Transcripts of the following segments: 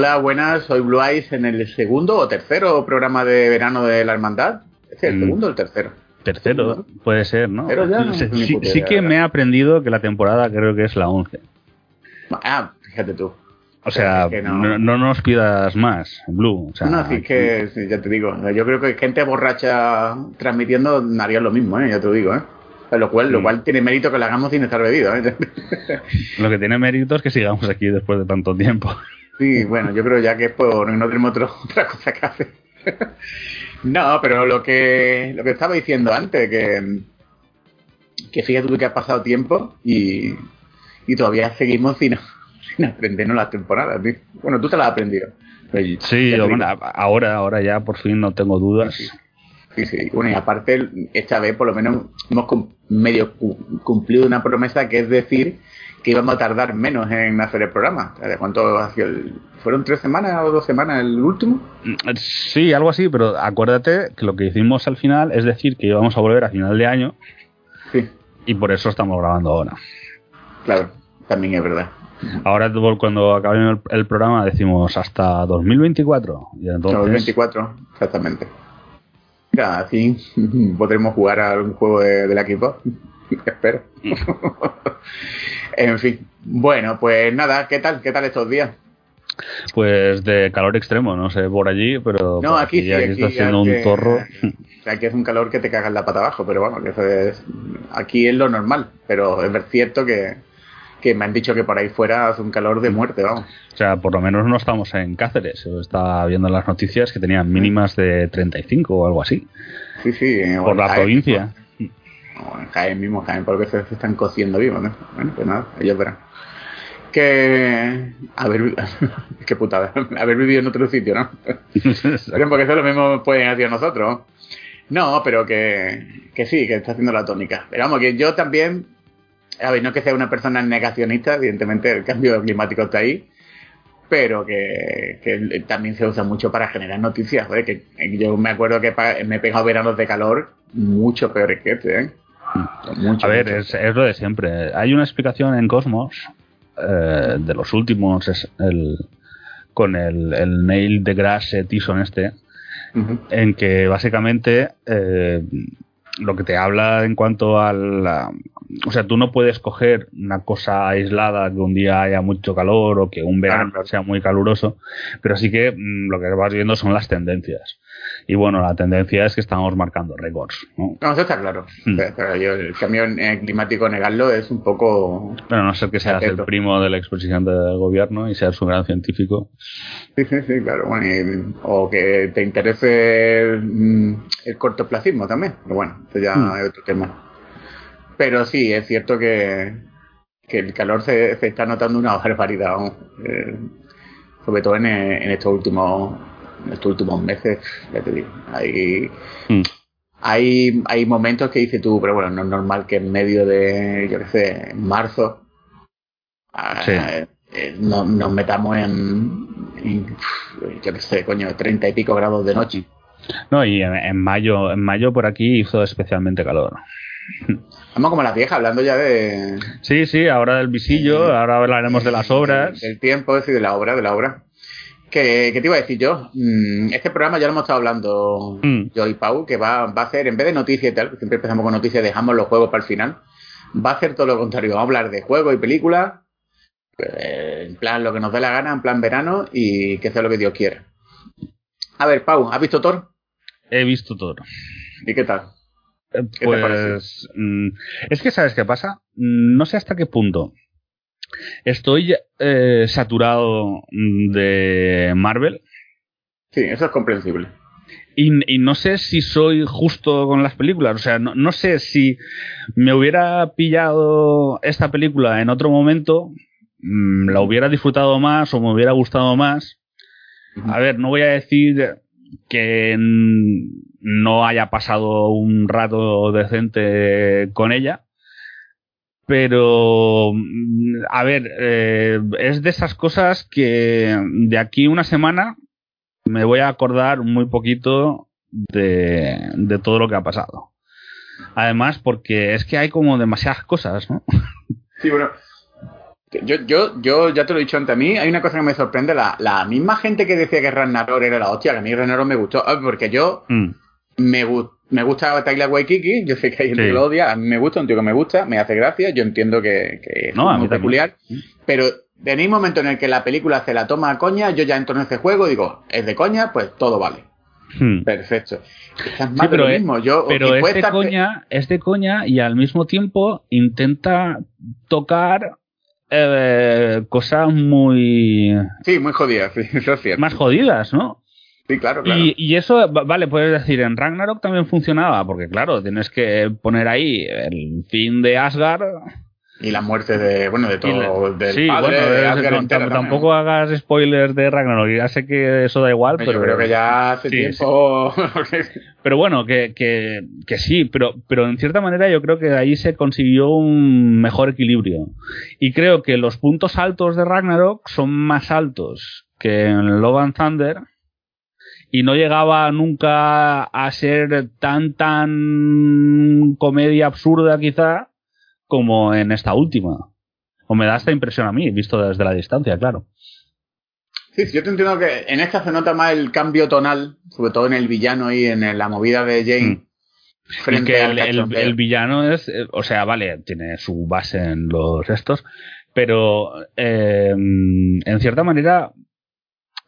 Hola, buenas, soy Blue Eyes en el segundo o tercero programa de verano de la Hermandad. ¿Es el Mm. segundo o el tercero? Tercero, puede ser, ¿no? Pero ya no sí, sí- puta sí idea, que la me he aprendido que la temporada creo que es la 11. Ah, fíjate tú. O sea, Es que no. no. No, nos pidas más, Blue. O sea, no, sí, es que sí, ya te digo. Yo creo que gente borracha transmitiendo haría lo mismo, ¿eh? ya te lo digo. ¿eh? Lo cual, lo Sí. cual tiene mérito que lo hagamos sin estar bebido. ¿eh? Lo que tiene mérito es que sigamos aquí después de tanto tiempo. Sí, bueno, yo creo ya que es por no tenemos otro- otra cosa que hacer. no, pero lo que lo que estaba diciendo antes, que, que fíjate tú que ha pasado tiempo y, y todavía seguimos sin, sin aprendernos las temporadas. tío. Bueno, tú te las has aprendido. Sí, yo, bueno, ahora, ahora ya por fin no tengo dudas. Sí, Sí, sí. Bueno, y aparte, esta vez por lo menos hemos medio cu- cumplido una promesa que es decir que íbamos a tardar menos en hacer el programa. ¿De cuánto ha sido el- ¿Fueron tres semanas o dos semanas el último? Sí, algo así, pero acuérdate que lo que hicimos al final es decir que íbamos a volver a final de año Sí, y por eso estamos grabando ahora. claro, también es verdad. Ahora cuando acabemos el, programa decimos hasta 2024 y entonces 2024, exactamente. Mira, así podremos jugar a un juego de, del equipo. Espero. en fin. Bueno, pues nada, ¿qué tal? ¿Qué tal estos días? pues de calor extremo, no sé por allí, pero No, por aquí sí, aquí aquí está haciendo un torro. Aquí es un calor que te cagas la pata abajo, pero bueno, que eso es. Aquí es lo normal, pero es cierto que, que me han dicho que por ahí fuera hace un calor de muerte, vamos. O sea, por lo menos no estamos en Cáceres. Estaba viendo en las noticias que tenían mínimas de 35 o algo así. Sí, sí. Por la provincia. O en Jaén mismo, Jaén, porque se, se están cociendo vivos, ¿no? Bueno, pues nada, ellos verán. Que. Haber. Qué putada. Haber vivido en otro sitio, ¿no? Pero porque eso lo mismo pueden hacer nosotros. No, pero que, que sí, que está haciendo la tónica. Pero vamos, que yo también, a ver, no que sea una persona negacionista, evidentemente el cambio climático está ahí, pero que, que también se usa mucho para generar noticias. joder, que yo me acuerdo que me he pegado veranos de calor mucho peores que este, ¿eh? Mucho, A ver, mucho. es, es lo de siempre. Hay una explicación en Cosmos eh, de los últimos, es el, con el, el Neil deGrasse Tyson este, Ujú. en que básicamente eh, lo que te habla en cuanto a la... O sea, tú no puedes coger una cosa aislada que un día haya mucho calor o que un verano sea muy caluroso, pero sí que mm, lo que vas viendo son las tendencias. Y bueno, la tendencia es que estamos marcando récords. ¿no? No, eso está claro. Mm. Pero- pero yo el cambio climático negarlo es un poco Bueno, a no ser que seas el primo del expresidente del gobierno y seas un gran científico. Sí, sí, sí, claro. Bueno, y- o que te interese mm, el cortoplacismo también. Pero bueno, eso ya Mm. es otro tema. Pero sí, es cierto que, que el calor se, se está notando una barbaridad. Eh, sobre todo en, en estos últimos estos últimos meses, ya te digo. Hay, Mm. hay, hay momentos que dices tú, pero bueno, no es normal que en medio de, yo qué sé, en marzo, ah, Sí. eh, no- nos metamos en, en, yo qué sé, coño, treinta y pico grados de noche. No, y en, en mayo, en mayo por aquí hizo especialmente calor. Vamos como las viejas, hablando ya de... Sí, sí, ahora del visillo, Eh, ahora hablaremos de las obras. Del tiempo, sí, de la obra, de la obra. ¿Qué, qué te iba a decir yo? Mm, Este programa ya lo hemos estado hablando Mm. yo y Pau, que va, va a ser, en vez de noticias y tal, que siempre empezamos con noticias dejamos los juegos para el final, va a ser todo lo contrario. Vamos a hablar de juegos y películas, eh, en plan lo que nos dé la gana, en plan verano, y que sea lo que Dios quiera. A ver, Pau, ¿has visto Thor? He visto todo. ¿Y qué tal? Eh, te parece? Pues mm, es que sabes qué pasa. No sé hasta qué punto estoy eh, saturado de Marvel Sí, eso es comprensible. y, y no sé si soy justo con las películas. O sea, no, no sé si me hubiera pillado esta película en otro momento, mm, la hubiera disfrutado más o me hubiera gustado más. A ver, no voy a decir que no haya pasado un rato decente con ella, pero mm, a ver, eh, es de esas cosas que de aquí una semana me voy a acordar muy poquito de, de todo lo que ha pasado. Además, porque es que hay como demasiadas cosas, ¿no? Sí, bueno, Yo, yo, yo ya te lo he dicho antes a mí, hay una cosa que me sorprende, la, la misma gente que decía que Ragnarok era la hostia, que a mí Ragnarok me gustó, ah, porque yo Mm. me, gu- me gusta Taika Waikiki, yo sé que hay gente Sí. que lo odia, a mí me gusta, un tío que me gusta, me hace gracia, yo entiendo que, que es No, mí muy peculiar, pero en el momento en el que la película se la toma a coña, yo ya entro en ese juego y digo, es de coña, pues todo vale. Mm. Perfecto. Es más Sí, de pero, lo mismo. Yo, Pero es de coña, es de coña y al mismo tiempo intenta tocar eh, cosas muy Sí, muy jodida, sí, eso es cierto. más jodidas, ¿no? Sí, claro, claro. Y, y eso, va- vale, puedes decir, en Ragnarok también funcionaba, porque claro, tienes que poner ahí el fin de Asgard. Y la muerte de, bueno, de todo, del sí, padre bueno, de Asgard entera tampoco hagas spoilers de Ragnarok, ya sé que eso da igual, Yo pero, creo que ya hace Sí, tiempo... pero bueno, que, que, que sí, pero, pero en cierta manera yo creo que ahí se consiguió un mejor equilibrio. Y creo que los puntos altos de Ragnarok son más altos que en Love and Thunder y no llegaba nunca a ser tan tan comedia absurda quizá como en esta última. O me da esta impresión a mí, visto desde la distancia, claro. Sí, yo te entiendo que en esta se nota más el cambio tonal, sobre todo en el villano y en la movida de Jane. Mm. Y Frente que al el, el villano es, eh, o sea, vale, tiene su base en los estos, pero eh, en cierta manera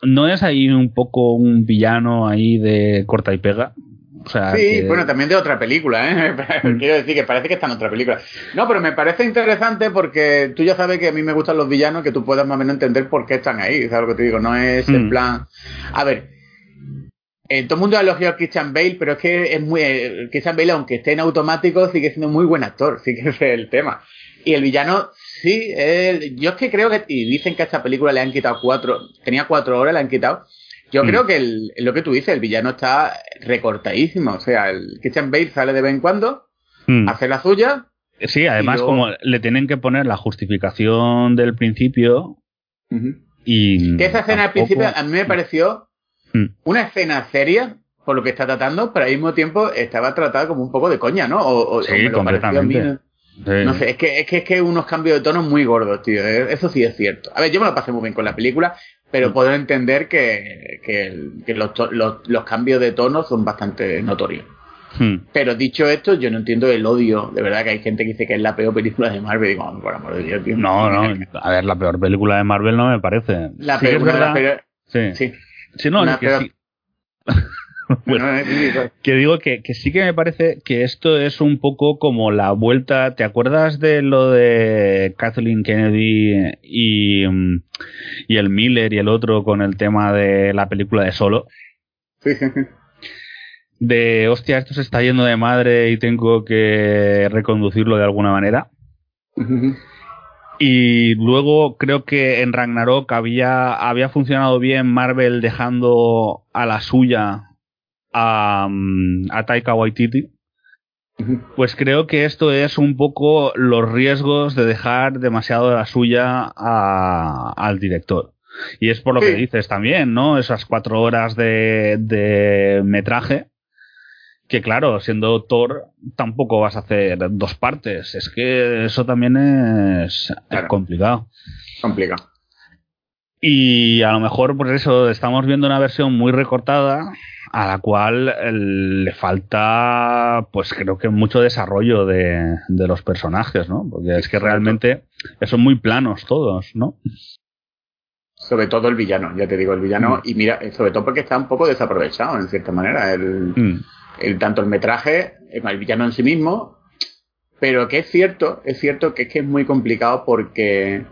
no es ahí un poco un villano ahí de corta y pega. O sea, Sí, que- bueno, también de otra película, ¿eh? Mm. Quiero decir que parece que está en otra película. No, pero me parece interesante porque tú ya sabes que a mí me gustan los villanos, que tú puedas más o menos entender por qué están ahí, ¿sabes lo que te digo? No es en Mm. plan... A ver, eh, todo el mundo ha elogiado a Christian Bale, pero es que es muy... eh, Christian Bale, aunque esté en automático, sigue siendo muy buen actor, sí que es el tema. Y el villano, sí, él- yo es que creo que... Y dicen que a esta película le han quitado cuatro... Tenía cuatro horas, le han quitado... Yo Mm. creo que el- lo que tú dices, el villano está recortadísimo. O sea, el Christian Bale sale de vez en cuando, Mm. hace la suya. Sí, además luego- como le tienen que poner la justificación del principio y... Que esa escena al principio a mí me pareció Mm. una escena seria por lo que está tratando, pero al mismo tiempo estaba tratada como un poco de coña, ¿no? O, o- Sí, o me lo pareció a mí, completamente. ¿no? Sí. No sé, es que, es que es que unos cambios de tono muy gordos, tío. eh, Eso sí es cierto. A ver, yo me lo pasé muy bien con la película, pero Mm. puedo entender que, que, los, los, los cambios de tono son bastante notorios. Mm. Pero dicho esto, yo no entiendo el odio. De verdad que hay gente que dice que es la peor película de Marvel. Y digo, por amor de Dios, tío. No, no, a ver, la peor película de Marvel no me parece. La Sí peor, es peores- Sí. Sí. Sí, no, Una que peor- sí. Bueno, sí, Que digo que, que sí que me parece que esto es un poco como la vuelta. ¿Te acuerdas de lo de Kathleen Kennedy y, mm, y el Miller y el otro con el tema de la película de Solo? sí, sí, sí. De hostia, esto se está yendo de madre y tengo que reconducirlo de alguna manera. Y luego creo que en Ragnarok había, había funcionado bien Marvel dejando a la suya a, mm, a Taika Waititi. Pues creo que esto es un poco los riesgos de dejar demasiado de la suya a- al director. Y es por lo Sí. que dices también, ¿no? Esas cuatro horas de, de metraje. Que claro, siendo Thor, tampoco vas a hacer dos partes. Es que eso también es, complicado. Complicado. Y a lo mejor por eso estamos viendo una versión muy recortada a la cual le falta, pues creo que mucho desarrollo de, de los personajes, ¿no? Porque es que realmente son muy planos todos, ¿no? Sobre todo el villano, ya te digo, el villano. Mm. Y mira, sobre todo porque está un poco desaprovechado, en cierta manera. El, Mm, el- tanto el metraje, el, el villano en sí mismo. Pero que es cierto, es cierto que es que es muy complicado porque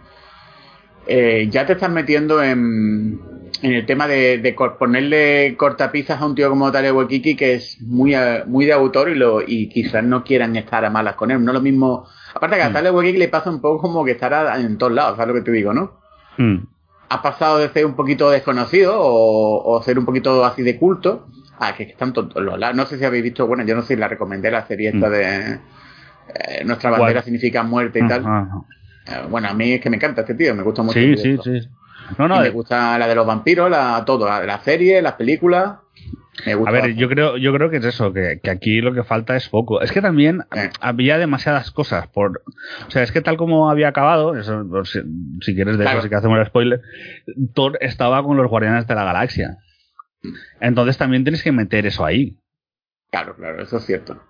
eh, ya te estás metiendo en, en el tema de, ponerle cortapisas a un tío como Tare Waikiki que es muy, a- muy de autor y, lo, y quizás no quieran estar a malas con él. No lo mismo. Aparte que a Mm. Tare Waikiki le pasa un poco como que estará en todos lados, ¿sabes lo que te digo, no? mm, ha pasado de ser un poquito desconocido o, o ser un poquito así de culto a que están todos los lados. No sé si habéis visto, bueno, yo no sé si la recomendé la serie esta Mm. de eh, Nuestra bandera ¿Cuál? significa muerte y tal. ajá. Eh, bueno, a mí es que me encanta este tío, me gusta mucho. Sí, sí, sí. No, Y no, me eh, gusta la de los vampiros, la, todo, la, la serie, las películas. A ver, yo creo, yo creo que es eso, que, aquí lo que falta es poco. Es que también eh. había demasiadas cosas por. O sea, es que tal como había acabado, eso, si, quieres de eso sí que hacemos el spoiler, Thor estaba con los Guardianes de la Galaxia. Entonces también tienes que meter eso ahí. Claro, claro, eso es cierto.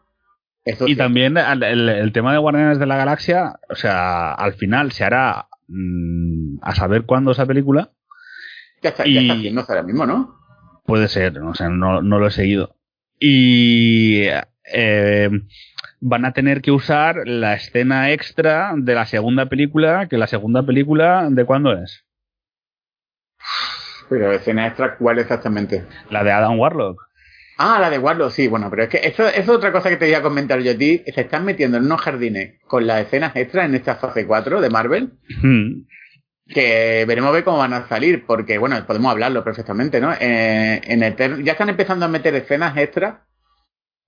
Y también el, tema de Guardianes de la Galaxia, o sea, al final se hará mm, a saber cuándo esa película. Ya está, ya está ahora mismo, ¿no? Puede ser, o sea, no, lo he seguido. Y eh, van a tener que usar la escena extra de la segunda película, que la segunda película, ¿de cuándo es? Pero escena extra, ¿cuál exactamente? La de Adam Warlock. Ah, la de Warlock, sí, bueno, pero es que eso, es otra cosa que te voy a comentar yo a ti. Se están metiendo en unos jardines con las escenas extras en esta fase 4 de Marvel. Hmm que veremos ver cómo van a salir, porque bueno, podemos hablarlo perfectamente, ¿no? Eh, en ya están empezando a meter escenas extras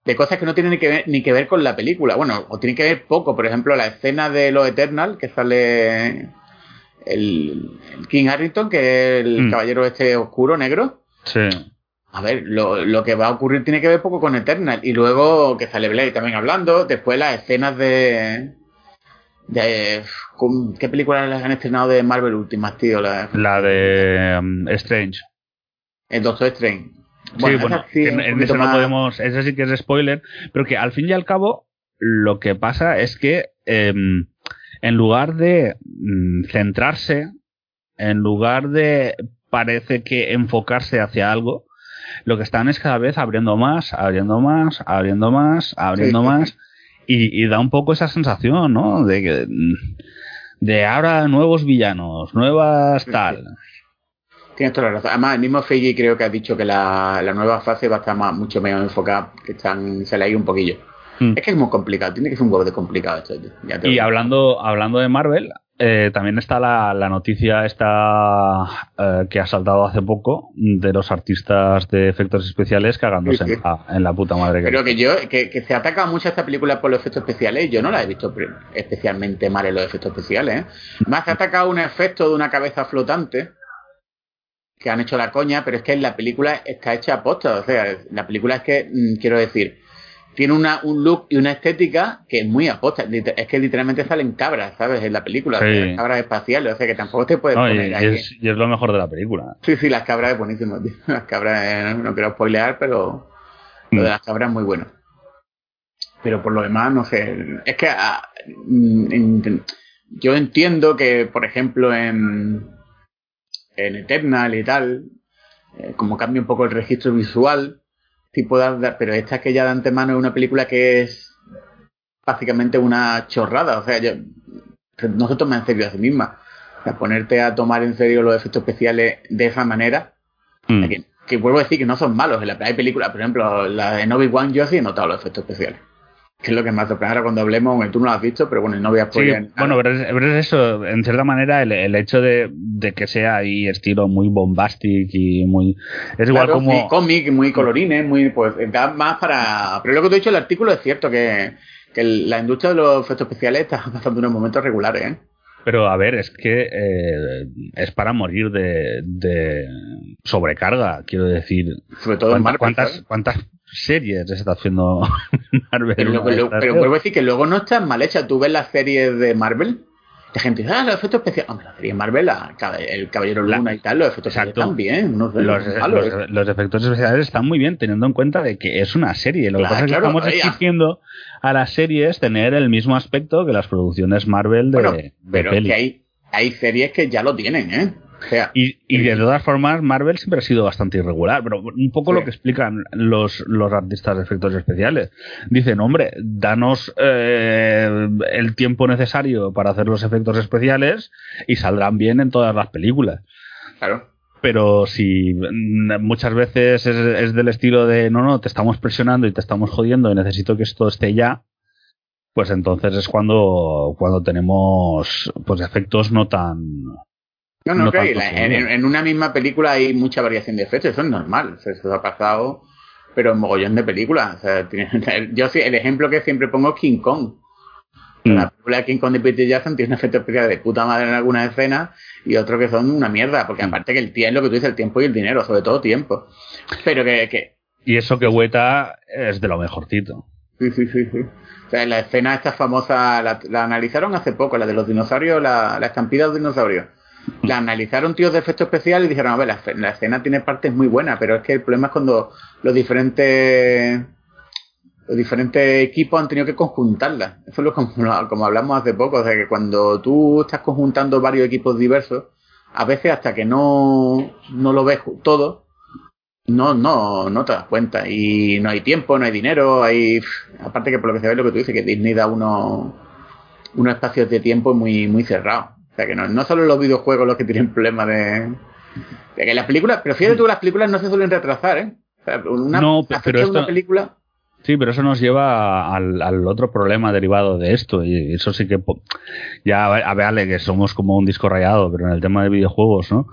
de cosas que no tienen ni que, ver, ni que ver con la película. Bueno, o tienen que ver poco, por ejemplo, la escena de lo Eternal, que sale el, King Harrington, que es el mm. caballero este oscuro, negro. Sí. A ver, lo, lo, que va a ocurrir tiene que ver poco con Eternal. Y luego que sale Blade también hablando. Después las escenas de, de, ¿Qué películas han estrenado de Marvel últimas, tío? La, de um, Strange. El Doctor Strange. sí, bueno, en, eso no podemos. Eso sí que es spoiler. Pero que al fin y al cabo, lo que pasa es que em, en lugar de mm, centrarse, en lugar de parece que enfocarse hacia algo, lo que están es cada vez abriendo más, abriendo más, abriendo más, abriendo más. Y, da un poco esa sensación, ¿no? De que de ahora nuevos villanos, nuevas tal. Tienes toda la razón. Además, el mismo Feige creo que ha dicho que la, nueva fase va a estar más, mucho menos enfocada, que están, se le ha ido un poquillo. Hmm. Es que es muy complicado, tiene que ser un huevo de complicado esto. y hablando, hablando de Marvel, eh, también está la, noticia esta eh, que ha saltado hace poco de los artistas de efectos especiales cagándose En, la, puta madre. Que Pero que yo, que, se ataca mucho a esta película por los efectos especiales, yo no la he visto especialmente mal en los efectos especiales. ¿eh? Más se ha atacado un efecto de una cabeza flotante que han hecho la coña, pero es que la película está hecha a posta. O sea, la película es que, mm, quiero decir, tiene una, un look y una estética que es muy aposta. Es que literalmente salen cabras, ¿sabes? En la película, cabras espaciales, o sea que tampoco te puedes poner y Es, y es lo mejor de la película. Sí, sí, las cabras es buenísimo, Las cabras, eh, no, quiero spoilear, pero lo de mm. las cabras es muy bueno. Pero por lo demás, no sé. Es que ah, mm, yo entiendo que, por ejemplo, en, en Eternal y tal, eh, como cambia un poco el registro visual, tipo de, pero esta que ya de antemano es una película que es básicamente una chorrada, o sea, yo, no se toma en serio a sí misma. O sea, ponerte a tomar en serio los efectos especiales de esa manera, mm. que, vuelvo a decir que no son malos. En la hay películas, por ejemplo, la de Novi One, yo sí he notado los efectos especiales que es lo que más sorprende ahora cuando hablemos, tú no lo has visto, pero bueno, no voy a spoiler. Sí, bueno, pero es, eso, en cierta manera, el, hecho de, que sea ahí estilo muy bombastic y muy... Es igual como... Muy cómic, muy colorines, muy... pues da más para... Pero lo que te he dicho, el artículo es cierto que, que la industria de los efectos especiales está pasando unos momentos regulares, ¿eh? Pero a ver, es que eh, es para morir de, de, sobrecarga, quiero decir. Sobre todo en ¿cuántas, ¿Cuántas series está haciendo Marvel. Pero, vuelvo a decir que luego no están mal hechas. Tú ves las series de Marvel, la gente dice, ah, los efectos especiales. Hombre, la serie Marvel, el Caballero Luna y tal, los efectos especiales están bien. los, los, efectos especiales están muy bien, teniendo en cuenta de que es una serie. Lo que pasa es que estamos exigiendo a las series tener el mismo aspecto que las producciones Marvel de, bueno, pero que hay, hay series que ya lo tienen, ¿eh? Y, de todas formas, Marvel siempre ha sido bastante irregular, pero un poco lo que explican los, los artistas de efectos especiales. Dicen, hombre, danos eh, el tiempo necesario para hacer los efectos especiales y saldrán bien en todas las películas. Claro. Pero si muchas veces es, es del estilo de, no, no, te estamos presionando y te estamos jodiendo y necesito que esto esté ya, pues entonces es cuando, cuando tenemos pues efectos no tan no, no, en, una misma película hay mucha variación de efectos, eso es normal, eso ha pasado, pero en mogollón de películas. yo sí, el ejemplo que siempre pongo es King Kong. Mm. La película de King Kong de Peter Jackson tiene un efecto especial de puta madre en algunas escenas y otros que son una mierda, porque mm. aparte que el tiempo, lo que tú dices, el tiempo y el dinero, sobre todo tiempo. Pero que... que y eso que Hueta es de lo mejorcito. Sí, sí, sí, sí. O sea, la escena esta famosa, la, analizaron hace poco, la de los dinosaurios, la, la estampida de los dinosaurios. La analizaron tíos de efecto especial y dijeron, a ver, la, la, escena tiene partes muy buenas, pero es que el problema es cuando los diferentes los diferentes equipos han tenido que conjuntarla. Eso es lo como, como hablamos hace poco, o sea que cuando tú estás conjuntando varios equipos diversos, a veces hasta que no, no lo ves todo, no, no, no te das cuenta. Y no hay tiempo, no hay dinero, hay. Aparte que por lo que se ve lo que tú dices, que Disney da unos, unos espacios de tiempo muy, muy cerrados. O sea que no, no solo los videojuegos los que tienen problemas de, de que las películas, pero fíjate tú, las películas no se suelen retrasar, ¿eh? O sea, una, no, pero esto, una película Sí, pero eso nos lleva al, otro problema derivado de esto. Y eso sí que ya a verle que somos como un disco rayado, pero en el tema de videojuegos, ¿no?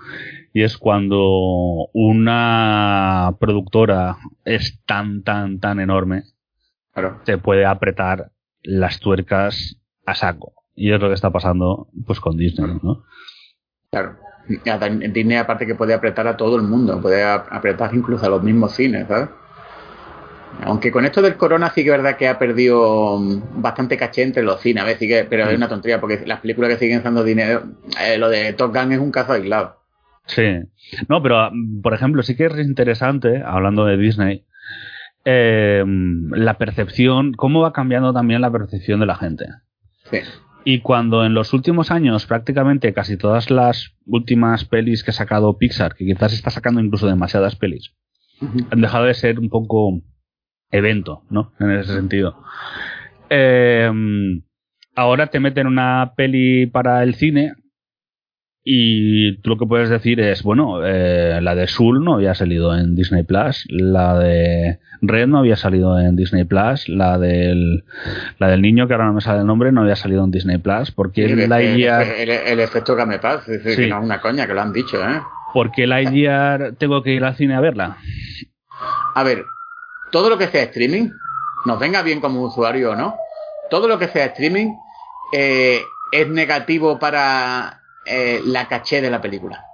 Y es cuando una productora es tan, tan, tan enorme, claro. te puede apretar las tuercas a saco. Y es lo que está pasando pues con Disney, ¿no? Claro. Disney aparte que puede apretar a todo el mundo, puede apretar incluso a los mismos cines, ¿sabes? Aunque con esto del corona sí que es verdad que ha perdido mm, bastante caché entre los cines, a ver, sí que, pero es mm. una tontería porque las películas que siguen dando dinero, eh, lo de Top Gun es un caso aislado. Sí. No, pero mm, por ejemplo, sí que es interesante, hablando de Disney, eh, la percepción, cómo va cambiando también la percepción de la gente. Sí. Y cuando en los últimos años prácticamente casi todas las últimas pelis que ha sacado Pixar, que quizás está sacando incluso demasiadas pelis, han dejado de ser un poco evento, ¿no? En ese sentido. Eh, ahora te meten una peli para el cine y tú lo que puedes decir es, bueno, eh, la de Soul no había salido en Disney Plus, la de Red no había salido en Disney Plus, la del, la del niño, que ahora no me sale el nombre, no había salido en Disney Plus. porque el, el, el, efecto que me pasa, es decir, que no es una coña, que lo han dicho, ¿eh? ¿Por qué Lightyear tengo que ir al cine a verla? A ver, todo lo que sea streaming, nos venga bien como usuario o no, todo lo que sea streaming eh, es negativo para eh, la caché de la película.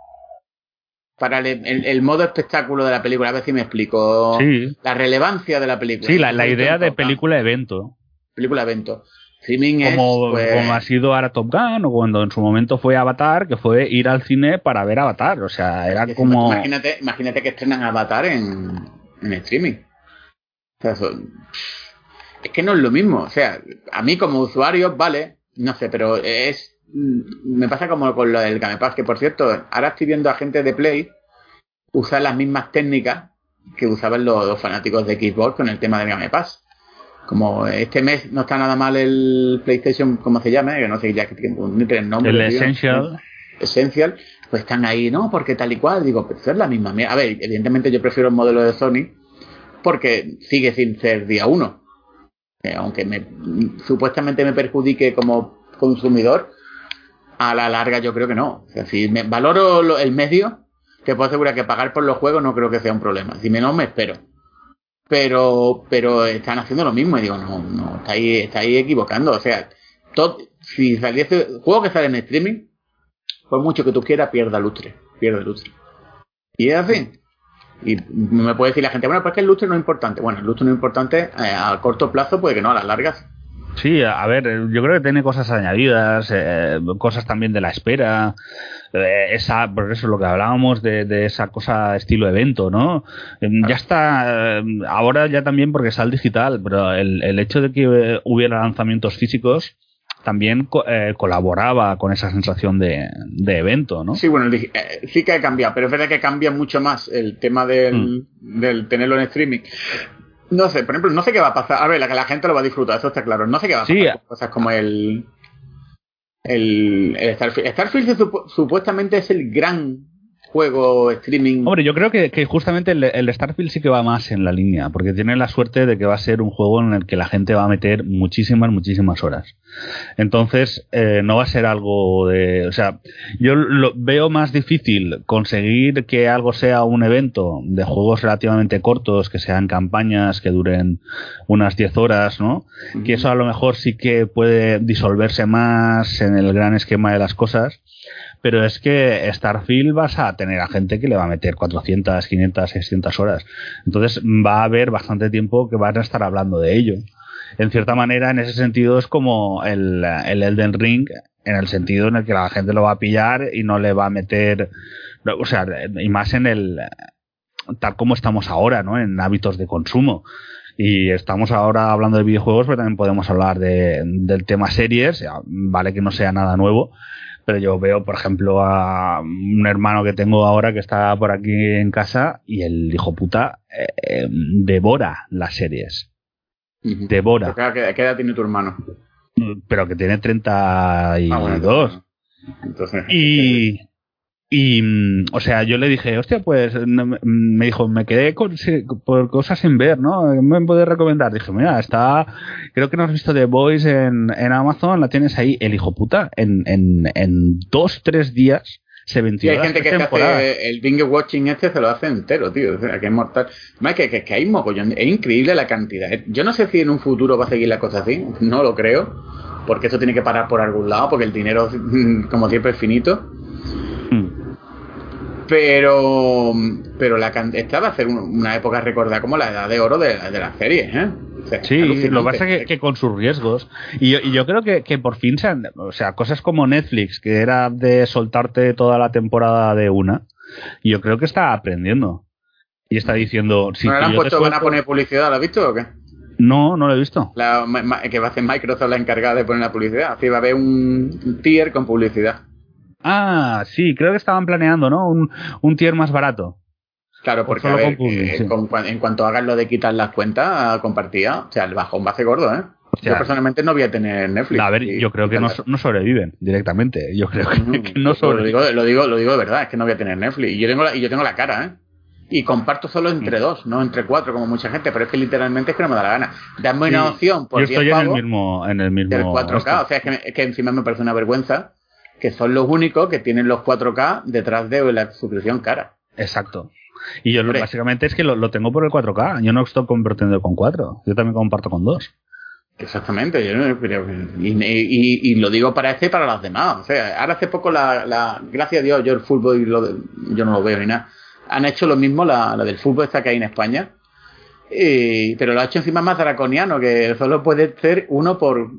Para el, modo espectáculo de la película, a ver si me explico. La relevancia de la película. Sí, la, idea de película-evento. Película-evento. Streaming como, es, pues, como ha sido ahora Top Gun o cuando en su momento fue Avatar, que fue ir al cine para ver Avatar. O sea, era como. Imagínate, imagínate que estrenan Avatar en, en streaming es que no es lo mismo. O sea, a mí como usuario, vale, no sé, pero es. Me pasa como con lo del Game Pass, que por cierto, ahora estoy viendo a gente de Play usar las mismas técnicas que usaban los, fanáticos de Xbox con el tema del Game Pass. Como este mes no está nada mal el PlayStation, como se llama, que no sé ya que tiene el nombre. El Essential. Essential, pues están ahí, ¿no? Porque tal y cual, digo, pero es la misma. A ver, evidentemente yo prefiero el modelo de Sony, porque sigue sin ser día uno. Eh, aunque me, supuestamente me perjudique como consumidor, a la larga yo creo que no. O sea, si me valoro el medio, te puedo asegurar que pagar por los juegos no creo que sea un problema. Si menos me espero. Pero, pero están haciendo lo mismo y digo, no, no, estáis, ahí equivocando. O sea, si saliese juego que sale en streaming, por mucho que tú quieras, pierda lustre, pierde lustre. Y es así. Y me puede decir la gente, bueno, pues que el lustre no es importante. Bueno, el lustre no es importante eh, a corto plazo, puede que no, a las largas. Sí, a ver, yo creo que tiene cosas añadidas, eh, cosas también de la espera, eh, esa, por eso lo que hablábamos de, esa cosa estilo evento, ¿no? Ya está, ahora ya también porque sale digital, pero el, el hecho de que hubiera lanzamientos físicos, también eh, colaboraba con esa sensación de, evento, ¿no? Sí, bueno, eh, sí que ha cambiado, pero es verdad que cambia mucho más el tema del, mm. del tenerlo en streaming. No sé, por ejemplo, no sé qué va a pasar. A ver, la que la gente lo va a disfrutar, eso está claro. No sé qué va a pasar. Sí. Cosas como el. El, Starfield. Starfield supuestamente es el gran juego streaming. Hombre, yo creo que, que justamente el, el, Starfield sí que va más en la línea, porque tiene la suerte de que va a ser un juego en el que la gente va a meter muchísimas, muchísimas horas. Entonces, eh, no va a ser algo de. O sea, yo lo veo más difícil conseguir que algo sea un evento de juegos relativamente cortos, que sean campañas que duren unas 10 horas, ¿no? Que eso a lo mejor sí que puede disolverse más en el gran esquema de las cosas pero es que Starfield vas a tener a gente que le va a meter 400, 500, 600 horas. Entonces va a haber bastante tiempo que van a estar hablando de ello. En cierta manera, en ese sentido, es como el, el Elden Ring, en el sentido en el que la gente lo va a pillar y no le va a meter, o sea, y más en el, tal como estamos ahora, ¿no? En hábitos de consumo. Y estamos ahora hablando de videojuegos, pero también podemos hablar de, del tema series, vale que no sea nada nuevo, pero yo veo, por ejemplo, a un hermano que tengo ahora que está por aquí en casa y el hijo puta eh, devora las series. Devora. ¿Qué, ¿Qué edad tiene tu hermano? Pero que tiene 32. Ah, bueno, entonces, y, y, mm, o sea, yo le dije, hostia, pues, me dijo, me quedé con, por cosas sin ver, ¿no? ¿Me puedes recomendar? Dije, mira, está, creo que no has visto The Voice en, en Amazon, la tienes ahí, el hijo puta, en, en, en dos, tres días se venció. hay gente que hace el binge watching este se lo hace entero, tío. O sea, que es mortal. Más que, que, que hay mogollón. Es increíble la cantidad. Yo no sé si en un futuro va a seguir la cosa así. No lo creo. Porque eso tiene que parar por algún lado. Porque el dinero, como siempre, es finito. Pero, pero la esta va a ser una época recordada como la edad de oro de, de las series, ¿eh? sí, lo que pasa es que, con sus riesgos. Y yo, y yo creo que, que, por fin, sean, o sea, cosas como Netflix, que era de soltarte toda la temporada de una, yo creo que está aprendiendo. Y está diciendo... Si ¿No le han puesto, van a poner publicidad, ¿lo has visto o qué? No, no lo he visto. La, que va a hacer Microsoft la encargada de poner la publicidad. Así va a haber un tier con publicidad. Ah, sí, creo que estaban planeando, ¿no? Un, un tier más barato. Claro, porque a ver, eh, en cuanto hagan lo de quitar las cuentas compartidas, o sea, el bajón va a ser gordo, ¿eh? yo personalmente no voy a tener Netflix. A ver, yo creo que no, no, sobreviven directamente. Yo creo que, no, sobreviven. Lo digo, lo digo, lo digo de verdad, es que no voy a tener Netflix. Y yo tengo la, y yo tengo la cara, ¿eh? Y comparto solo entre mm. dos, no entre cuatro, como mucha gente, pero es que literalmente es que no me da la gana. Dame una opción por Yo estoy en el mismo, en el mismo. Del 4K, o sea, es que, es que encima me parece una vergüenza que son los únicos que tienen los 4K detrás de la suscripción cara. Exacto. Y yo básicamente es que lo, tengo por el 4K. Yo no estoy convirtiendo con 4. Yo también comparto con 2. Exactamente. y, y, lo digo para este y para los demás. O sea, ahora hace poco la, la gracias a Dios, yo el fútbol yo no lo veo ni nada. Han hecho lo mismo la, la del fútbol esta que hay en España. pero lo ha hecho encima más draconiano, que solo puede ser uno por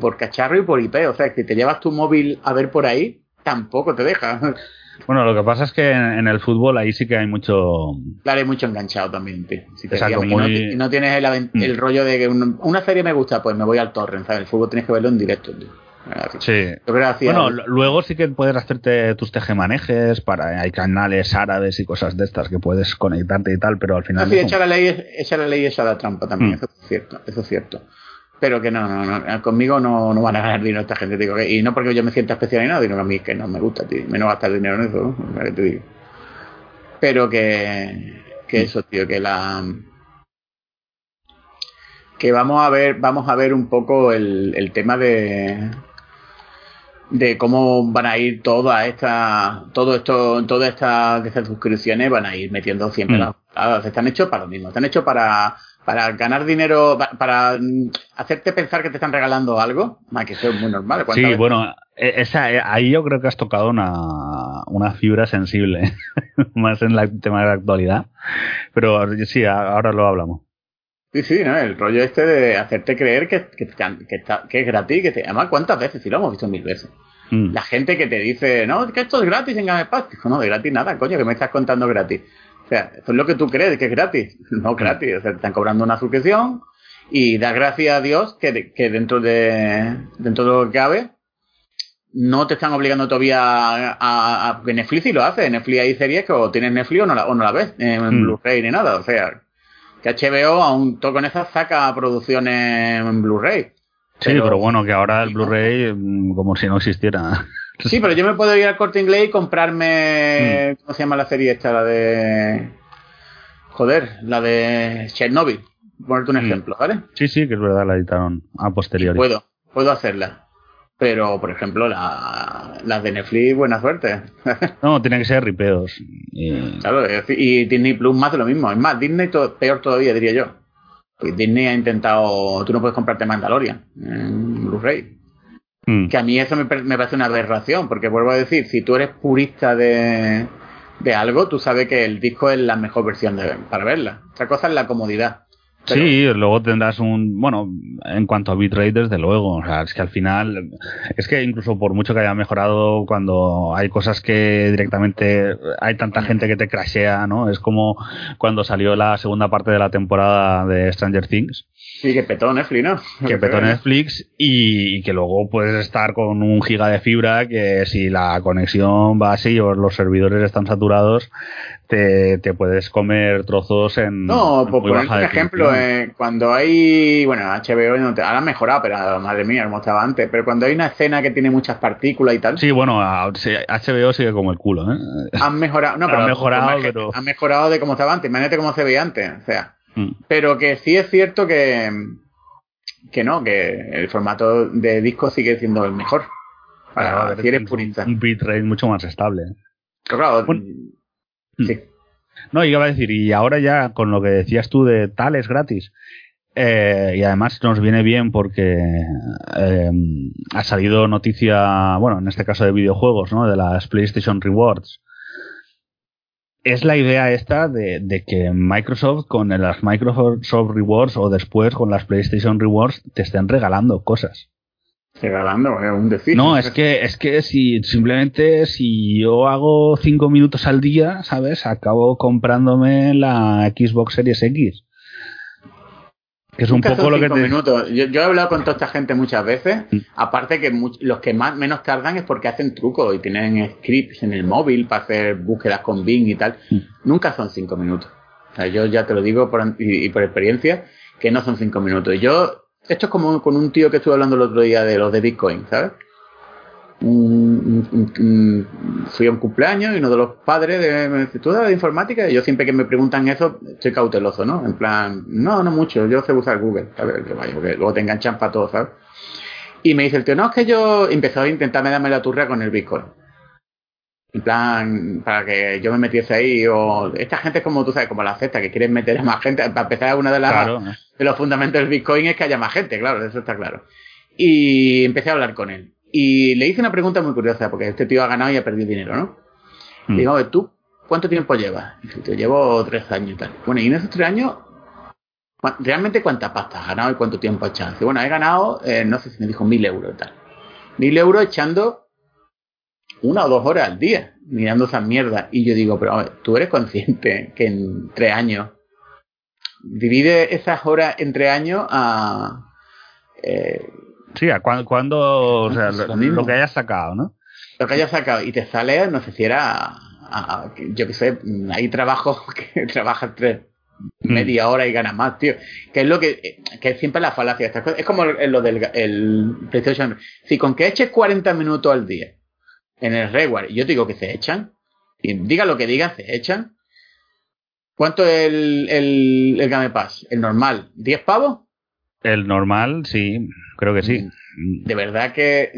por cacharro y por IP. O sea, que te llevas tu móvil a ver por ahí, tampoco te deja. Bueno, lo que pasa es que en, el fútbol ahí sí que hay mucho. Claro, hay mucho enganchado también. Exacto, y, no, tienes mm. el, rollo de que una serie me gusta, pues me voy al torrent. ¿sabes? El fútbol tienes que verlo en directo. Sí. Bueno, luego sí que puedes hacerte tus tejemanejes para hay canales árabes y cosas de estas que puedes conectarte y tal, pero al final. sí, echar la ley, echar la ley esa la trampa también, mm. eso es cierto, eso es cierto pero que no, no, no, conmigo no, no van a ganar dinero esta gente, digo, y no porque yo me sienta especial ni nada, sino que a mí es que no me gusta, tío, menos gastar dinero en eso, ¿no? te digo. Pero que, que eso, tío, que la que vamos a ver, vamos a ver un poco el, el tema de de cómo van a ir todas estas todo esto todas estas, estas suscripciones van a ir metiendo siempre mm. las están hechos para lo mismo están hechos para para ganar dinero, para mm, hacerte pensar que te están regalando algo, que eso es muy normal. Sí, bueno, e, esa, eh, ahí yo creo que has tocado una, una fibra sensible, más en el tema de la actualidad. Pero sí, ahora lo hablamos. Sí, sí, ¿no? el rollo este de hacerte creer que, que, que, es gratis, que te, además, ¿cuántas veces? Sí, lo hemos visto mil veces. Mm. La gente que te dice, no, que esto es gratis en Game Pass. no, de gratis nada, coño, que me estás contando gratis. O sea, eso es lo que tú crees, que es gratis. No gratis. O sea, te están cobrando una suscripción y da gracias a Dios que, que dentro de dentro de lo que cabe no te están obligando todavía a, a, Netflix y lo hace. Netflix hay series que o tienes Netflix o no la, o no la ves en mm. Blu-ray ni nada. O sea, que HBO aún todo con esas saca producciones en Blu-ray. Sí, pero, bueno, que ahora el Blu-ray mm, como si no existiera. Sí, pero yo me puedo ir al corte inglés y comprarme. Mm. ¿Cómo se llama la serie esta? La de. Joder, la de Chernobyl. Ponerte un mm. ejemplo, ¿vale? Sí, sí, que es verdad, la editaron a posteriori. puedo, puedo hacerla. Pero, por ejemplo, la, las de Netflix, buena suerte. no, tienen que ser ripeos. Claro, y Disney Plus más de lo mismo. Es más, Disney peor todavía, diría yo. Pues Disney ha intentado. Tú no puedes comprarte Mandalorian en Blu-ray. Hmm. Que a mí eso me, me, parece una aberración, porque vuelvo a decir, si tú eres purista de, de algo, tú sabes que el disco es la mejor versión de, para verla. Otra cosa es la comodidad. Sí, luego tendrás un, bueno, en cuanto a bitrate, desde luego, o sea, es que al final, es que incluso por mucho que haya mejorado, cuando hay cosas que directamente hay tanta gente que te crashea, ¿no? Es como cuando salió la segunda parte de la temporada de Stranger Things. Sí, que petó Netflix, ¿no? Que petó Netflix y, que luego puedes estar con un giga de fibra que si la conexión va así o los servidores están saturados, te, te puedes comer trozos en. No, por poner un ejemplo, eh, cuando hay. Bueno, HBO no te, ahora ha mejorado, pero madre mía, lo mostraba antes. Pero cuando hay una escena que tiene muchas partículas y tal. Sí, bueno, HBO sigue como el culo, ¿eh? Han mejorado, no, pero. Han mejorado, pero... Han mejorado de cómo estaba antes. Imagínate cómo se veía antes. O sea. Mm. Pero que sí es cierto que. Que no, que el formato de disco sigue siendo el mejor. Para ver, si eres purista. Un bitrate mucho más estable. claro, Sí. Hmm. No, iba a decir, y ahora ya con lo que decías tú de tal es gratis. Eh, y además nos viene bien porque eh, ha salido noticia, bueno, en este caso de videojuegos, ¿no? De las PlayStation Rewards. Es la idea esta de, de que Microsoft con las Microsoft Rewards o después con las PlayStation Rewards te estén regalando cosas regalando, es un decir. No, es que, es que si simplemente si yo hago cinco minutos al día, ¿sabes? Acabo comprándome la Xbox Series X. Que es un poco lo que te... minutos. Yo, he hablado con toda esta gente muchas veces. Mm. Aparte que los que más menos tardan es porque hacen trucos y tienen scripts en el móvil para hacer búsquedas con Bing y tal. Mm. Nunca son cinco minutos. O sea, yo ya te lo digo por, y, y por experiencia que no son cinco minutos. Yo esto es como con un tío que estuve hablando el otro día de los de Bitcoin, ¿sabes? Fui a un cumpleaños y uno de los padres de, me dice, ¿tú de informática? Y yo siempre que me preguntan eso, estoy cauteloso, ¿no? En plan, no, no mucho, yo sé usar Google, ¿sabes? Porque luego te enganchan para todo, ¿sabes? Y me dice el tío, no, es que yo empezó a intentarme darme la turra con el Bitcoin. En plan, para que yo me metiese ahí, o esta gente es como tú sabes, como la cesta, que quieren meter a más gente, para empezar una de las de los fundamentos del Bitcoin es que haya más gente, claro, eso está claro. Y empecé a hablar con él. Y le hice una pregunta muy curiosa, porque este tío ha ganado y ha perdido dinero, ¿no? Mm. digo, ¿tú cuánto tiempo llevas? Y dice, yo llevo tres años y tal. Bueno, y en esos tres años, ¿realmente cuánta pasta has ganado y cuánto tiempo has echado? Dice, bueno, he ganado, eh, no sé si me dijo mil euros y tal. Mil euros echando una o dos horas al día mirando esa mierda. Y yo digo, pero a ver, tú eres consciente que en tres años divide esas horas entre años a... Eh, sí, a cuando, o sea, lo, que hayas sacado, ¿no? Lo que hayas sacado y te sale, no sé si era, yo qué sé, hay trabajos que trabajas tres, mm. media hora y ganas más, tío. Que es lo que, que es siempre la falacia. Estas cosas. Es como lo del el PlayStation. Si con que eches 40 minutos al día en el reward, yo te digo que se echan, y diga lo que diga, se echan, ¿Cuánto es el, el, el Game Pass? ¿El normal? ¿10 pavos? El normal, sí, creo que sí. De verdad que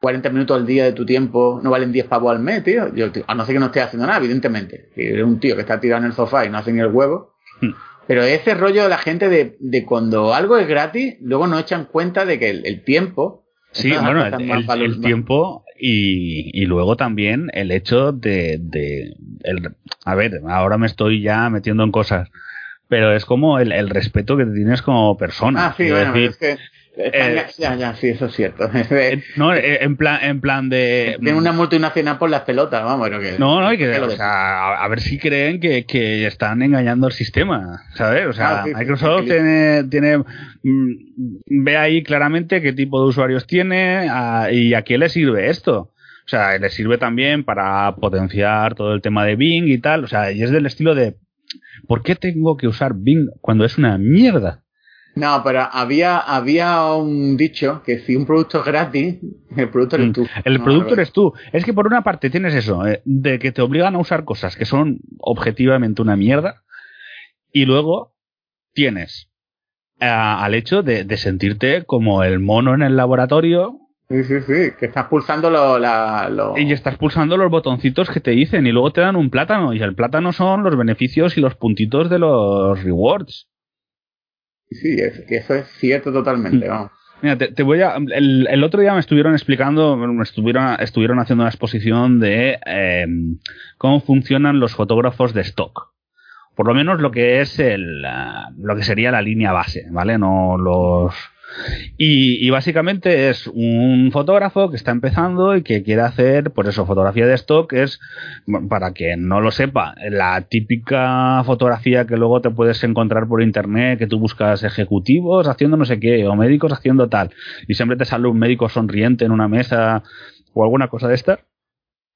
40 mm, minutos al día de tu tiempo no valen 10 pavos al mes, tío. Yo, a no ser que no estés haciendo nada, evidentemente. Eres un tío que está tirado en el sofá y no hace ni el huevo. Hmm. Pero ese rollo de la gente de, de, cuando algo es gratis, luego no echan cuenta de que el, tiempo. Sí, bueno, el, el tiempo y, y, luego también el hecho de, de el, a ver, ahora me estoy ya metiendo en cosas, pero es como el, el respeto que tienes como persona. Ah, sí, bueno, es que eh, ya, ya, sí, eso es cierto. Eh, no, eh, en plan, en plan de. Tiene una multinacional por las pelotas, vamos, que. No, no, que, o sea, a, ver si creen que, que, están engañando el sistema, ¿sabes? O sea, ah, Microsoft tiene, tiene. Mm, ve ahí claramente qué tipo de usuarios tiene y a quién le sirve esto. O sea, le sirve también para potenciar todo el tema de Bing y tal. O sea, y es del estilo de. ¿Por qué tengo que usar Bing cuando es una mierda? No, pero había, había un dicho que si un producto es gratis, el producto eres Mm, tú. El No, producto eres tú. Es que por una parte tienes eso, eh, de que te obligan a usar cosas que son objetivamente una mierda, y luego tienes ah, al hecho de, de sentirte como el mono en el laboratorio. Sí, sí, sí, que estás pulsando lo, la, lo- y estás pulsando los botoncitos que te dicen y luego te dan un plátano y el plátano son los beneficios y los puntitos de los rewards. Sí, es, que eso es cierto totalmente, Mm. vamos. Mira, te, te voy a. El, el otro día me estuvieron explicando, me estuvieron, estuvieron haciendo una exposición de eh, cómo funcionan los fotógrafos de stock. Por lo menos lo que es el, ah, lo que sería la línea base, ¿vale? No los. Y, y básicamente es un fotógrafo que está empezando y que quiere hacer, pues eso, fotografía de stock, es, para quien no lo sepa, la típica fotografía que luego te puedes encontrar por internet, que tú buscas ejecutivos haciendo no sé qué, o médicos haciendo tal, y siempre te sale un médico sonriente en una mesa o alguna cosa de esta.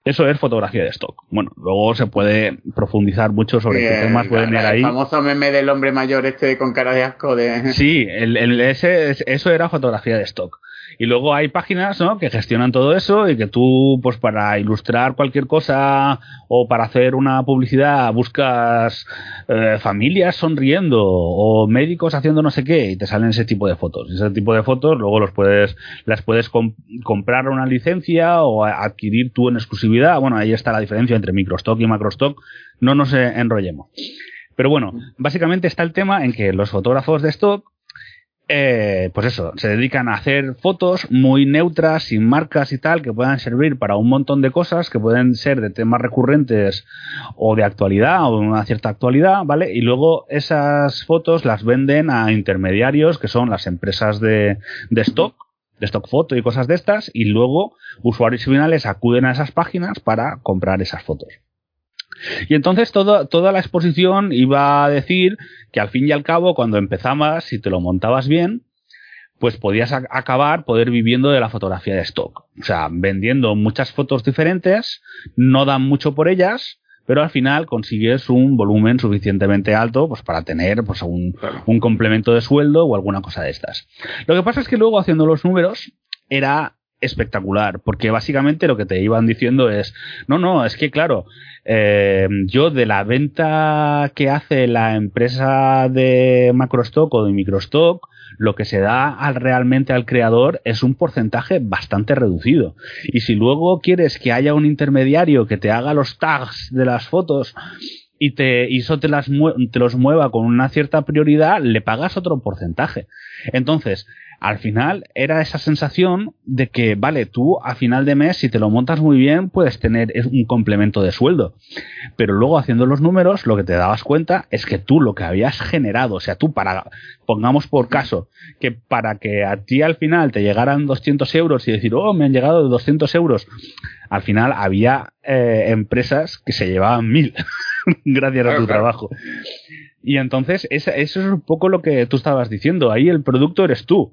Eso es fotografía de stock. Bueno, luego se puede profundizar mucho sobre qué temas pueden ir ahí. El famoso meme del hombre mayor este con cara de asco de... Sí, el, el- ese, es- eso era fotografía de stock. Y luego hay páginas ¿no? que gestionan todo eso y que tú, pues para ilustrar cualquier cosa o para hacer una publicidad, buscas eh, familias sonriendo o médicos haciendo no sé qué y te salen ese tipo de fotos. Ese tipo de fotos luego los puedes, las puedes com- comprar una licencia o adquirir tú en exclusividad. Bueno, ahí está la diferencia entre microstock y macrostock. No nos eh, enrollemos. Pero bueno, básicamente está el tema en que los fotógrafos de stock eh, pues eso, se dedican a hacer fotos muy neutras, sin marcas y tal, que puedan servir para un montón de cosas, que pueden ser de temas recurrentes o de actualidad o de una cierta actualidad, ¿vale? Y luego esas fotos las venden a intermediarios, que son las empresas de, de stock, de stock foto y cosas de estas, y luego usuarios finales acuden a esas páginas para comprar esas fotos. Y entonces todo, toda la exposición iba a decir que al fin y al cabo, cuando empezabas, si te lo montabas bien, pues podías acabar poder viviendo de la fotografía de stock. O sea, vendiendo muchas fotos diferentes, no dan mucho por ellas, pero al final consigues un volumen suficientemente alto pues para tener pues un, Claro. un complemento de sueldo o alguna cosa de estas. Lo que pasa es que luego haciendo los números era espectacular, porque básicamente lo que te iban diciendo es, no, no, es que claro, eh, yo de la venta que hace la empresa de macrostock o de microstock, lo que se da al, realmente al creador es un porcentaje bastante reducido. Y si luego quieres que haya un intermediario que te haga los tags de las fotos y, te, y eso te, las te los mueva con una cierta prioridad, le pagas otro porcentaje. Entonces, al final era esa sensación de que, vale, tú a final de mes, si te lo montas muy bien, puedes tener un complemento de sueldo. Pero luego haciendo los números, lo que te dabas cuenta es que tú lo que habías generado, o sea, tú para, pongamos por caso, que para que a ti al final te llegaran 200 euros y decir, oh, me han llegado 200 euros, al final había eh, empresas que se llevaban mil gracias a tu claro. trabajo. Y entonces, eso es un poco lo que tú estabas diciendo. Ahí el producto eres tú.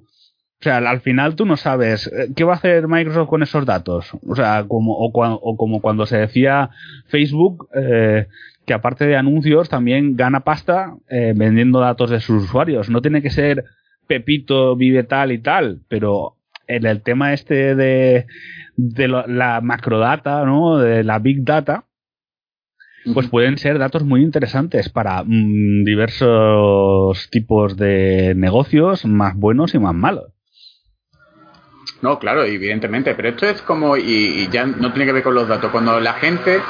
O sea, al final tú no sabes eh, qué va a hacer Microsoft con esos datos. O sea, como, o, o como cuando se decía Facebook, eh, que aparte de anuncios también gana pasta eh, vendiendo datos de sus usuarios. No tiene que ser Pepito vive tal y tal, pero en el tema este de, de la macrodata, ¿no? De la big data, pues pueden ser datos muy interesantes para mm, diversos tipos de negocios, más buenos y más malos. No, claro, evidentemente, pero esto es como, y, y ya no tiene que ver con los datos, cuando la gente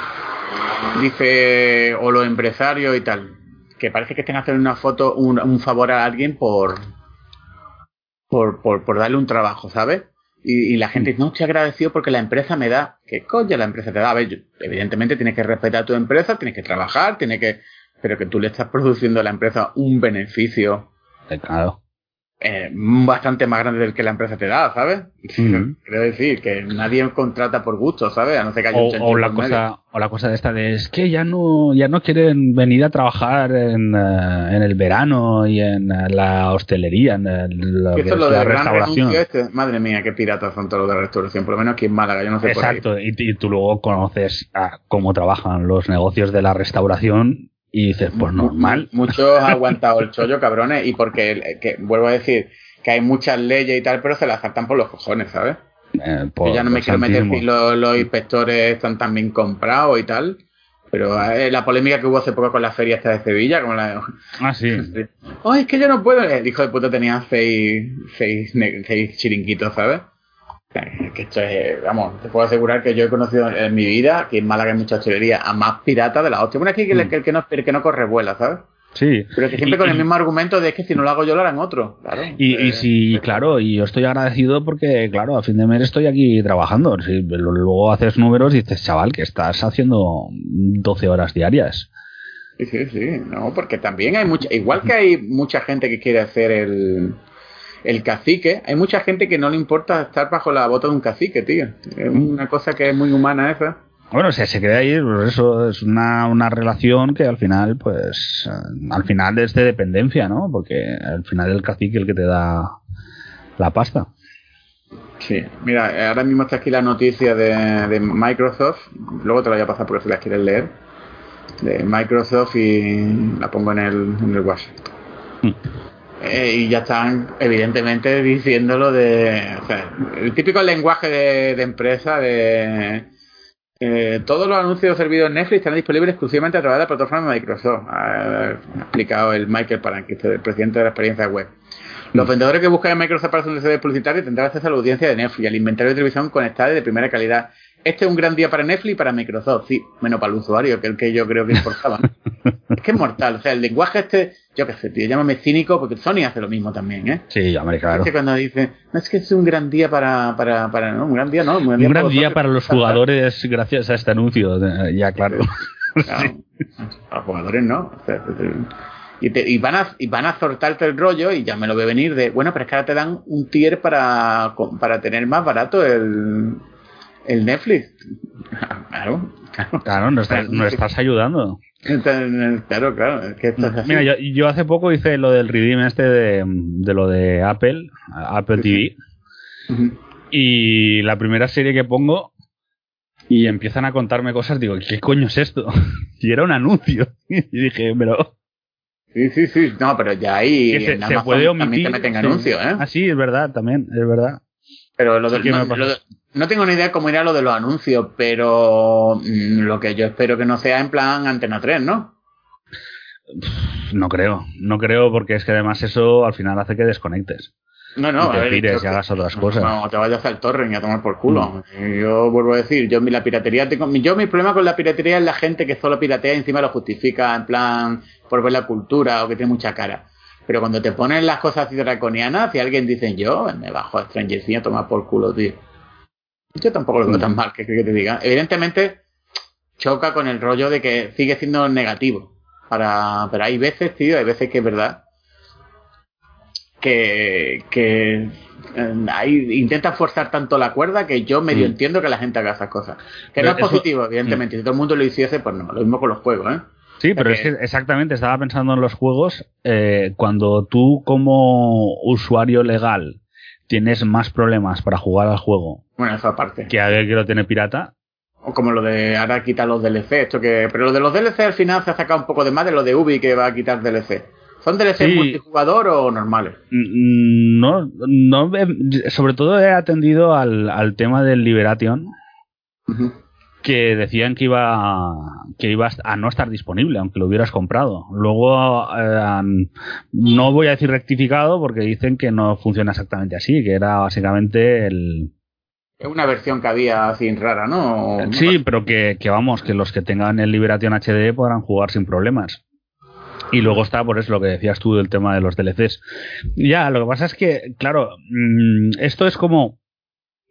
dice, o los empresarios y tal, que parece que estén haciendo una foto, un, favor a alguien por, por, por, darle un trabajo, ¿sabes? Y, la gente dice, no, estoy agradecido porque la empresa me da. ¿Qué coño la empresa te da? A evidentemente tienes que respetar a tu empresa, tienes que trabajar, tienes que... Pero que tú le estás produciendo a la empresa un beneficio Claro. Eh, bastante más grande del que la empresa te da, ¿sabes? Ujú. Quiero decir que nadie contrata por gusto, ¿sabes? A no ser que haya O, la medio. cosa, o la cosa de esta de es que ya no, ya no quieren venir a trabajar en, eh, en el verano y en eh, la hostelería, en el- que eso es lo es la restauración. este. Madre mía, qué piratas son todos los de restauración. Por lo menos aquí en Málaga, yo no sé Exacto, y, y tú luego conoces a cómo trabajan los negocios de la restauración Y dices, pues normal. Muchos han aguantado el chollo, cabrones, y porque, que, vuelvo a decir, que hay muchas leyes y tal, pero se las saltan por los cojones, ¿sabes? Eh, Yo ya no me quiero meter si los, los, inspectores están tan bien comprados y tal. Pero eh, la polémica que hubo hace poco con la feria esta de Sevilla, como la Ah, sí. oh, es que yo no puedo. El hijo de puta tenía seis, seis, seis chiringuitos, ¿sabes? Que esto es, vamos, te puedo asegurar que yo he conocido en mi vida, que en Málaga hay mucha hostelería, a más pirata de la hostia. Bueno, aquí que, el, mm. que, no, el que no corre vuela, ¿sabes? Sí. Pero que siempre con el mismo argumento de que si no lo hago yo lo harán otro. Claro. Y, y si, claro, y yo estoy agradecido porque, claro, a fin de mes estoy aquí trabajando. Si luego haces números y dices, chaval, que estás haciendo 12 horas diarias. Sí, sí, sí. No, porque también hay mucha. Igual que hay mucha gente que quiere hacer el, el cacique, hay mucha gente que no le importa estar bajo la bota de un cacique, tío. Es una cosa que es muy humana esa. Bueno, o sea, se queda ahí, pues eso es una, una relación que al final, pues, eh, al final es de dependencia, ¿no? Porque al final es el cacique el que te da la pasta. Sí, mira, ahora mismo está aquí la noticia de, Microsoft, luego te la voy a pasar porque si la quieres leer, de Microsoft y la pongo en el, en el WhatsApp. Mm. Eh, y ya están evidentemente diciéndolo de o sea, el típico lenguaje de, de empresa de eh, todos los anuncios servidos en Netflix están disponibles exclusivamente a través de la plataforma de Microsoft, ha explicado el Michael Paranquist, el presidente de la experiencia web. Los vendedores que buscan en Microsoft para su publicitario tendrán acceso a la audiencia de Netflix, al inventario de televisión conectada y de primera calidad. Este es un gran día para Netflix y para Microsoft, sí, menos para el usuario, que el que yo creo que importaba. es que es mortal, o sea, el lenguaje este yo qué sé, tío, llámame cínico porque Sony hace lo mismo también, ¿eh? Sí, hombre, claro. Es que cuando dice, no es que es un gran día para, para, para no, un gran día, no, un gran día, para, los jugadores gracias a este anuncio, ya claro. A los jugadores no. y, y, van a, y van a soltarte el rollo y ya me lo ve venir de, bueno, pero es que ahora te dan un tier para, para tener más barato el, el Netflix. claro, claro. Claro, nos, estás ayudando. Claro, claro. Mira, yo, yo, hace poco hice lo del redeem este de, de lo de Apple, Apple TV. Y la primera serie que pongo y empiezan a contarme cosas, digo, ¿qué coño es esto? y era un anuncio. y dije, pero... Sí, sí, sí. No, pero ya ahí se, puede omitir. También te meten anuncios, ¿eh? Ah, sí, es verdad, también, es verdad. Pero lo, de, no tengo ni idea cómo irá lo de los anuncios, pero mm, lo que yo espero que no sea en plan Antena 3, ¿no? No creo, no creo porque es que además eso al final hace que desconectes. No, no, y te pires y hagas otras cosas. No, te vayas al torre y a tomar por culo. Mm. Yo vuelvo a decir, yo la piratería tengo, yo mi problema con la piratería es la gente que solo piratea y encima lo justifica en plan por ver la cultura o que tiene mucha cara. Pero cuando te ponen las cosas así draconianas, si alguien dice yo, me bajo a Stranger Things a tomar por culo, tío. Yo tampoco lo veo tan mal que, que te diga. Evidentemente, choca con el rollo de que sigue siendo negativo. Para, pero hay veces, tío, hay veces que es verdad que, que eh, intenta forzar tanto la cuerda que yo medio mm. entiendo que la gente haga esas cosas. Que no es positivo, evidentemente. Mm. Si todo el mundo lo hiciese, pues no. Lo mismo con los juegos, ¿eh? Sí, pero es que exactamente, estaba pensando en los juegos, eh, cuando tú como usuario legal tienes más problemas para jugar al juego. Bueno, eso aparte. Que alguien que lo tiene pirata. O como lo de ahora quita los DLC, esto que. Pero lo de los DLC al final se ha sacado un poco de más de lo de Ubi que va a quitar DLC. ¿Son DLC multijugador o normales? Mm, no, no, sobre todo he atendido al, al tema del Liberation que decían que iba que iba a no estar disponible aunque lo hubieras comprado. Luego eh, no voy a decir rectificado porque dicen que no funciona exactamente así que era básicamente el es una versión que había así rara no sí pero que, que vamos que los que tengan el Liberation HD podrán jugar sin problemas. Y luego está por eso lo que decías tú del tema de los DLCs ya lo que pasa es que claro mm, esto es como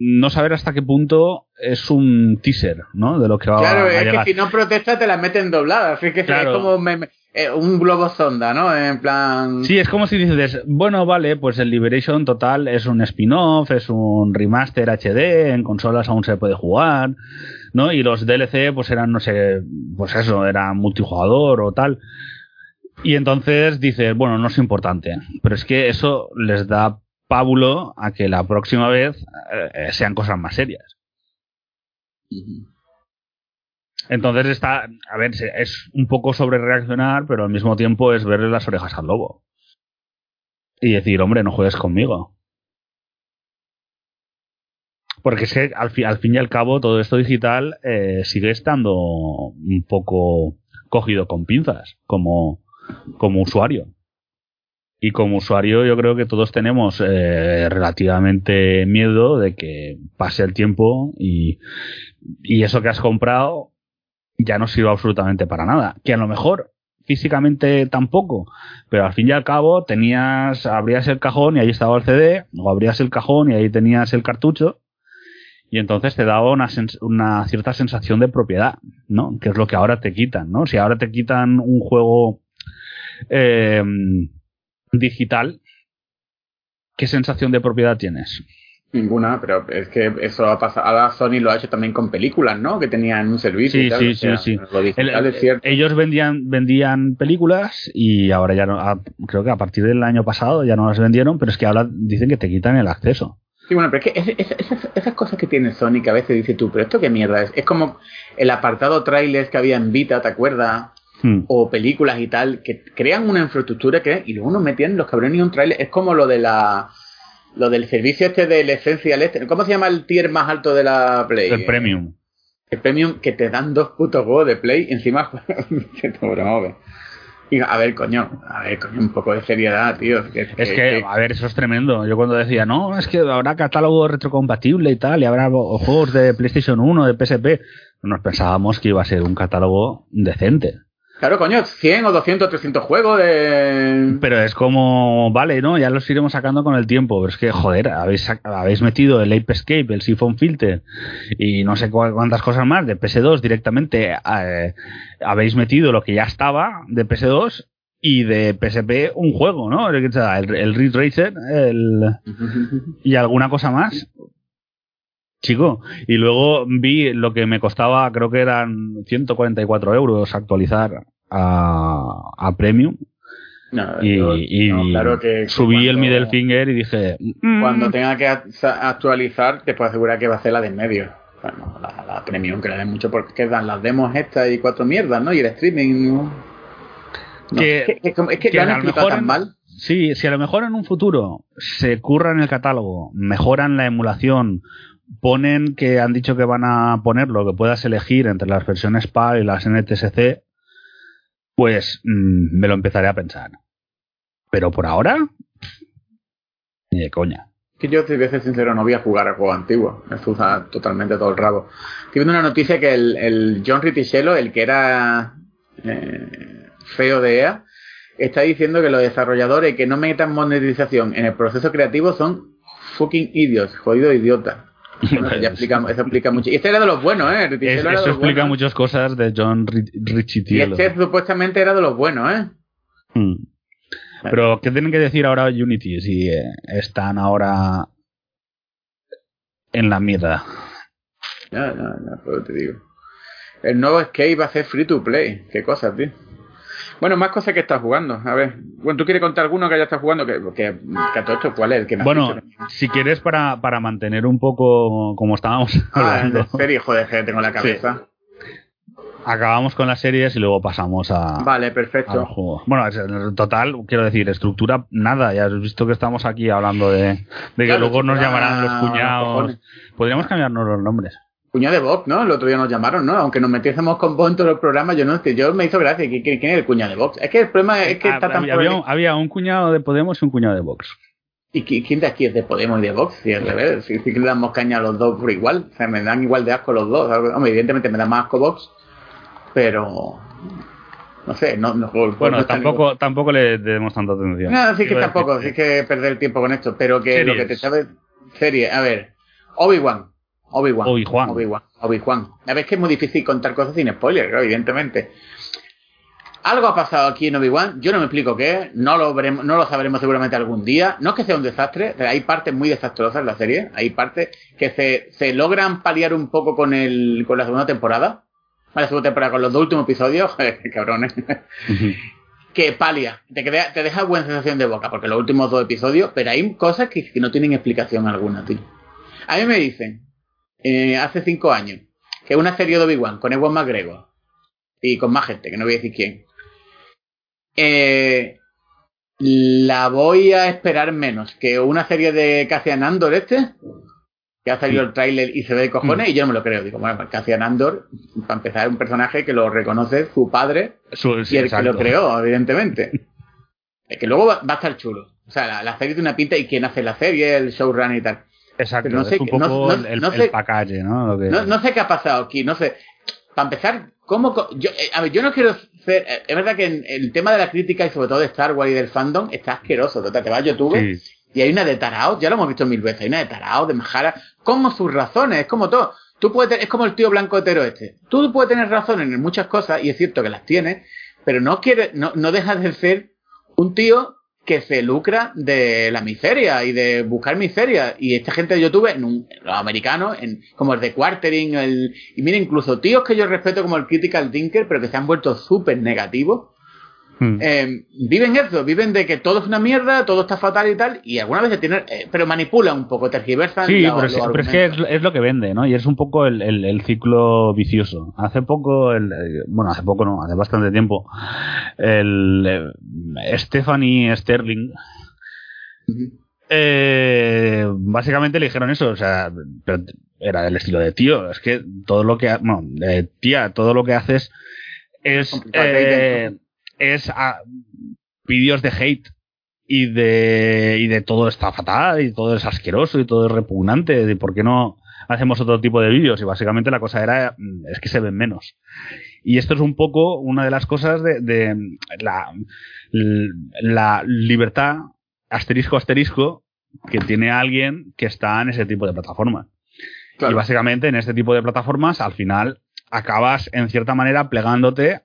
no saber hasta qué punto es un teaser, ¿no? De lo que va claro, a Claro, es que si no protesta te la meten doblada, así que es como eh, un globo sonda, ¿no? En plan... Sí, es como si dices, bueno, vale, pues el Liberation total es un spin-off, es un remaster HD, en consolas aún se puede jugar, ¿no? Y los DLC pues eran, no sé, pues eso, era multijugador o tal. Y entonces dices, bueno, no es importante, pero es que eso les da pábulo a que la próxima vez eh, sean cosas más serias. Entonces está, a ver, es un poco sobre reaccionar, pero al mismo tiempo es verle las orejas al lobo. Y decir, hombre, no juegues conmigo. Porque sé, al, al fin y al cabo todo esto digital eh, sigue estando un poco cogido con pinzas como, como usuario. Y como usuario yo creo que todos tenemos eh, relativamente miedo de que pase el tiempo y, y eso que has comprado ya no sirva absolutamente para nada. Que a lo mejor físicamente tampoco, pero al fin y al cabo tenías, abrías el cajón y ahí estaba el CD, o abrías el cajón y ahí tenías el cartucho, y entonces te daba una, una, cierta sensación de propiedad, ¿no? Que es lo que ahora te quitan, ¿no? Si ahora te quitan un juego eh, digital, ¿qué sensación de propiedad tienes? Ninguna, pero es que eso ha pasado. Ahora Sony lo ha hecho también con películas, ¿no? Que tenían un servicio. Sí, sí, sí, sí. Ellos vendían, vendían películas y ahora ya no. creo que a partir del año pasado ya no las vendieron, pero es que ahora dicen que te quitan el acceso. Sí, bueno, pero es que esas, cosas que tiene Sony que a veces dices tú, pero esto qué mierda es. Es como el apartado trailers que había en Vita, ¿te acuerdas? Hmm. O películas y tal, que crean una infraestructura que y luego nos metían los cabrones y un trailer. Es como lo de la lo del servicio este del Essential este. ¿Cómo se llama el tier más alto de la Play? El Premium. El Premium que te dan dos putos juegos de Play encima. a ver, coño, a ver, coño, un poco de seriedad, tío. es que, a ver, eso es tremendo. Yo cuando decía, no, es que habrá catálogo retrocompatible y tal, y habrá juegos de PlayStation 1, de PSP, nos pensábamos que iba a ser un catálogo decente. Claro, coño, 100 o 200 o 300 juegos de... Pero es como, vale, ¿no? Ya los iremos sacando con el tiempo. Pero es que, joder, habéis, habéis metido el Ape Escape, el Siphon Filter y no sé cuántas cosas más de PS2 directamente. Eh, habéis metido lo que ya estaba de PS2 y de PSP un juego, ¿no? El, el Ridge Racer el, y alguna cosa más. Chico, y luego vi lo que me costaba, creo que eran 144 euros actualizar a, a Premium. y, claro que, subí el middle finger y dije... Mm". Cuando tenga que actualizar, te puedo asegurar que va a ser la de en medio. Bueno, la, Premium, que le den mucho porque dan las demos estas y cuatro mierdas, ¿no? Y el streaming... que, es que, que, a lo mejor tan mal. Sí, si a lo mejor en un futuro se curra en el catálogo, mejoran la emulación, ponen que han dicho que van a poner lo que puedas elegir entre las versiones PAL y las NTSC, pues mm, me lo empezaré a pensar. Pero por ahora, ni de coña. Que yo, si ser sincero, no voy a jugar a juego antiguo. Me usa totalmente todo el rabo. Estoy una noticia que el, el John Riticello, el que era eh, feo de EA, está diciendo que los desarrolladores que no metan monetización en el proceso creativo son fucking idiots, explica, eso explica mucho. Y este era de los buenos, ¿eh? eso explica muchas cosas de John Richitiello. Y este supuestamente era de los buenos, ¿eh? Hmm. Pero, ¿qué tienen que decir ahora Unity si eh, están ahora en la mierda? No, no, no, pero te digo. El nuevo Skate va a ser free to play. Qué cosas, tío. Bueno, más cosas que estás jugando. A ver, bueno, ¿tú quieres contar alguno que haya estado jugando? Que, que, todo esto, ¿cuál es? El que bueno, si quieres, para, para mantener un poco como estábamos ah, hablando. serie, joder, que tengo la cabeza. Acabamos con las series y luego pasamos a. Vale, perfecto. Bueno, en total, quiero decir, estructura, nada. Ya has visto que estamos aquí hablando de, de que luego nos llamarán los cuñados. Podríamos cambiarnos los nombres. Cuñado de Vox, ¿no? El otro día nos llamaron, ¿no? Aunque nos metiésemos con Vox en todos los programas, yo no yo me hizo gracia. ¿Quién, es el cuñado de Vox? Es que el problema es que ah, está tan. Había, un, había un cuñado de Podemos y un cuñado de Vox. ¿Y quién de aquí es de Podemos y de Vox? Si al revés, si, le damos caña a los dos por igual. O sea, me dan igual de asco los dos. Hombre, evidentemente me da más asco Vox, pero. No sé, no. no bueno, tampoco, tampoco le demos tanta atención. No, sí que tampoco, sí que perder el tiempo con esto, pero que lo que te sabe. Serie, a ver. Obi-Wan. Obi-Wan. Obi-Wan. Obi-Wan. Obi-Wan. La vez que es muy difícil contar cosas sin spoiler, evidentemente. Algo ha pasado aquí en Obi-Wan, yo no me explico qué, no lo veremos, no lo sabremos seguramente algún día. No es que sea un desastre, hay partes muy desastrosas en la serie, hay partes que se, se logran paliar un poco con el, con la segunda temporada. La segunda temporada con los dos últimos episodios, cabrones. que palia, te, te deja buena sensación de boca, porque los últimos dos episodios, pero hay cosas que, que no tienen explicación alguna, tío. A mí me dicen, eh, hace cinco años, que es una serie de Obi-Wan con Ewan McGregor y con más gente, que no voy a decir quién. Eh, la voy a esperar menos que una serie de Cassian Andor este, que ha salido el tráiler y se ve de cojones, y yo no me lo creo. Digo, bueno, pues Cassian Andor, para empezar, es un personaje que lo reconoce su padre Su- sí, y el que lo creó, evidentemente. es que luego va, va a estar chulo. O sea, la, la serie tiene una pinta y quién hace la serie, el showrunner y tal. Exacto, Pero no sé es un qué- no- poco no- el, pacalle, ¿no? Que- No, no sé qué ha pasado aquí, no sé. Para empezar, ¿cómo.? Yo, eh, a ver, yo no quiero ser. eh, Es verdad que en el tema de la crítica y sobre todo de Star Wars y del fandom está asqueroso. Total, te vas a YouTube Sí. y hay una de Tarao, ya lo hemos visto mil veces, hay una de Tarao, de Majara, con sus razones, es como todo. Tú puedes tener- es como el tío blanco hetero este. Tú puedes tener razones en muchas cosas, y es cierto que las tienes, pero no quiere, no, no dejas de ser un tío que se lucra de la miseria y de buscar miseria. Y esta gente de YouTube, los americanos, en, como el de Quartering, el, y mira, incluso tíos que yo respeto como el Critical Thinker, pero que se han vuelto súper negativos, Mm. eh, viven eso, viven de que todo es una mierda, todo está fatal y tal, y algunas veces tienen, eh, pero manipulan un poco, tergiversan. Sí, la- pero, es, pero es que es, lo que vende, ¿no? Y es un poco el, el- el ciclo vicioso. Hace poco, el, bueno, hace poco no, hace bastante tiempo, el eh, Stephanie Sterling, eh, básicamente le dijeron eso, o sea, pero era del estilo de tío, es que todo lo que, ha- bueno, tía, todo lo que haces es, es ah, vídeos de hate y de, y de todo está fatal y todo es asqueroso y todo es repugnante, de por qué no hacemos otro tipo de vídeos y básicamente la cosa era, mm, es que se ven menos. Y esto es un poco una de las cosas de, de la, la libertad asterisco asterisco que tiene alguien que está en ese tipo de plataformas. Claro. Y básicamente en este tipo de plataformas al final acabas en cierta manera plegándote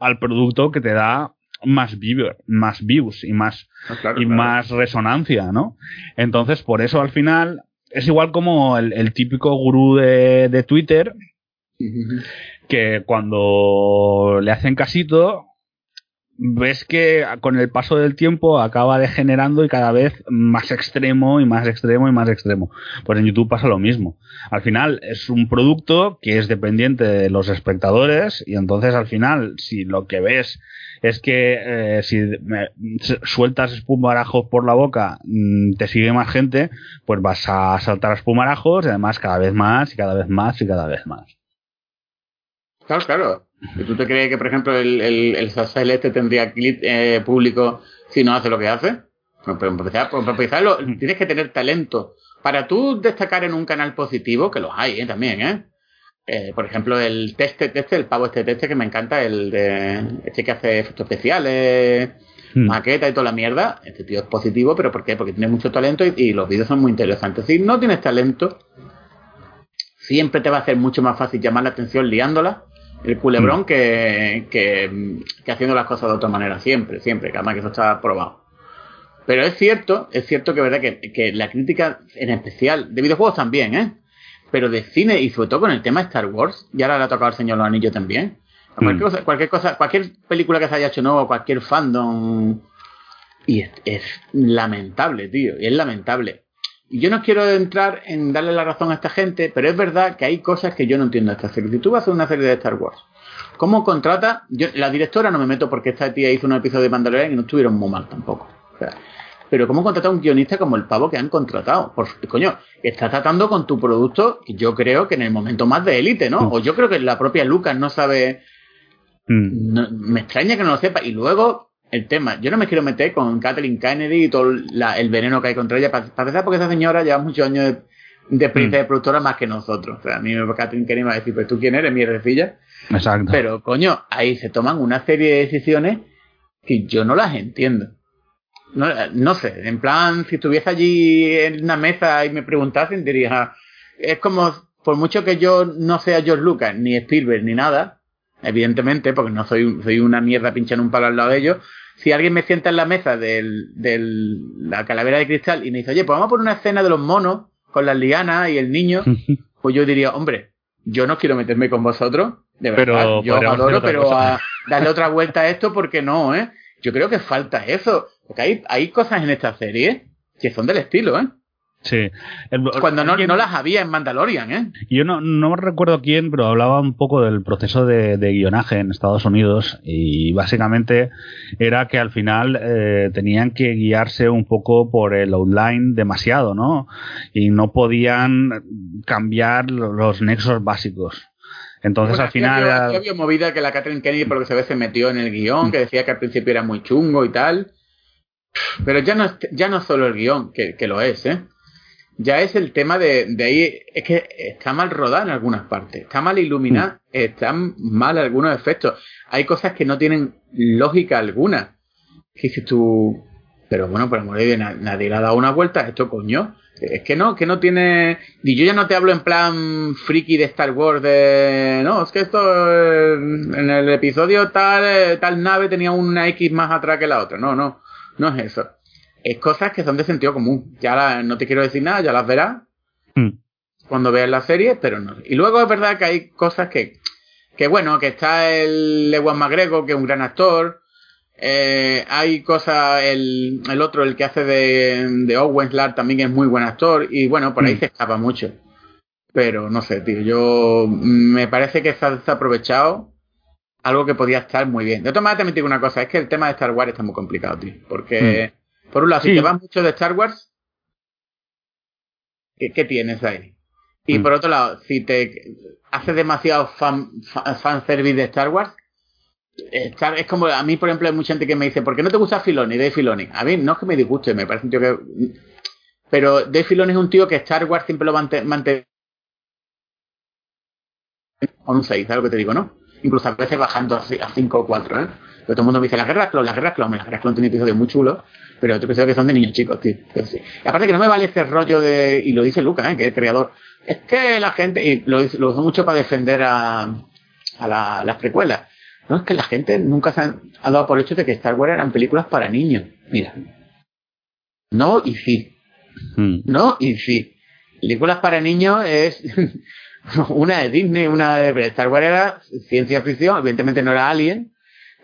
al producto que te da más viewer, más views y más Ah, claro, y claro. más resonancia, ¿no? Entonces, por eso al final es igual como el, el típico gurú de, de Twitter que cuando le hacen casito ves que con el paso del tiempo acaba degenerando y cada vez más extremo y más extremo y más extremo. Pues en YouTube pasa lo mismo. Al final es un producto que es dependiente de los espectadores y entonces al final si lo que ves es que eh, si me- sueltas espumarajos por la boca mm, te sigue más gente, pues vas a saltar espumarajos y además cada vez más y cada vez más y cada vez más. Claro, claro. ¿Y tú te crees que, por ejemplo, el, el, el Sassel este tendría clip eh, público si no hace lo que hace? Pues, para empezar, para empezar, lo- tienes que tener talento. Para tú destacar en un canal positivo, que los hay ¿eh? también, ¿eh? Eh, por ejemplo, el teste, teste, el pavo este teste que me encanta, el de este que hace efectos especiales, Hmm. maqueta y toda la mierda. Este tío es positivo, pero ¿por qué? Porque tiene mucho talento y, y los vídeos son muy interesantes. Si no tienes talento, siempre te va a ser mucho más fácil llamar la atención liándola, el culebrón, que, que, que haciendo las cosas de otra manera, siempre, siempre, que además que eso está probado. Pero es cierto, es cierto que verdad que, que la crítica en especial, de videojuegos también, ¿eh? Pero de cine y sobre todo con el tema de Star Wars, y ahora le ha tocado al señor Los Anillos también. Cualquier, Mm. cosa, cualquier cosa, cualquier película que se haya hecho nuevo, cualquier fandom. Y es, es lamentable, tío. Y es lamentable. Y yo no quiero entrar en darle la razón a esta gente, pero es verdad que hay cosas que yo no entiendo de esta serie. Si tú vas a hacer una serie de Star Wars, ¿cómo contrata? Yo, la directora no me meto porque esta tía hizo un episodio de Mandalorian y no estuvieron muy mal tampoco. O sea, pero ¿cómo contrata a un guionista como el pavo que han contratado? Por, coño, está tratando con tu producto, yo creo que en el momento más de élite, ¿no? Mm. O yo creo que la propia Lucas no sabe Mm. no- me extraña que no lo sepa. Y luego, el tema, yo no me quiero meter con Kathleen Kennedy y todo la- el veneno que hay contra ella, para, empezar porque esa señora lleva muchos años de, de experiencia Mm. de productora más que nosotros. O sea, a mí Kathleen Kennedy me va a decir, pues tú quién eres, mierdecilla. Exacto. Pero, coño, ahí se toman una serie de decisiones que yo no las entiendo. No, no sé, en plan, si estuviese allí en una mesa y me preguntasen, diría, es como, por mucho que yo no sea George Lucas, ni Spielberg, ni nada, evidentemente, porque no soy, soy una mierda pinchando un palo al lado de ellos, si alguien me sienta en la mesa de del, la calavera de cristal y me dice, oye, pues vamos a poner una escena de los monos con las lianas y el niño, pues yo diría, hombre, yo no quiero meterme con vosotros, de verdad, Pero yo os adoro, pero a darle otra vuelta a esto, porque no, ¿eh? Yo creo que falta eso, porque hay, hay cosas en esta serie que son del estilo, ¿eh? Sí. Cuando no, no, las había en Mandalorian, ¿eh? Yo no, no recuerdo quién, pero hablaba un poco del proceso de, guionaje en Estados Unidos y básicamente era que al final eh, tenían que guiarse un poco por el outline demasiado, ¿no? Y no podían cambiar los nexos básicos. Entonces al final. Había, había movida que la Catherine Kennedy, por lo que se ve, se metió en el guion, que decía que al principio era muy chungo y tal. Pero ya no, ya no solo el guion, que, que lo es, ¿eh? Ya es el tema de, de, ahí, es que está mal rodada en algunas partes, está mal iluminada, mm. están mal algunos efectos. Hay cosas que no tienen lógica alguna. Que dices tú, pero bueno, por amor de nadie le ha dado una vuelta a esto, coño. Es que no, que no tiene. Y yo ya no te hablo en plan friki de Star Wars de. No, es que esto. En el episodio tal, eh, tal nave tenía una X más atrás que la otra. No, no, no es eso es cosas que son de sentido común. Ya no te quiero decir nada, ya las verás mm. cuando veas la serie, pero no. Y luego es verdad que hay cosas que, que bueno, que está el Ewan McGregor, que es un gran actor. Eh, hay cosas, el, el, otro, el que hace de, de Owen Clark, también es muy buen actor. Y bueno, por ahí mm. se escapa mucho. Pero no sé, tío, yo me parece que está desaprovechado algo que podía estar muy bien. De todas maneras, también digo una cosa, es que el tema de Star Wars está muy complicado, tío. Porque mm. Por un lado, si te vas mucho de Star Wars, ¿qué, tienes ahí? Y mm. por otro lado, si te haces demasiado fan, fan, service de Star Wars, es como a mí, por ejemplo, hay mucha gente que me dice, ¿por qué no te gusta Filoni, Dave Filoni? A mí no es que me disguste, me parece un tío que... Pero Dave Filoni es un tío que Star Wars siempre lo mantiene con un 6, ¿sabes lo que te digo, no? Incluso a veces bajando a 5 o 4, ¿eh? Pero todo el mundo me dice, las guerras clon, las guerras clon, las guerras clon tiene episodios muy chulos, pero otro episodio que son de niños chicos, tío. Y aparte que no me vale ese rollo de, y lo dice Lucas, ¿eh? que es creador, es que la gente, y lo, lo uso mucho para defender a, a la, las precuelas. No, es que la gente nunca se ha, dado por hecho de que Star Wars eran películas para niños. Mira. No y sí. Hmm. No y sí. Películas para niños es una de Disney, una de Star Wars era ciencia ficción, evidentemente no era Alien,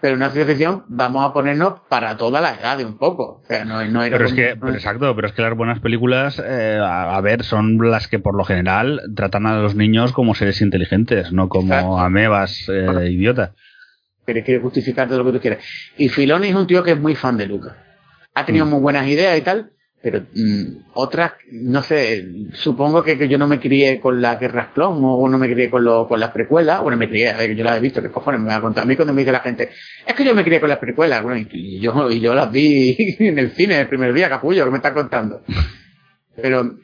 pero una ciencia vamos a ponernos para toda la edad de un poco. O sea, no, no era pero es que, exacto, pero es que las buenas películas, eh, a, ver, son las que por lo general tratan a los niños como seres inteligentes, no como amebas eh, idiotas. Pero que justificarte lo que tú quieras. Y Filoni es un tío que es muy fan de Lucas. Ha tenido mm. muy buenas ideas y tal, pero mm, otras, no sé, supongo que, que, yo no me crié con las guerras clon o no me crié con, lo, con las precuelas. Bueno, me crié, a ver, yo las he visto, ¿qué cojones me va a contar? A mí cuando me dice la gente, es que yo me crié con las precuelas, bueno, y yo, y yo las vi en el cine el primer día, capullo, que me está contando. Pero,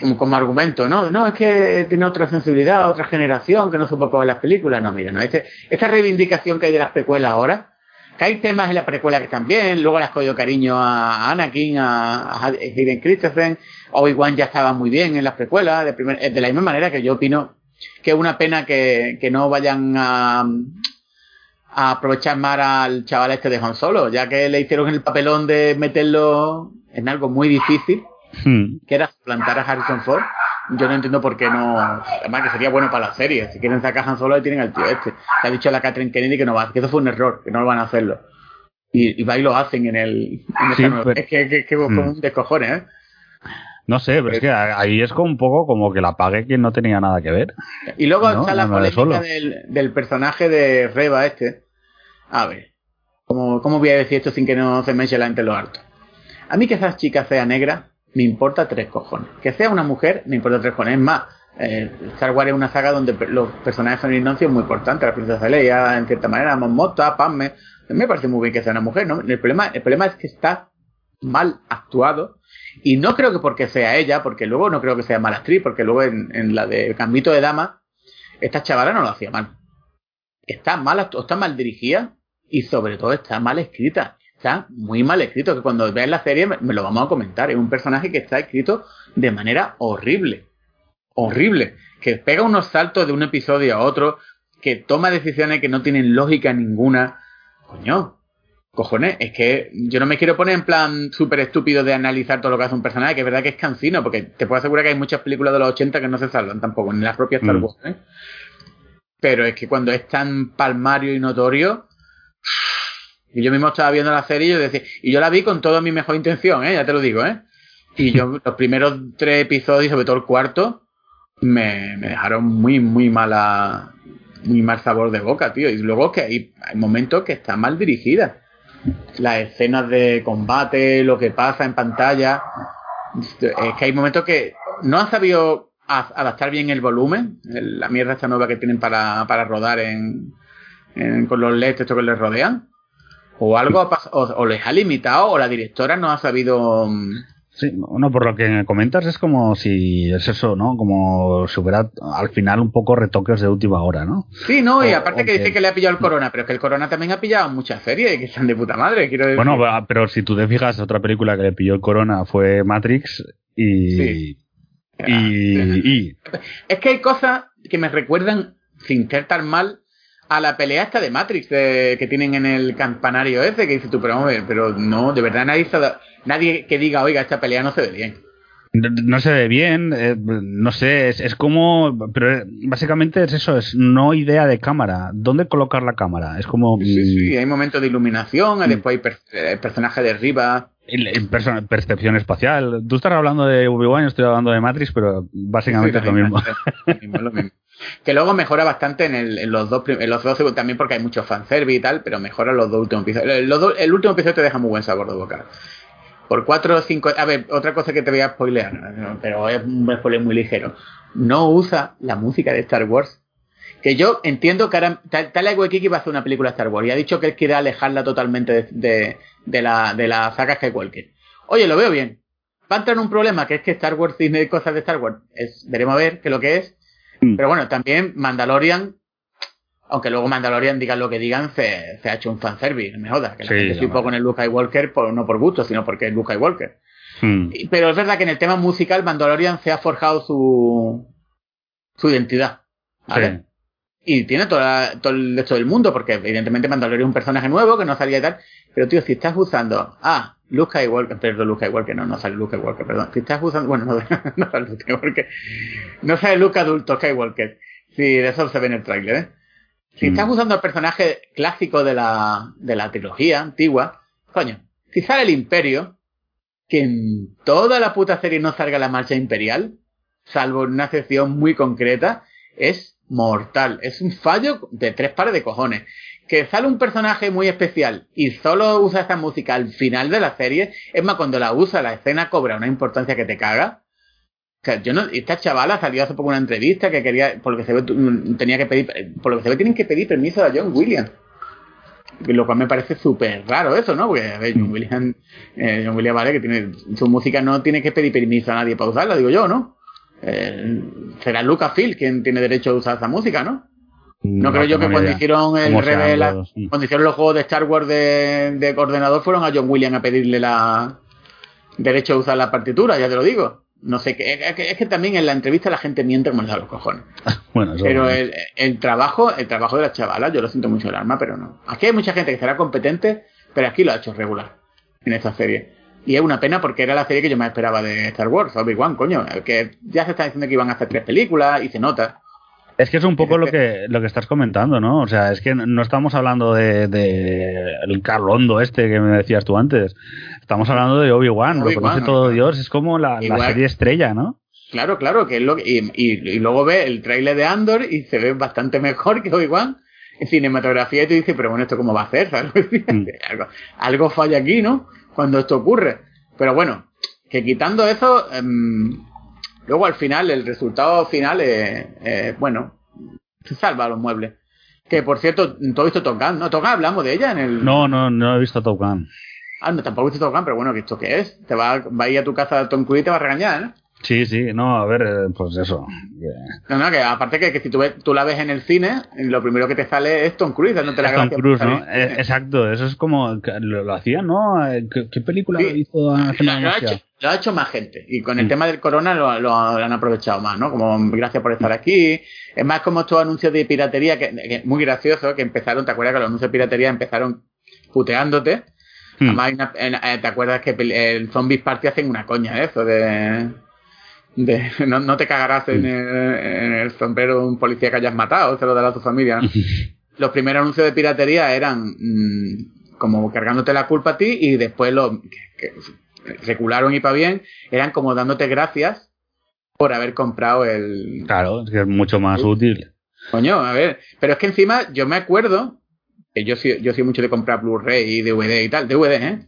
como, como argumento, ¿no? No, es que tiene otra sensibilidad, otra generación que no supo ver las películas. No, mira, no, este, esta reivindicación que hay de las precuelas ahora, que hay temas en la precuela que están bien, luego le has cogido cariño a Anakin, a, Hayden Christensen, Obi-Wan ya estaba muy bien en las precuelas, de, de la misma manera que yo opino que es una pena que, que no vayan a, a, aprovechar más al chaval este de Han Solo, ya que le hicieron el papelón de meterlo en algo muy difícil, hmm. que era plantar a Harrison Ford yo no entiendo por qué no. Además, que sería bueno para la serie. Si quieren sacar Han Solo, tienen al tío este. Se ha dicho a la Catherine Kennedy que no va, que eso fue un error, que no lo van a hacerlo. Y, y va y lo hacen en el. Es que, que, que mm. un descojone, ¿eh? No sé, pero es que ahí es como un poco como que la pague quien no tenía nada que ver. Y luego está la polémica del, del, personaje de Reba este. A ver, ¿cómo, ¿cómo voy a decir esto sin que no se me eche la gente lo harto? A mí que esa chica sea negra, me importa tres cojones. Que sea una mujer, me importa tres cojones. Es más, eh, Star Wars es una saga donde los personajes femeninos son muy importantes. La princesa Leia, en cierta manera, Momota, Padme. Me parece muy bien que sea una mujer, ¿no? El problema, es que está mal actuado. Y no creo que porque sea ella, porque luego no creo que sea mala actriz, porque luego en, la de Cambito de Dama, esta chavala no lo hacía mal. Está mal, está mal dirigida y sobre todo está mal escrita está muy mal escrito, que cuando veas la serie me, lo vamos a comentar. Es un personaje que está escrito de manera horrible. Horrible. Que pega unos saltos de un episodio a otro, que toma decisiones que no tienen lógica ninguna. Coño, cojones, es que yo no me quiero poner en plan súper estúpido de analizar todo lo que hace un personaje, que es verdad que es cansino, porque te puedo asegurar que hay muchas películas de los 80 que no se salvan tampoco, ni las propias Star mm. Wars, ¿eh? Pero es que cuando es tan palmario y notorio, y yo mismo estaba viendo la serie y yo decía, y yo la vi con toda mi mejor intención, ¿eh? ya te lo digo, ¿eh? Y yo, los primeros tres episodios, sobre todo el cuarto, me, me dejaron muy, muy mala, muy mal sabor de boca, tío. Y luego que hay, hay momentos que está mal dirigida. Las escenas de combate, lo que pasa en pantalla. Es que hay momentos que no han sabido adaptar bien el volumen, la mierda esta nueva que tienen para, para rodar en, con los LEDs estos que les rodean. O algo ha pasado, o, les ha limitado, o la directora no ha sabido mm, Sí, bueno, por lo que comentas es como si es eso, ¿no? Como si hubiera al final un poco retoques de última hora, ¿no? Sí, no, y aparte que dice que le ha pillado el corona, pero es que el corona también ha pillado muchas series que están de puta madre, quiero decir. Bueno, pero si tú te fijas, otra película que le pilló el corona fue Matrix y... Y, Es que hay cosas que me recuerdan, sin ser tan mal, a la pelea esta de Matrix que tienen en el campanario ese, que dice tú, pero, pero no, de verdad nadie se nadie que diga, oiga, esta pelea no se ve bien. No, se ve bien, eh, no sé, es, como, pero eh, básicamente es eso, es no idea de cámara. ¿Dónde colocar la cámara? Es como... Sí, sí, mm, hay momentos de iluminación, mm. después hay eh, personaje de arriba. percepción espacial. Tú estás hablando de Obi-Wan, yo estoy hablando de Matrix, pero básicamente es lo mismo. Que luego mejora bastante en, los dos en los dos también porque hay mucho fanservice y tal, pero mejora los dos últimos episodios. el último episodio te deja muy buen sabor de boca por cuatro o cinco. A ver, otra cosa que te voy a spoilear, pero es un spoiler muy ligero. No usa la música de Star Wars. Que yo entiendo que ahora. Tal Waititi va a hacer una película de Star Wars y ha dicho que él quiere alejarla totalmente de, de, la, de la saga. Oye, lo veo bien. Va a entrar en un problema que es que Star Wars tiene cosas de Star Wars. Veremos a ver qué es lo que es. Mm. Pero bueno, también Mandalorian aunque luego Mandalorian digan lo que digan, se, ha hecho un fanservice, me joda. Que la gente se con el Luke Skywalker, por, no por gusto, sino porque es Luke Skywalker. Hmm. Pero es verdad que en el tema musical, Mandalorian se ha forjado su, su identidad. ¿vale? Y tiene toda, todo el resto del mundo, porque evidentemente Mandalorian es un personaje nuevo que no salía y tal. Pero tío, si estás usando, ah, Luke Skywalker, perdón, Luke Skywalker, no, no sale Luke Skywalker, perdón. Si estás usando, bueno, no, no sale Luke Skywalker, no sale Luke adulto Skywalker. Sí, de eso se ve en el trailer, ¿eh? Si estás mm. usando el personaje clásico de la, de la trilogía antigua, coño, si sale el Imperio, que en toda la puta serie no salga la marcha imperial, salvo en una sección muy concreta, es mortal. Es un fallo de tres pares de cojones. Que sale un personaje muy especial y solo usa esa música al final de la serie, es más, cuando la usa, la escena cobra una importancia que te caga yo no, esta chavala salió hace poco una entrevista que quería, por lo que se ve, tenía que pedir, por lo que se ve tienen que pedir permiso a John Williams. Lo cual me parece súper raro eso, ¿no? Porque, a ver, John mm. Williams, eh, John Williams, vale, que tiene, su música no tiene que pedir permiso a nadie para usarla, digo yo, ¿no? Eh, será Lucasfilm quien tiene derecho a usar esa música, ¿no? No, creo yo que cuando hicieron el revela, cuando hicieron los juegos de Star Wars de, de ordenador fueron a John Williams a pedirle la derecho a usar la partitura, ya te lo digo no sé, qué es que también en la entrevista la gente miente como da los cojones. bueno, pero el, el, trabajo, el trabajo de la chavala, yo lo siento mucho el alma, pero no. Aquí hay mucha gente que será competente, pero aquí lo ha hecho regular en esta serie. Y es una pena porque era la serie que yo más esperaba de Star Wars, Obi-Wan, coño, que ya se está diciendo que iban a hacer tres películas y se nota. Es que es un poco lo que, lo que estás comentando, ¿no? O sea, es que no estamos hablando de, de el Carlondo este que me decías tú antes. Estamos hablando de Obi-Wan, lo conoce todo Dios, es como la, serie estrella, ¿no? Claro, claro, que es lo que, y, y, luego ve el trailer de Andor y se ve bastante mejor que Obi-Wan en cinematografía y tú dices, pero bueno, ¿esto cómo va a ser? Mm. algo, falla aquí, ¿no? Cuando esto ocurre. Pero bueno, que quitando eso, em, luego al final, el resultado final es, bueno, se salva los muebles. Que por cierto, todo esto Top ¿no? Top hablamos de ella en el... No, no, no he visto Top Gun. Ah, no, tampoco viste Top Gun, pero bueno, ¿esto qué es? Te va, va a ir a tu casa Tom Cruise y te va a regañar, ¿no? Sí, sí, no, a ver, eh, pues eso. No, no, que aparte que, que si tú, ves, tú la ves en el cine, lo primero que te sale es Tom Cruise, dándote la Tom Cruise, ¿no? Eh, exacto, eso es como, lo, lo hacía, ¿no? Eh, ¿Qué, película hizo hace ha hecho, lo ha hecho más gente, y con el mm. tema del corona lo, lo, han aprovechado más, ¿no? Como, gracias por estar aquí. Es más como estos anuncios de piratería, que, que muy gracioso, que empezaron, ¿te acuerdas que los anuncios de piratería empezaron puteándote? Hmm. Eh, ¿te acuerdas que el Zombies Party hacen una coña de eso? De, de no, no, te cagarás en el, en el, sombrero de un policía que hayas matado, se lo dará a tu familia. Los primeros anuncios de piratería eran mm, como cargándote la culpa a ti y después lo, que, recularon y para bien, eran como dándote gracias por haber comprado el. Claro, es que es mucho más útil. Coño, a ver, pero es que encima yo me acuerdo, que yo soy, yo soy mucho de comprar Blu-ray y DVD y tal, DVD, ¿eh?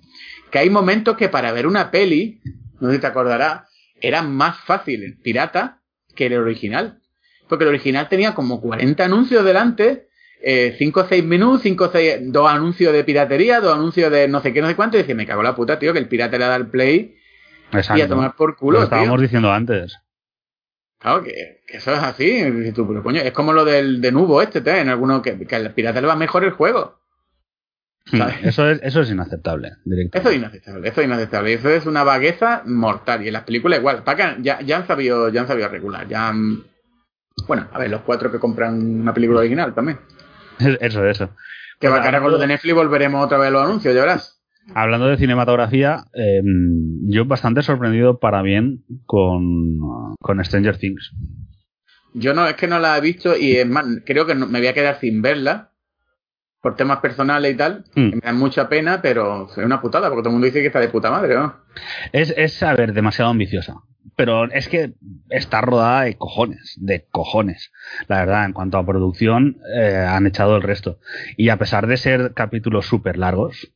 Que hay momentos que para ver una peli, no sé si te acordarás, era más fácil el pirata que el original. Porque el original tenía como 40 anuncios delante, 5 o 6 minutos, 5 o 6, dos anuncios de piratería, dos anuncios de no sé qué, no sé cuánto, y dice, me cago la puta, tío, que el pirata le da el play Exacto. y a tomar por culo. Lo estábamos tío. diciendo antes. Claro, que, que eso es así. Tú, pero coño, es como lo del de nubo este, tío, en alguno que, que al pirata le va mejor el juego. ¿Sabes? Eso es, eso es inaceptable. Eso es inaceptable, eso es inaceptable. Eso es una vagueza mortal. Y en las películas igual. Paca ya, ya han sabido, ya han sabido regular. Ya han- Bueno, a ver, los cuatro que compran una película original también. Eso, eso. Que va cara con lo de Netflix volveremos otra vez a los anuncios, ya verás. Hablando de cinematografía, eh, yo bastante sorprendido para bien con, con Stranger Things. Yo no, es que no la he visto y es más, creo que no- me voy a quedar sin verla por temas personales y tal. Mm. que me da mucha pena, pero es una putada, porque todo el mundo dice que está de puta madre, ¿no? Es, es, a ver, demasiado ambiciosa. Pero es que está rodada de cojones, de cojones. La verdad, en cuanto a producción, eh, han echado el resto. Y a pesar de ser capítulos súper largos,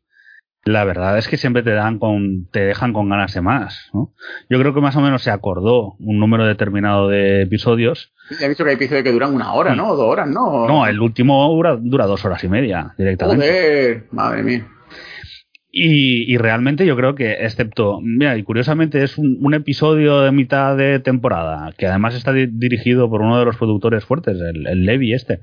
la verdad es que siempre te dan con, te dejan con ganas de más, ¿no? Yo creo que más o menos se acordó un número determinado de episodios. Ya he visto que hay episodios que duran una hora, ¿no? Dos horas, ¿no? No, el último dura, dura dos horas y media directamente. Joder, madre mía. Y, y realmente yo creo que, excepto, mira, y curiosamente es un, episodio de mitad de temporada, que además está di- dirigido por uno de los productores fuertes, el, Levi este,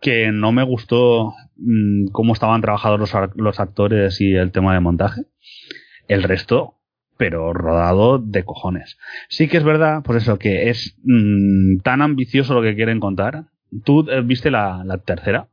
que no me gustó mm, cómo estaban trabajados los, los actores y el tema de montaje. El resto, pero rodado de cojones. Sí que es verdad, pues eso, que es mm, tan ambicioso lo que quieren contar. ¿Tú eh, viste la tercera?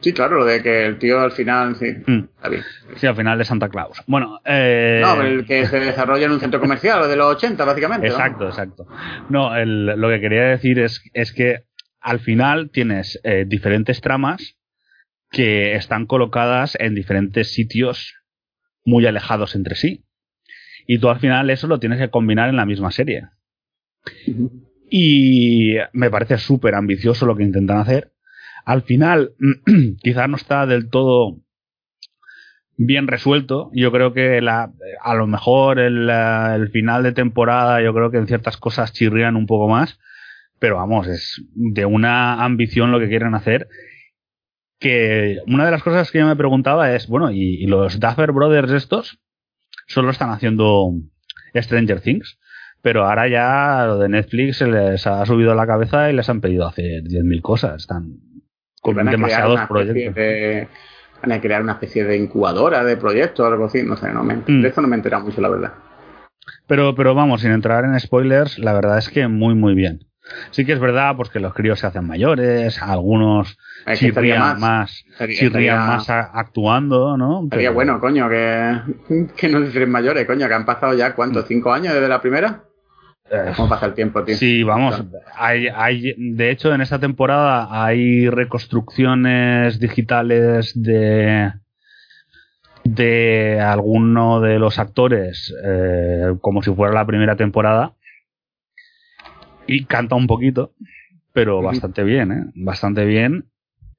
Sí, claro, lo de que el tío al final, sí, Mm. está bien. Sí, al final de Santa Claus. Bueno, eh, No, el que se desarrolla en un centro comercial, lo de los 80, básicamente. ¿no? Exacto, exacto. No, el- lo que quería decir es, es que al final tienes eh, diferentes tramas que están colocadas en diferentes sitios muy alejados entre sí. Y tú al final eso lo tienes que combinar en la misma serie. Y me parece súper ambicioso lo que intentan hacer. Al final, quizás no está del todo bien resuelto. Yo creo que la, a lo mejor el, final de temporada, yo creo que en ciertas cosas chirrían un poco más. Pero vamos, es de una ambición lo que quieren hacer. Que una de las cosas que yo me preguntaba es, bueno, ¿y, y los Duffer Brothers estos solo están haciendo Stranger Things? Pero ahora ya lo de Netflix se les ha subido a la cabeza y les han pedido hacer 10.000 cosas. Están con Van a demasiados proyectos. de- van a crear una especie de incubadora de proyectos o algo así, no sé, no me, Mm. de eso no me he enterado mucho, la verdad. Pero, pero vamos, sin entrar en spoilers, la verdad es que muy, muy bien. Sí que es verdad pues que los críos se hacen mayores, algunos Es que chirrían más, más, estaría- chirrían estaría- más a- actuando, ¿no? Pero- bueno, coño, que, que no se mayores, coño, que han pasado ya, ¿cuántos? Mm. ¿Cinco años desde la primera? Eh, ¿Cómo pasa el tiempo, tío? Sí, vamos, hay, hay, de hecho en esta temporada hay reconstrucciones digitales de de alguno de los actores eh, como si fuera la primera temporada y canta un poquito, pero bastante bien, ¿eh? Bastante bien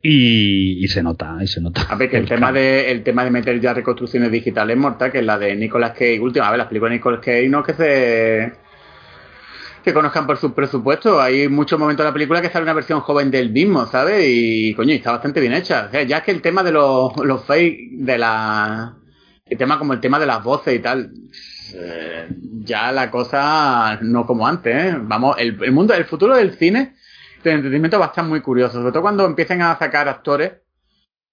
y, y se nota, y se nota. A ver, que el, tema de, el tema de meter ya reconstrucciones digitales es mortal, que es la de Nicolas Cage. Última vez, las películas de Nicolas Cage no que se que conozcan por su presupuesto. Hay muchos momentos de la película que sale una versión joven del mismo, ¿sabes? Y coño, está bastante bien hecha. O sea, ya es que el tema de los, los fake, de la. El tema como el tema de las voces y tal. eh, ya la cosa no como antes, ¿eh? Vamos, el, el mundo, el futuro del cine, del entretenimiento va a estar muy curioso. Sobre todo cuando empiecen a sacar actores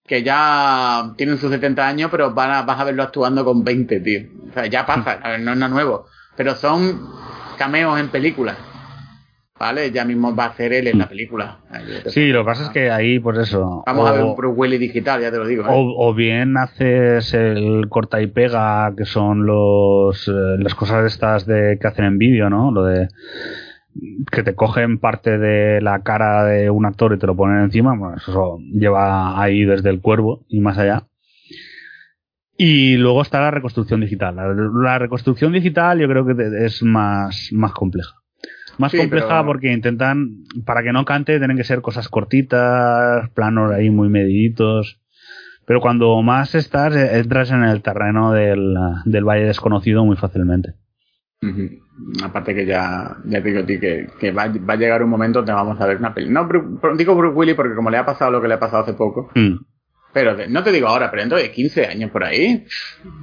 que ya tienen sus 70 años, pero van a, vas a verlo actuando con 20, tío. O sea, ya pasa, no es nada nuevo. Pero son cameos en películas. ¿Vale? Ya mismo va a ser él en la película. Sí, lo que pasa es que ahí, pues eso. Vamos a ver un Bruce Willis digital, ya te lo digo. ¿eh? O, o bien haces el corta y pega, que son los eh, las cosas estas de que hacen en vídeo, ¿no? Lo de que te cogen parte de la cara de un actor y te lo ponen encima, bueno, eso lleva ahí desde el cuervo y más allá. Y luego está la reconstrucción digital. La, reconstrucción digital yo creo que es más, más compleja. Más compleja porque intentan, para que no cante, tienen que ser cosas cortitas, planos ahí muy mediditos. Pero cuando más estás, entras en el terreno del, del valle desconocido muy fácilmente. Aparte que ya, ya te digo a ti que, que va, va, a llegar un momento donde vamos a ver una peli. No digo Bruce Willis porque como le ha pasado lo que le ha pasado hace poco. Mm. Pero no te digo ahora, pero dentro de 15 años por ahí.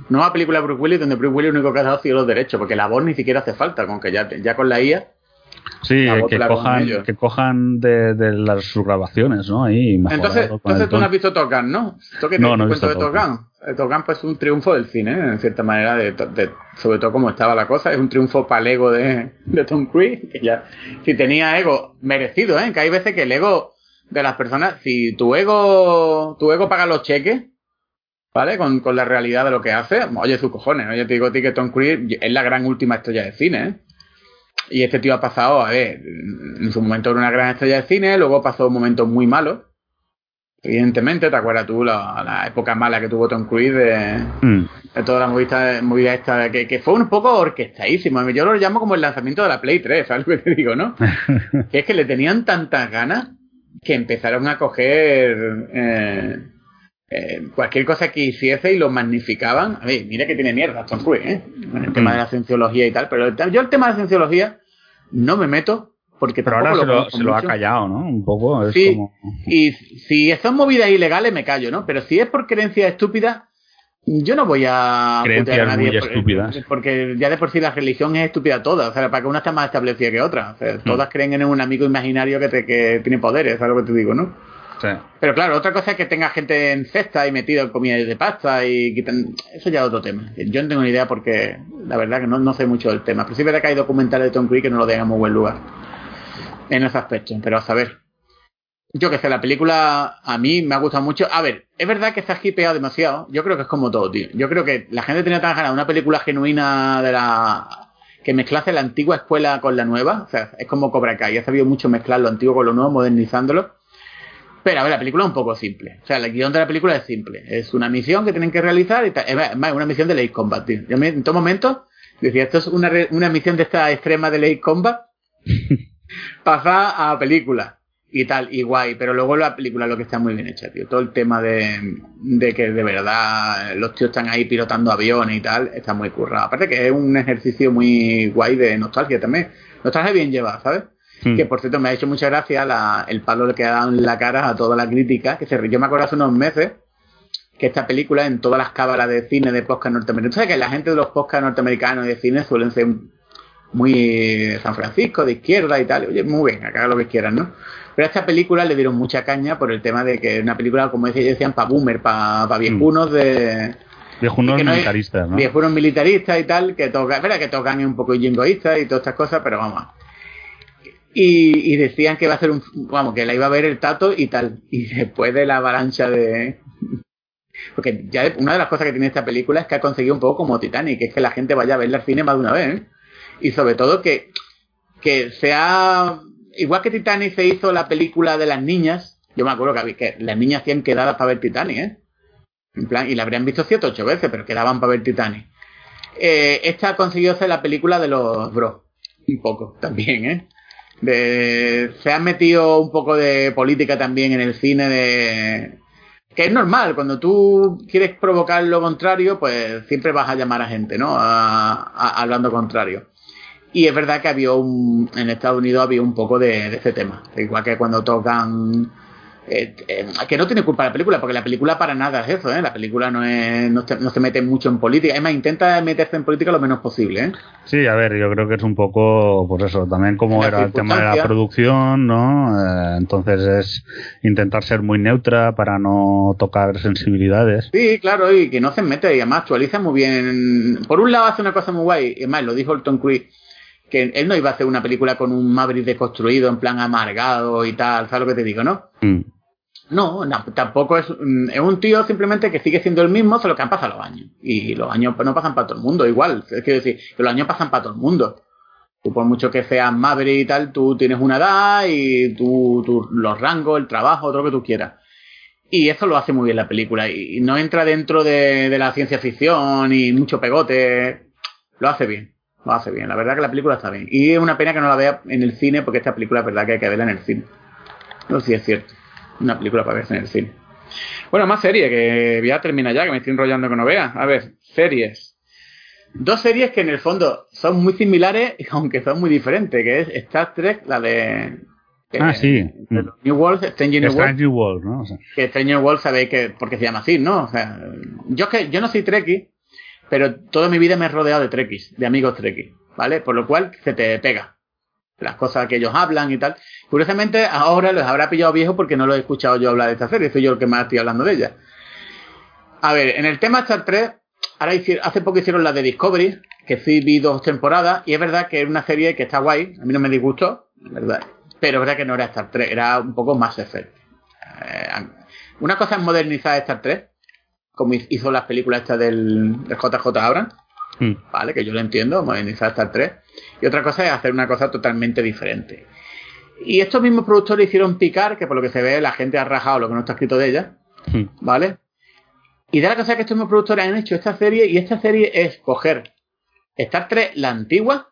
Nueva película de Bruce Willis donde Bruce Willis único que ha dado sido los derechos, porque la voz ni siquiera hace falta, con que ya, ya con la IA. Sí, que cojan, que cojan de, de las subgrabaciones, ¿no? Ahí entonces, entonces tú no has visto Top ¿no? no, no he visto de Top Gun. pues es un triunfo del cine, en cierta manera, de, sobre todo como estaba la cosa. Es un triunfo para el ego de, de Tom Cruise, que ya, si tenía ego, merecido, ¿eh? Que hay veces que el ego de las personas, si tu ego, tu ego paga los cheques, ¿vale? Con, con la realidad de lo que hace, oye, sus cojones, oye, te digo a ti que Tom Cruise es la gran última estrella de cine, ¿eh? Y este tío ha pasado, a ver, en su momento era una gran estrella de cine, luego pasó momentos muy malos. Evidentemente, ¿te acuerdas tú la, la época mala que tuvo Tom Cruise de, mm. toda la movida, movida esta, que, que, fue un poco orquestadísimo? Yo lo llamo como el lanzamiento de la Play 3, ¿sabes lo que te digo, no? que es que le tenían tantas ganas que empezaron a coger eh, eh, cualquier cosa que hiciese y lo magnificaban. A ver, mira que tiene mierda Tom Cruise, ¿eh? En el tema de la cienciología y tal, pero yo el tema de la cienciología no me meto porque pero ahora se lo, se lo, ha callado, ¿no? Un poco. Es sí, y si son movidas ilegales me callo, ¿no? Pero si es por creencias estúpidas, yo no voy a creencias a nadie muy estúpidas. Porque ya de por sí la religión es estúpida toda. O sea, para que una está más establecida que otra. O sea, hmm. todas creen en un amigo imaginario que, te, que tiene poderes, es lo que te digo, ¿no? Sí. Pero claro, otra cosa es que tenga gente en cesta y metido en comida de pasta y quitan. Eso ya es otro tema. Yo no tengo ni idea porque la verdad que no, no sé mucho del tema. Pero sí verdad que hay documentales de Tom Cruise que no lo dejan muy buen lugar en ese aspecto. Pero a saber. Yo que sé, la película a mí me ha gustado mucho. A ver, es verdad que se ha hipeado demasiado. Yo creo que es como todo, tío. Yo creo que la gente tenía tan ganas de una película genuina de la. que mezclase la antigua escuela con la nueva. O sea, es como Cobra Kai. Ha sabido mucho mezclar lo antiguo con lo nuevo, modernizándolo. Pero a ver, la película es un poco simple. O sea, el guion de la película es simple. Es una misión que tienen que realizar y Es más, una misión de Late Combat, tío. Yo en todo momento decía, esto es una, una misión de esta extrema de Late Combat. Pasar a película y tal, y guay, pero luego la película lo que está muy bien hecha, tío. Todo el tema de, de que de verdad los tíos están ahí pilotando aviones y tal, está muy currado. Aparte que es un ejercicio muy guay de nostalgia también. Nostalgia bien llevada, ¿sabes? Hmm. Que por cierto me ha hecho mucha gracia la, el palo que ha dado en la cara a toda la crítica, que se, yo me acuerdo hace unos meses que esta película en todas las cámaras de cine de podcast norteamericanos, sabes que la gente de los podcast norteamericanos de cine suelen ser muy San Francisco, de izquierda y tal, oye, muy bien, acá lo que quieran, ¿no? Pero a esta película le dieron mucha caña por el tema de que una película, como decían, para boomer, para pa viejunos de... Viejunos militaristas, ¿no? Viejunos militaristas y tal, que tocan, verdad que tocan un poco jingoístas y todas estas cosas, pero vamos. Y, y, decían que iba a ser un, vamos, que la iba a ver el tato y tal. Y después de la avalancha de... Porque ya una de las cosas que tiene esta película es que ha conseguido un poco como Titanic, que es que la gente vaya a verla al cine más de una vez, ¿eh? Y sobre todo que, que sea igual que Titanic se hizo la película de las niñas, yo me acuerdo que, las niñas hacían quedadas para ver Titanic, ¿eh? En plan, y la habrían visto siete ocho veces, pero quedaban para ver Titanic. Eh, esta consiguió hacer la película de los bros, un poco también, ¿eh? Se ha metido un poco de política también en el cine de que es normal cuando tú quieres provocar lo contrario pues siempre vas a llamar a gente no hablando contrario y es verdad que había un, en Estados Unidos había un poco de, de este tema. Igual que cuando tocan eh, eh, que no tiene culpa la película, porque la película para nada es eso, ¿eh? La película no, es, no, se mete mucho en política, es más, intenta meterse en política lo menos posible, ¿eh? Sí, a ver, yo creo que es un poco, pues eso, también como era el tema de la producción, ¿no? Eh, entonces es intentar ser muy neutra para no tocar sensibilidades. Sí, claro, y que no se mete, y además actualiza muy bien. Por un lado hace una cosa muy guay, y además lo dijo el Tom Cruise, que él no iba a hacer una película con un Maverick deconstruido, en plan amargado y tal, ¿sabes lo que te digo, no? Mm. No, tampoco es, mm, es un tío simplemente que sigue siendo el mismo, solo que han pasado los años. Y los años no pasan para todo el mundo, igual. Es decir, que los años pasan para todo el mundo. Tú, por mucho que seas Maverick y tal, tú tienes una edad y tú, tú los rangos, el trabajo, todo lo que tú quieras. Y eso lo hace muy bien la película. Y no entra dentro de, de la ciencia ficción y mucho pegote. Lo hace bien. Lo hace bien. La verdad que la película está bien. Y es una pena que no la vea en el cine porque esta película es verdad que hay que verla en el cine. No sé si es cierto. Una película para verse en el cine. Bueno, más series, que ya termina ya, que me estoy enrollando que no vea. A ver, series. Dos series que en el fondo son muy similares, aunque son muy diferentes, que es Star Trek, la de... ah, sí. New World, Stranger New World. New World, ¿no? O sea. Que Stranger World sabéis que, porque se llama así, ¿no? O sea, yo que yo no soy Trekkie, pero toda mi vida me he rodeado de Trekkies, de amigos Trekkies, ¿vale? Por lo cual se te pega las cosas que ellos hablan y tal. Curiosamente, ahora los habrá pillado viejo porque no lo he escuchado yo hablar de esta serie, soy yo el que más estoy hablando de ella. A ver, en el tema Star 3, ahora hace poco hicieron la de Discovery, que sí vi dos temporadas, y es verdad que es una serie que está guay, a mí no me disgustó, verdad, pero es verdad que no era Star 3, era un poco más Effect. Eh, una cosa es modernizar Star 3, como hizo las películas estas del, del JJ Abrams, mm. ¿vale? Que yo lo entiendo, modernizar Star 3. Y otra cosa es hacer una cosa totalmente diferente. Y estos mismos productores hicieron Picar, que por lo que se ve la gente ha rajado lo que no está escrito de ella, hmm. ¿vale? Y de la cosa que estos mismos productores han hecho esta serie, y esta serie es coger Star Trek, la antigua,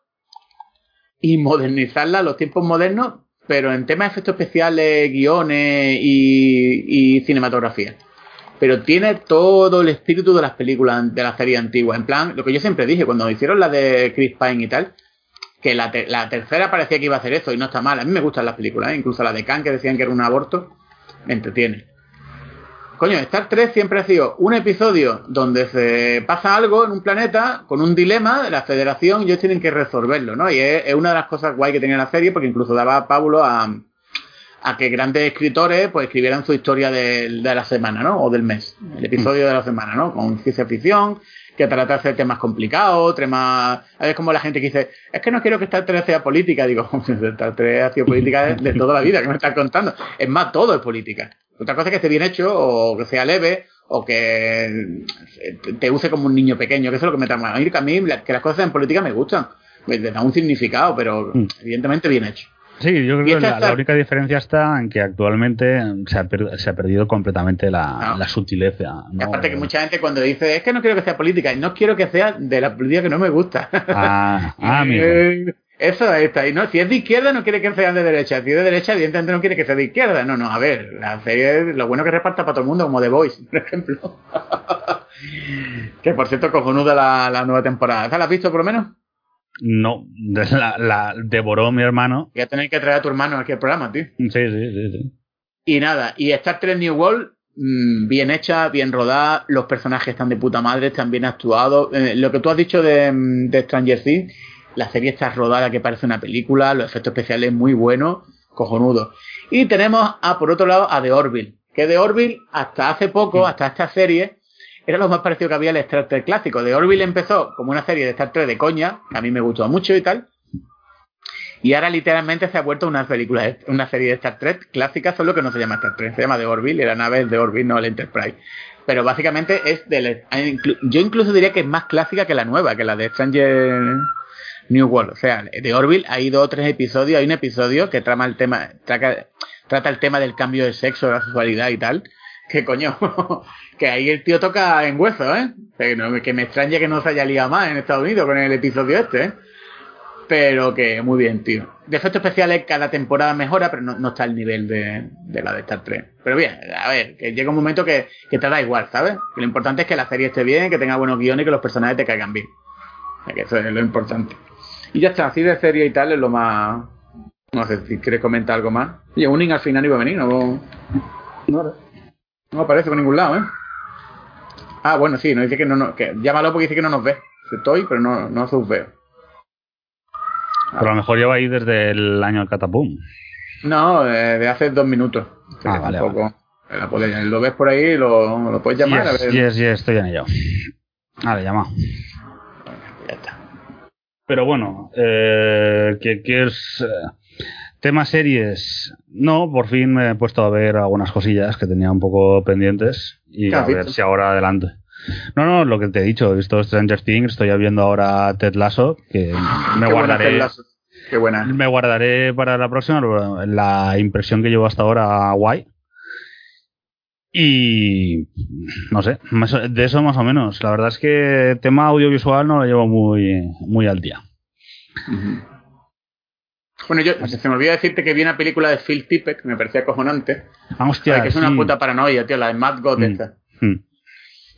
y modernizarla a los tiempos modernos, pero en temas de efectos especiales, guiones y, y cinematografía. Pero tiene todo el espíritu de las películas de la serie antigua. En plan, lo que yo siempre dije, cuando hicieron la de Chris Pine y tal, que la, la, tercera parecía que iba a hacer eso y no está mal. A mí me gustan las películas, ¿eh? incluso la de Khan que decían que era un aborto, me entretiene. Coño, Star 3 siempre ha sido un episodio donde se pasa algo en un planeta con un dilema, la federación y ellos tienen que resolverlo, ¿no? Y es, una de las cosas guay que tenía la serie porque incluso daba Pablo a, a que grandes escritores pues escribieran su historia de, de, la semana, ¿no? O del mes, el episodio de la semana, ¿no? Con ciencia ficción, que trata de temas complicados, temas... Es como la gente que dice, es que no quiero que Star 3 sea política. Digo, Star 3 ha sido política de, toda la vida, que me estás contando. Es más, todo es política. Otra cosa es que esté bien hecho, o que sea leve, o que te use como un niño pequeño, que eso es lo que me trama. A mí, a mí que las cosas en política me gustan. Me da un significado, pero mm. evidentemente bien hecho. Sí, yo creo que la, única diferencia está en que actualmente se ha, se ha perdido completamente la, la sutileza. aparte que mucha gente cuando dice, es que no quiero que sea política, no quiero que sea de la política que no me gusta. Ah, ah amigo. Eso está. Y no, si es de izquierda no quiere que sea de derecha. Si es de derecha, evidentemente no quiere que sea de izquierda. No, no, a ver, la serie, lo bueno que reparta para todo el mundo, como The Voice, por ejemplo. que por cierto, cojonuda la, la nueva temporada. ¿La has visto por lo menos? No, la, la devoró mi hermano. Ya tenéis que traer a tu hermano aquí al programa, tío. Sí, sí, sí, sí. Y nada, y Star Trek New World, mm, bien hecha, bien rodada, los personajes están de puta madre, están bien actuados. Eh, lo que tú has dicho de, mm, de, Stranger Things, la serie está rodada que parece una película, los efectos especiales muy buenos, cojonudos. Y tenemos, a, por otro lado, a The Orville, que The Orville, hasta hace poco, hasta esta serie, era lo más parecido que había al Star Trek clásico. De Orville empezó como una serie de Star Trek de coña, que a mí me gustó mucho y tal. Y ahora literalmente se ha vuelto una película, una serie de Star Trek clásica, solo que no se llama Star Trek, se llama The Orville y la nave es de Orville, no el Enterprise. Pero básicamente es del... Yo incluso diría que es más clásica que la nueva, que la de Stranger New World. O sea, de Orville hay dos o tres episodios, hay un episodio que trama el tema, trata el tema del cambio de sexo, la sexualidad y tal, que coño, que ahí el tío toca en hueso, ¿eh? Que, me extraña que no se haya liado más en Estados Unidos con el episodio este, ¿eh? Pero que muy bien, tío. De efectos especiales cada temporada mejora, pero no, está al nivel de, la de Star Trek. Pero bien, a ver, que llega un momento que, te da igual, ¿sabes? Que lo importante es que la serie esté bien, que tenga buenos guiones y que los personajes te caigan bien. Que eso es lo importante. Y ya está, así de serie y tal es lo más... No sé si quieres comentar algo más. Y Uning al final iba a venir, ¿no? No, no aparece por ningún lado, ¿eh? Ah, bueno, sí, no dice que no, no que llámalo porque dice que no nos ve. Estoy, pero no, no os veo. Pero a lo mejor lleva ahí desde el año del catapum. No, de, hace dos minutos. Ah, vale, Lo ves por ahí, lo, lo puedes llamar. Yes, a ver. yes, yes, estoy en ello. Vale, llama. Ya está. Pero bueno, eh, que, que es... Eh, Tema series, no, por fin me he puesto a ver algunas cosillas que tenía un poco pendientes y a ver si ahora adelante. No, no, lo que te he dicho, he visto Stranger Things, estoy viendo ahora Ted Lasso, que me guardaré. Qué buena. Me guardaré para la próxima la impresión que llevo hasta ahora guay. Y no sé, de eso más o menos. La verdad es que tema audiovisual no lo llevo muy, muy al día. Bueno, yo se me olvidó decirte que vi una película de Phil Tippett que me parecía acojonante. Ah, hostia, que es una puta paranoia, tío, la de Mad God mm, mm.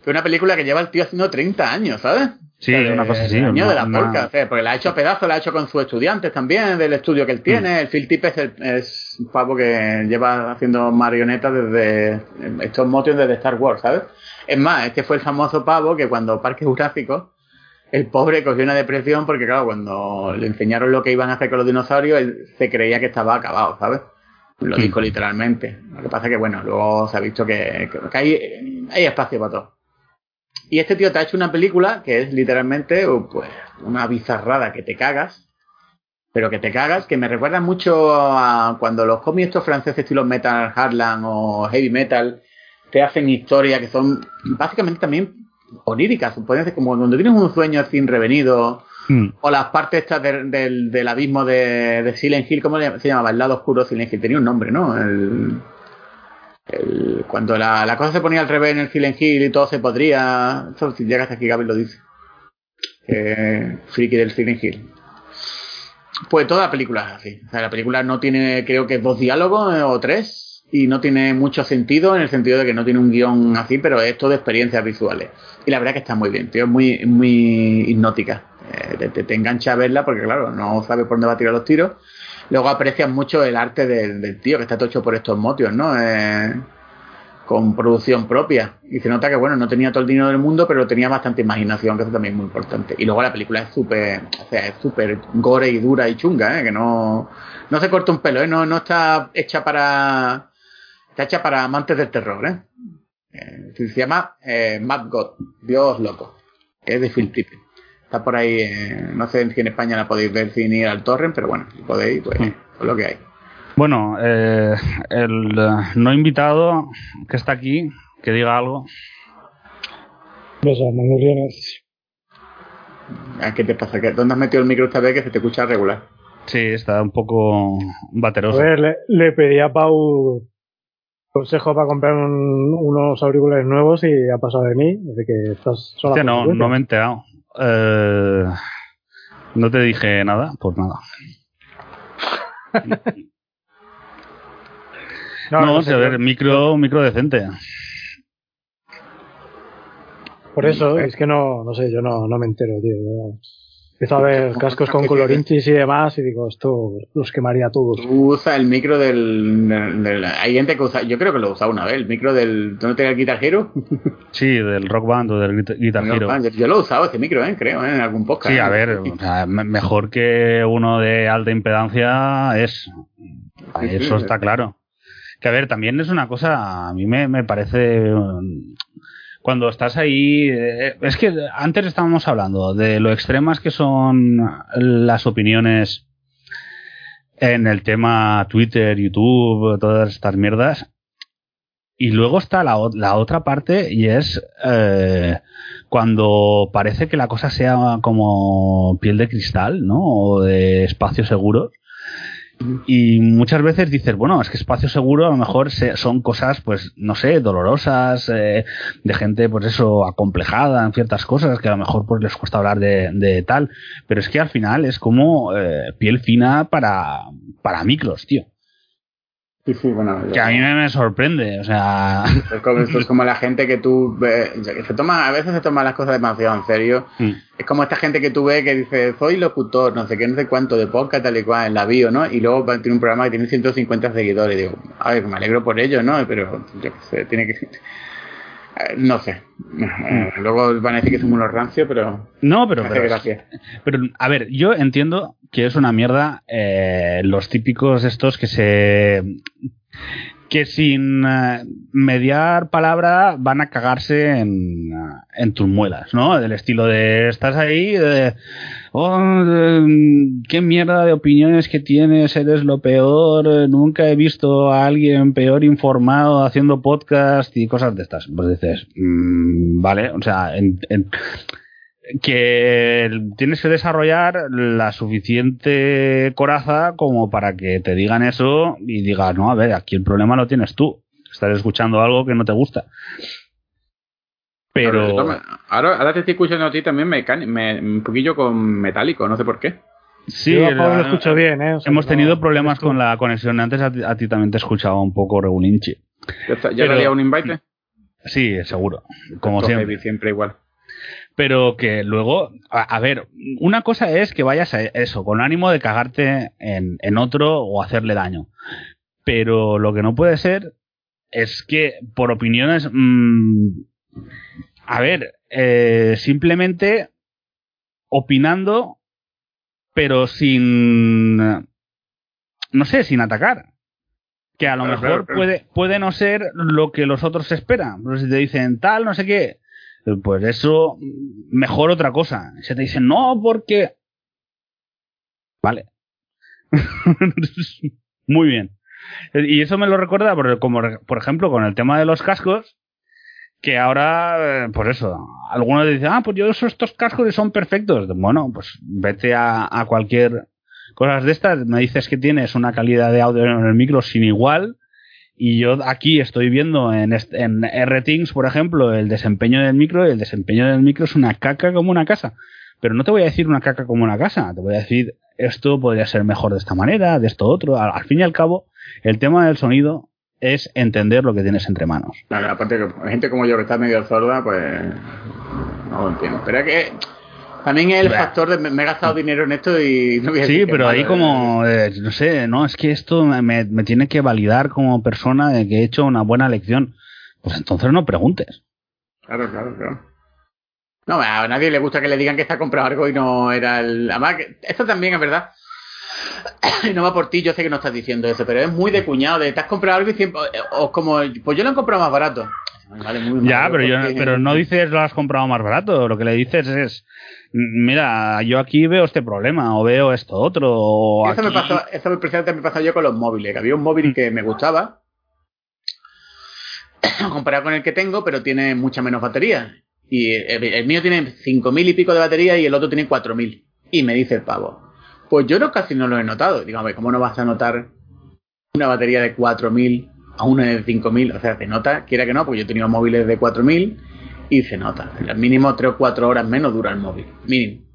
una película que lleva el tío haciendo 30 años, ¿sabes? Sí, una cosa así. año de la porca, porque la ha hecho pedazo, la ha hecho con sus estudiantes también, del estudio que él tiene. Mm. El Phil Tippett es, un pavo que lleva haciendo marionetas desde estos motos desde Star Wars, ¿sabes? Es más, este fue el famoso pavo que cuando Parque Jurásico el pobre cogió una depresión porque, claro, cuando le enseñaron lo que iban a hacer con los dinosaurios, él se creía que estaba acabado, ¿sabes? Lo dijo literalmente. Lo que pasa es que, bueno, luego se ha visto que, hay, hay, espacio para todo. Y este tío te ha hecho una película que es literalmente pues, una bizarrada que te cagas, pero que te cagas, que me recuerda mucho a cuando los cómics estos franceses estilo Metal Hardland o Heavy Metal te hacen historias que son básicamente también oníricas, pueden como cuando tienes un sueño sin revenido, hmm. o las partes estas del, abismo de, de, Silent Hill, ¿cómo se llamaba? El lado oscuro de Silent Hill, tenía un nombre, ¿no? El, cuando la, cosa se ponía al revés en el Silent Hill y todo se podría, eso si llegas aquí Gaby lo dice, friki del Silent Hill. Pues toda la película es así. O sea, la película no tiene, creo que dos diálogos eh, o tres, y no tiene mucho sentido en el sentido de que no tiene un guion así, pero es todo de experiencias visuales. Y la verdad que está muy bien, tío, es muy, muy hipnótica. Eh, te, engancha a verla porque, claro, no sabes por dónde va a tirar los tiros. Luego aprecias mucho el arte del, tío que está todo hecho por estos motios, ¿no? Eh, con producción propia. Y se nota que, bueno, no tenía todo el dinero del mundo, pero tenía bastante imaginación, que eso también es muy importante. Y luego la película es súper, o sea, es súper gore y dura y chunga, ¿eh? Que no, no se corta un pelo, ¿eh? No, no está hecha para Está hecha para amantes del terror, ¿eh? eh se llama eh, Mad God, Dios loco, que es de Phil Tippett. Está por ahí, eh, no sé si en España la podéis ver sin ir al torrent, pero bueno, si podéis, pues es lo que hay. Bueno, eh, el no invitado que está aquí, que diga algo. Ah, ¿Qué te pasa? ¿Dónde has metido el micro esta vez que se te escucha regular? Sí, está un poco bateroso. A ver, le, le pedí a Pau consejo para comprar unos auriculares nuevos y ha pasado de mí, desde que estás sola. no, no me he enterado. Eh, no te dije nada, pues nada. no, no, a ver, micro, micro decente. Por eso, es que no, no sé, yo no, no me entero, tío. Empiezo a ver cascos con colorinchis y demás y digo, esto los quemaría todos. Usa el micro del, Hay gente que usa... Yo creo que lo usa una vez, el micro del... ¿Dónde tenía el Guitar Hero? sí, del Rock Band o del Guitar Hero. Yo, lo he usado ese micro, ¿eh? creo, ¿eh? en algún podcast. Sí, a ver, mejor que uno de alta impedancia es... Eso está claro. Que a ver, también es una cosa, a mí me, me parece cuando estás ahí. Eh, es que antes estábamos hablando de lo extremas que son las opiniones en el tema Twitter, YouTube, todas estas mierdas. Y luego está la, otra parte y es eh, cuando parece que la cosa sea como piel de cristal, ¿no? O de espacio seguro. Y muchas veces dices, bueno, es que espacio seguro a lo mejor son cosas, pues, no sé, dolorosas, eh, de gente, pues eso, acomplejada en ciertas cosas, que a lo mejor pues les cuesta hablar de, tal. Pero es que al final es como eh, piel fina para, para micros, tío. Sí, sí, bueno, que a mí me, sorprende, o sea... Es como, es como la gente que tú ves, que se toma, a veces se toma las cosas demasiado en serio. Mm. Es como esta gente que tú ves que dice, soy locutor, no sé qué, no sé cuánto, de podcast, tal y cual, en la bio, ¿no? Y luego tiene un programa que tiene 150 seguidores. Y digo, a ver, me alegro por ello, ¿no? Pero yo qué sé, tiene que... No sé. Eh, luego van a decir que somos unos rancios, pero. No, pero. Pero, pero, a ver, yo entiendo que es una mierda eh, los típicos estos que se que sin eh, mediar palabra van a cagarse en, en, tus muelas, ¿no? Del estilo de estás ahí, de, oh, qué mierda de opiniones que tienes, eres lo peor, nunca he visto a alguien peor informado haciendo podcast y cosas de estas. Pues dices, mm, vale, o sea, en, que tienes que desarrollar la suficiente coraza como para que te digan eso y digas, no, a ver, aquí el problema lo tienes tú. Estás escuchando algo que no te gusta. Pero. ahora, ahora te estoy escuchando a ti también me, un poquillo con metálico, no sé por qué. Sí, lo escucho bien, ¿eh? hemos tenido problemas con la conexión. Antes a ti, también te escuchaba un poco regulinchi. ¿Ya, te un invite? Sí, seguro. Como siempre. Siempre igual. Pero que luego, a, ver, una cosa es que vayas a eso, con ánimo de cagarte en, en otro o hacerle daño. Pero lo que no puede ser es que por opiniones... Mmm, a ver, eh, simplemente opinando, pero sin... No sé, sin atacar que a lo mejor puede puede no ser lo que los otros esperan. Pero si te dicen tal, no sé qué, pues eso mejor otra cosa. Si te dicen no, porque vale. Muy bien. Y eso me lo recuerda, como por ejemplo con el tema de los cascos, que ahora, pues eso, algunos dicen, ah, pues yo uso estos cascos y son perfectos. Bueno, pues vete a, a cualquier cosas de estas, me dices que tienes una calidad de audio en el micro sin igual. Y yo aquí estoy viendo en, en R-Things, por ejemplo, el desempeño del micro, y el desempeño del micro es una caca como una casa. Pero no te voy a decir una caca como una casa, te voy a decir esto podría ser mejor de esta manera, de esto otro. Al, fin y al cabo, el tema del sonido es entender lo que tienes entre manos. Claro, aparte que gente como yo que está medio sorda, pues no lo entiendo. Pero que también es el factor de me, he gastado dinero en esto y no voy a Sí, pero ahí como, eh, no sé, no, es que esto me, tiene que validar como persona de que he hecho una buena elección. Pues entonces no preguntes. Claro, claro, claro. No, a nadie le gusta que le digan que está comprado algo y no era el. Además, esto también es verdad. Y no va por ti, yo sé que no estás diciendo eso, pero es muy de cuñado, de te has comprado algo y siempre. O como, pues yo lo he comprado más barato. Ya, pero, yo, pero no dices lo has comprado más barato, lo que le dices es, mira, yo aquí veo este problema o veo esto otro. eso, me pasó, eso precisamente me pasó yo con los móviles, que había un móvil que me gustaba comparado con el que tengo, pero tiene mucha menos batería. Y el, mío tiene 5.000 y pico de batería y el otro tiene 4.000. Y me dice el pavo, pues yo no, casi no lo he notado. Digo, ¿cómo no vas a notar una batería de 4.000 a una de 5.000? O sea, te nota, quiera que no, porque yo he tenido móviles de 4.000 y se nota. Al mínimo 3 o 4 horas menos dura el móvil. Mínimo.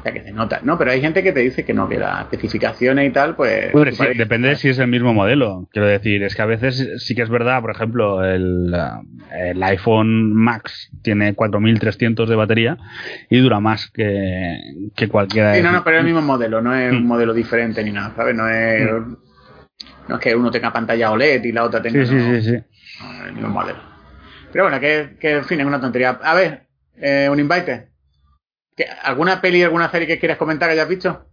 O sea que se nota. No, pero hay gente que te dice que no, que las especificaciones y tal, pues. depende si es el mismo modelo. Quiero decir, es que a veces sí que es verdad, por ejemplo, el, el iPhone Max tiene 4300 de batería y dura más que, que cualquiera. Sí, no, no, pero es el mismo modelo, no es un mm. modelo diferente ni nada, ¿sabes? No es. Mm. No es que uno tenga pantalla OLED y la otra tenga. Sí, sí, sí, sí. el mismo modelo. Pero bueno, que, que en fin, es una tontería. A ver, eh, un invite. ¿Alguna peli, alguna serie que quieras comentar que hayas visto?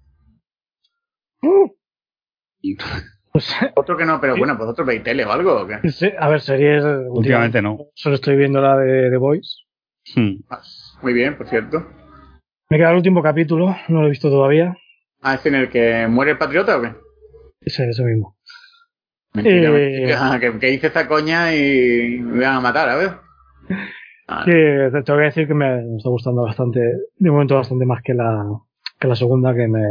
Pues, otro que no, pero bueno, pues otro veis tele o algo. ¿o qué? a ver, series. Últimamente no. Solo estoy viendo la de The Voice. Hmm. Muy bien, por cierto. Me queda el último capítulo, no lo he visto todavía. Ah, ¿es en el que muere el patriota o qué? Ese, ese mismo. Eh, que, que, hice esta coña y me van a matar, a ver. Ah, sí, te tengo que decir que me está gustando bastante, de momento bastante más que la, que la segunda que me...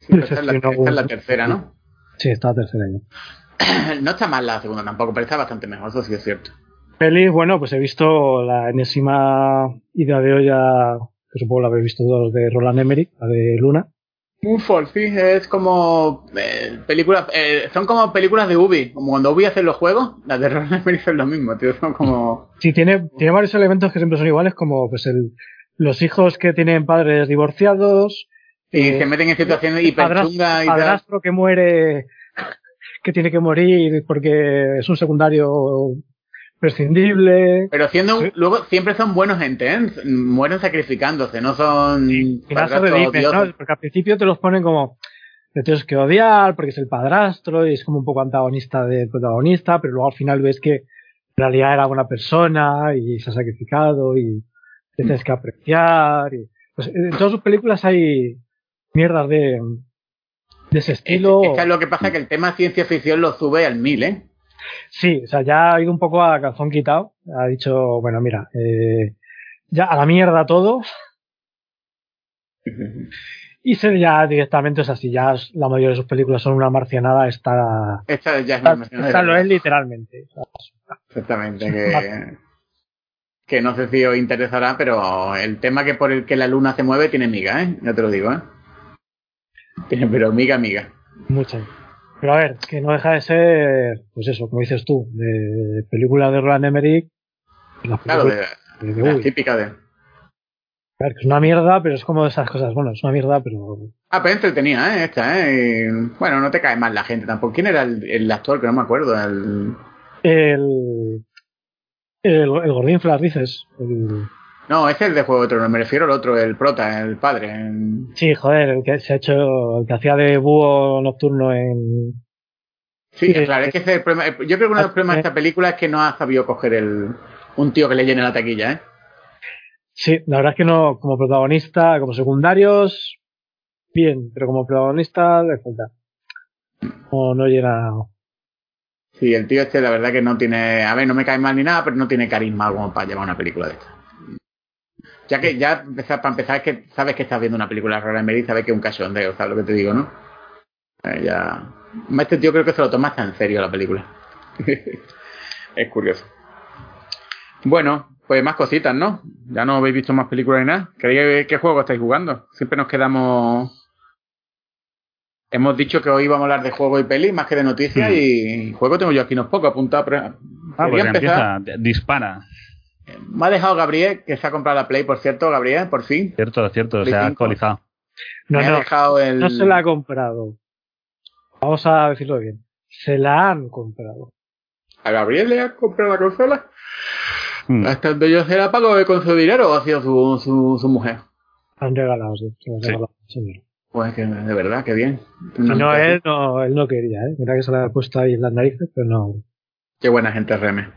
esta, es la, tercera, ¿no? Sí, está la tercera ya. no está mal la segunda tampoco, pero está bastante mejor, eso sí es cierto. Peli, bueno, pues he visto la enésima idea de olla, que supongo la habéis visto todos, de Roland Emmerich, la de Luna. Moonfall, sí, es como eh, películas, eh, son como películas de Ubi, como cuando Ubi hace los juegos, las de Roland son lo mismo, tío, son como... Sí, tiene, tiene varios elementos que siempre son iguales, como pues el, los hijos que tienen padres divorciados... Y eh, se meten en situaciones hiperchungas y padrastro que muere, que tiene que morir porque es un secundario prescindible. Pero siendo luego siempre son buenos gente, ¿eh? Mueren sacrificándose, no son. Y ¿no? Porque al principio te los ponen como. Te tienes que odiar porque es el padrastro y es como un poco antagonista del protagonista, pero luego al final ves que en realidad era buena persona y se ha sacrificado y te tienes que apreciar. Y, pues, en todas sus películas hay mierdas de, de ese estilo. Es, es, lo que pasa que el tema ciencia ficción lo sube al mil, ¿eh? Sí, o sea, ya ha ido un poco a calzón quitado. Ha dicho, bueno, mira, eh, ya a la mierda todo. Y se ya directamente, o sea, si ya la mayoría de sus películas son una marcianada, está. Esta ya es una marcianada. Esta lo es literalmente. Exactamente, que, que no sé si os interesará, pero el tema que por el que la luna se mueve tiene miga, ¿eh? Ya te lo digo, ¿eh? Tiene, pero miga, miga. Mucha. Pero a ver, que no deja de ser, pues eso, como dices tú, de película de Roland Emmerich. Claro, de, de, típica de. A ver, que es una mierda, pero es como de esas cosas. Bueno, es una mierda, pero. Ah, pero entretenida, ¿eh? Esta, ¿eh? bueno, no te cae mal la gente tampoco. ¿Quién era el, actor? Que no me acuerdo. El. El. El, el Gordín Flash, dices. No, es el de Juego de Tronos, me refiero al otro, el prota, el padre. Sí, joder, el que se ha hecho, el que hacía de búho nocturno en. Sí, claro, es que ese problema, yo creo que uno de los problemas de esta película es que no ha sabido coger el, un tío que le llene la taquilla, ¿eh? Sí, la verdad es que no, como protagonista, como secundarios, bien, pero como protagonista le falta. O no llena. Sí, el tío este, la verdad que no tiene. A ver, no me cae mal ni nada, pero no tiene carisma como para llevar una película de esta. Ya que, ya, para empezar, es que sabes que estás viendo una película rara en y sabes que es un cachondeo, ¿sabes lo que te digo, no? Eh, ya. Este tío creo que se lo toma hasta en serio la película. es curioso. Bueno, pues más cositas, ¿no? Ya no habéis visto más películas ni nada. ¿Qué, qué juego estáis jugando? Siempre nos quedamos. Hemos dicho que hoy vamos a hablar de juego y peli más que de noticias hmm. y juego tengo yo aquí unos pocos apuntados. Pero... Ah, pues empieza, dispara. Me ha dejado Gabriel, que se ha comprado la Play, por cierto, Gabriel, por fin. Cierto, cierto, se ha actualizado. No, no, no se la ha comprado. Vamos a decirlo bien. Se la han comprado. ¿A Gabriel le ha comprado la consola? Hmm. Hasta donde yo se la pago con su dinero o ha sido su, su, su mujer. Han regalado, sí. sí. Pues que de verdad, qué bien. No, él no, él no quería, ¿eh? Mira que se la ha puesto ahí en las narices, pero no. Qué buena gente Reme.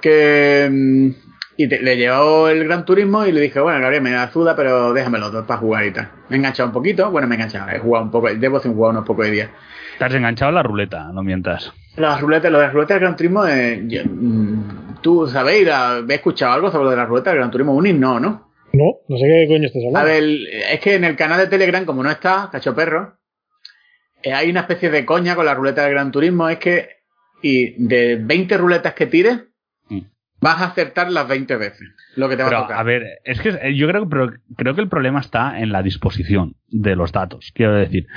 Que y le llevó el Gran Turismo y le dije, bueno, Gabriel, me da suda, pero déjamelo dos para jugar y tal. Me he enganchado un poquito, bueno, me he enganchado, he jugado un poco, debo sin jugar unos pocos de días. Estás enganchado a la ruleta, no mientas. Las ruletas, lo de las ruletas del Gran Turismo, eh, mm, tú sabéis, ¿He escuchado algo sobre lo de las ruletas del Gran Turismo Unis? No, ¿no? No, no sé qué coño estás hablando. A ver, es que en el canal de Telegram, como no está, cacho perro, eh, hay una especie de coña con la ruleta del Gran Turismo, es que y de 20 ruletas que tires, vas a acertar las 20 veces lo que te va a tocar. A ver, es que eh, yo creo, pero creo que el problema está en la disposición de los datos, quiero decir.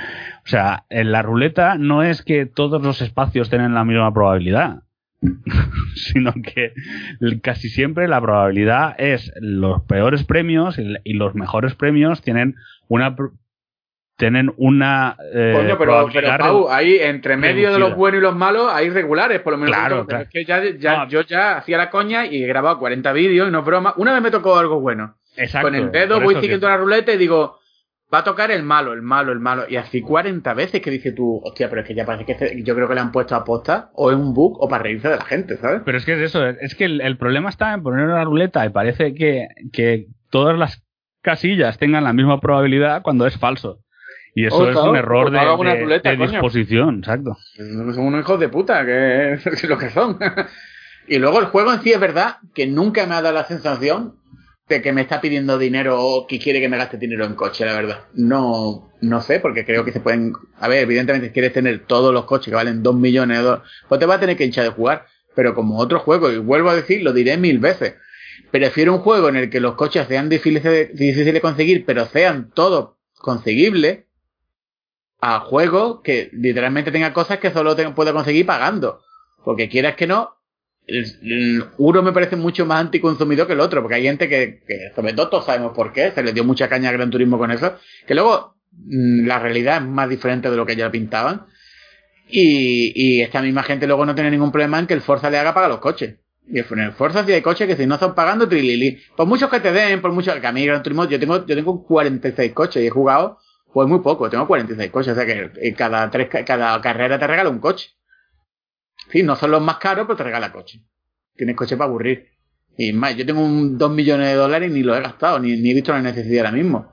O sea, en la ruleta no es que todos los espacios tengan la misma probabilidad, sino que casi siempre la probabilidad es los peores premios y los mejores premios tienen una tienen una. Eh, Coño, pero, pero Pau, ahí entre medio de los buenos y los malos hay regulares, por lo menos. Claro, Es que ya, ya yo ya hacía la coña y he grabado 40 vídeos y no es broma. Una vez me tocó algo bueno. Exacto. Con el dedo voy siguiendo la ruleta y digo, va a tocar el malo, el malo, el malo. Y así 40 veces que dice tú, hostia, pero es que ya parece que yo creo que le han puesto a posta o es un bug o para reírse de la gente, ¿sabes? Pero es que es eso, es que el, el problema está en poner una ruleta y parece que, que todas las casillas tengan la misma probabilidad cuando es falso. Y eso oh, es un error de, disposición, exacto. Son unos hijos de puta, que es lo que son. y luego el juego en sí es verdad que nunca me ha dado la sensación de que me está pidiendo dinero o que quiere que me gaste dinero en coche, la verdad. No, no sé, porque creo que se pueden. A ver, evidentemente, si quieres tener todos los coches que valen 2 millones de dólares, pues te va a tener que hinchar de jugar. Pero como otro juego, y vuelvo a decir, lo diré mil veces. Prefiero un juego en el que los coches sean difíciles de, difíciles de conseguir, pero sean todos conseguibles, a juegos que literalmente tenga cosas que solo te puede conseguir pagando. Porque quieras que no, uno me parece mucho más anticonsumidor que el otro, porque hay gente que, sobre todo todos sabemos por qué, se le dio mucha caña al Gran Turismo con eso, que luego mm, la realidad es más diferente de lo que ya pintaban. Y, esta misma gente luego no tiene ningún problema en que el Forza le haga pagar los coches. Y el Forza sí hay coches que si no están pagando, trilili. Por muchos que te den, por mucho que a mí Gran Turismo, yo tengo, yo tengo 46 coches y he jugado pues muy poco, tengo 46 coches, o sea que cada, tres, cada carrera te regala un coche. Sí, no son los más caros, pero te regala coche. Tienes coche para aburrir. Y más, yo tengo un 2 millones de dólares y ni lo he gastado, ni, ni he visto la necesidad ahora mismo.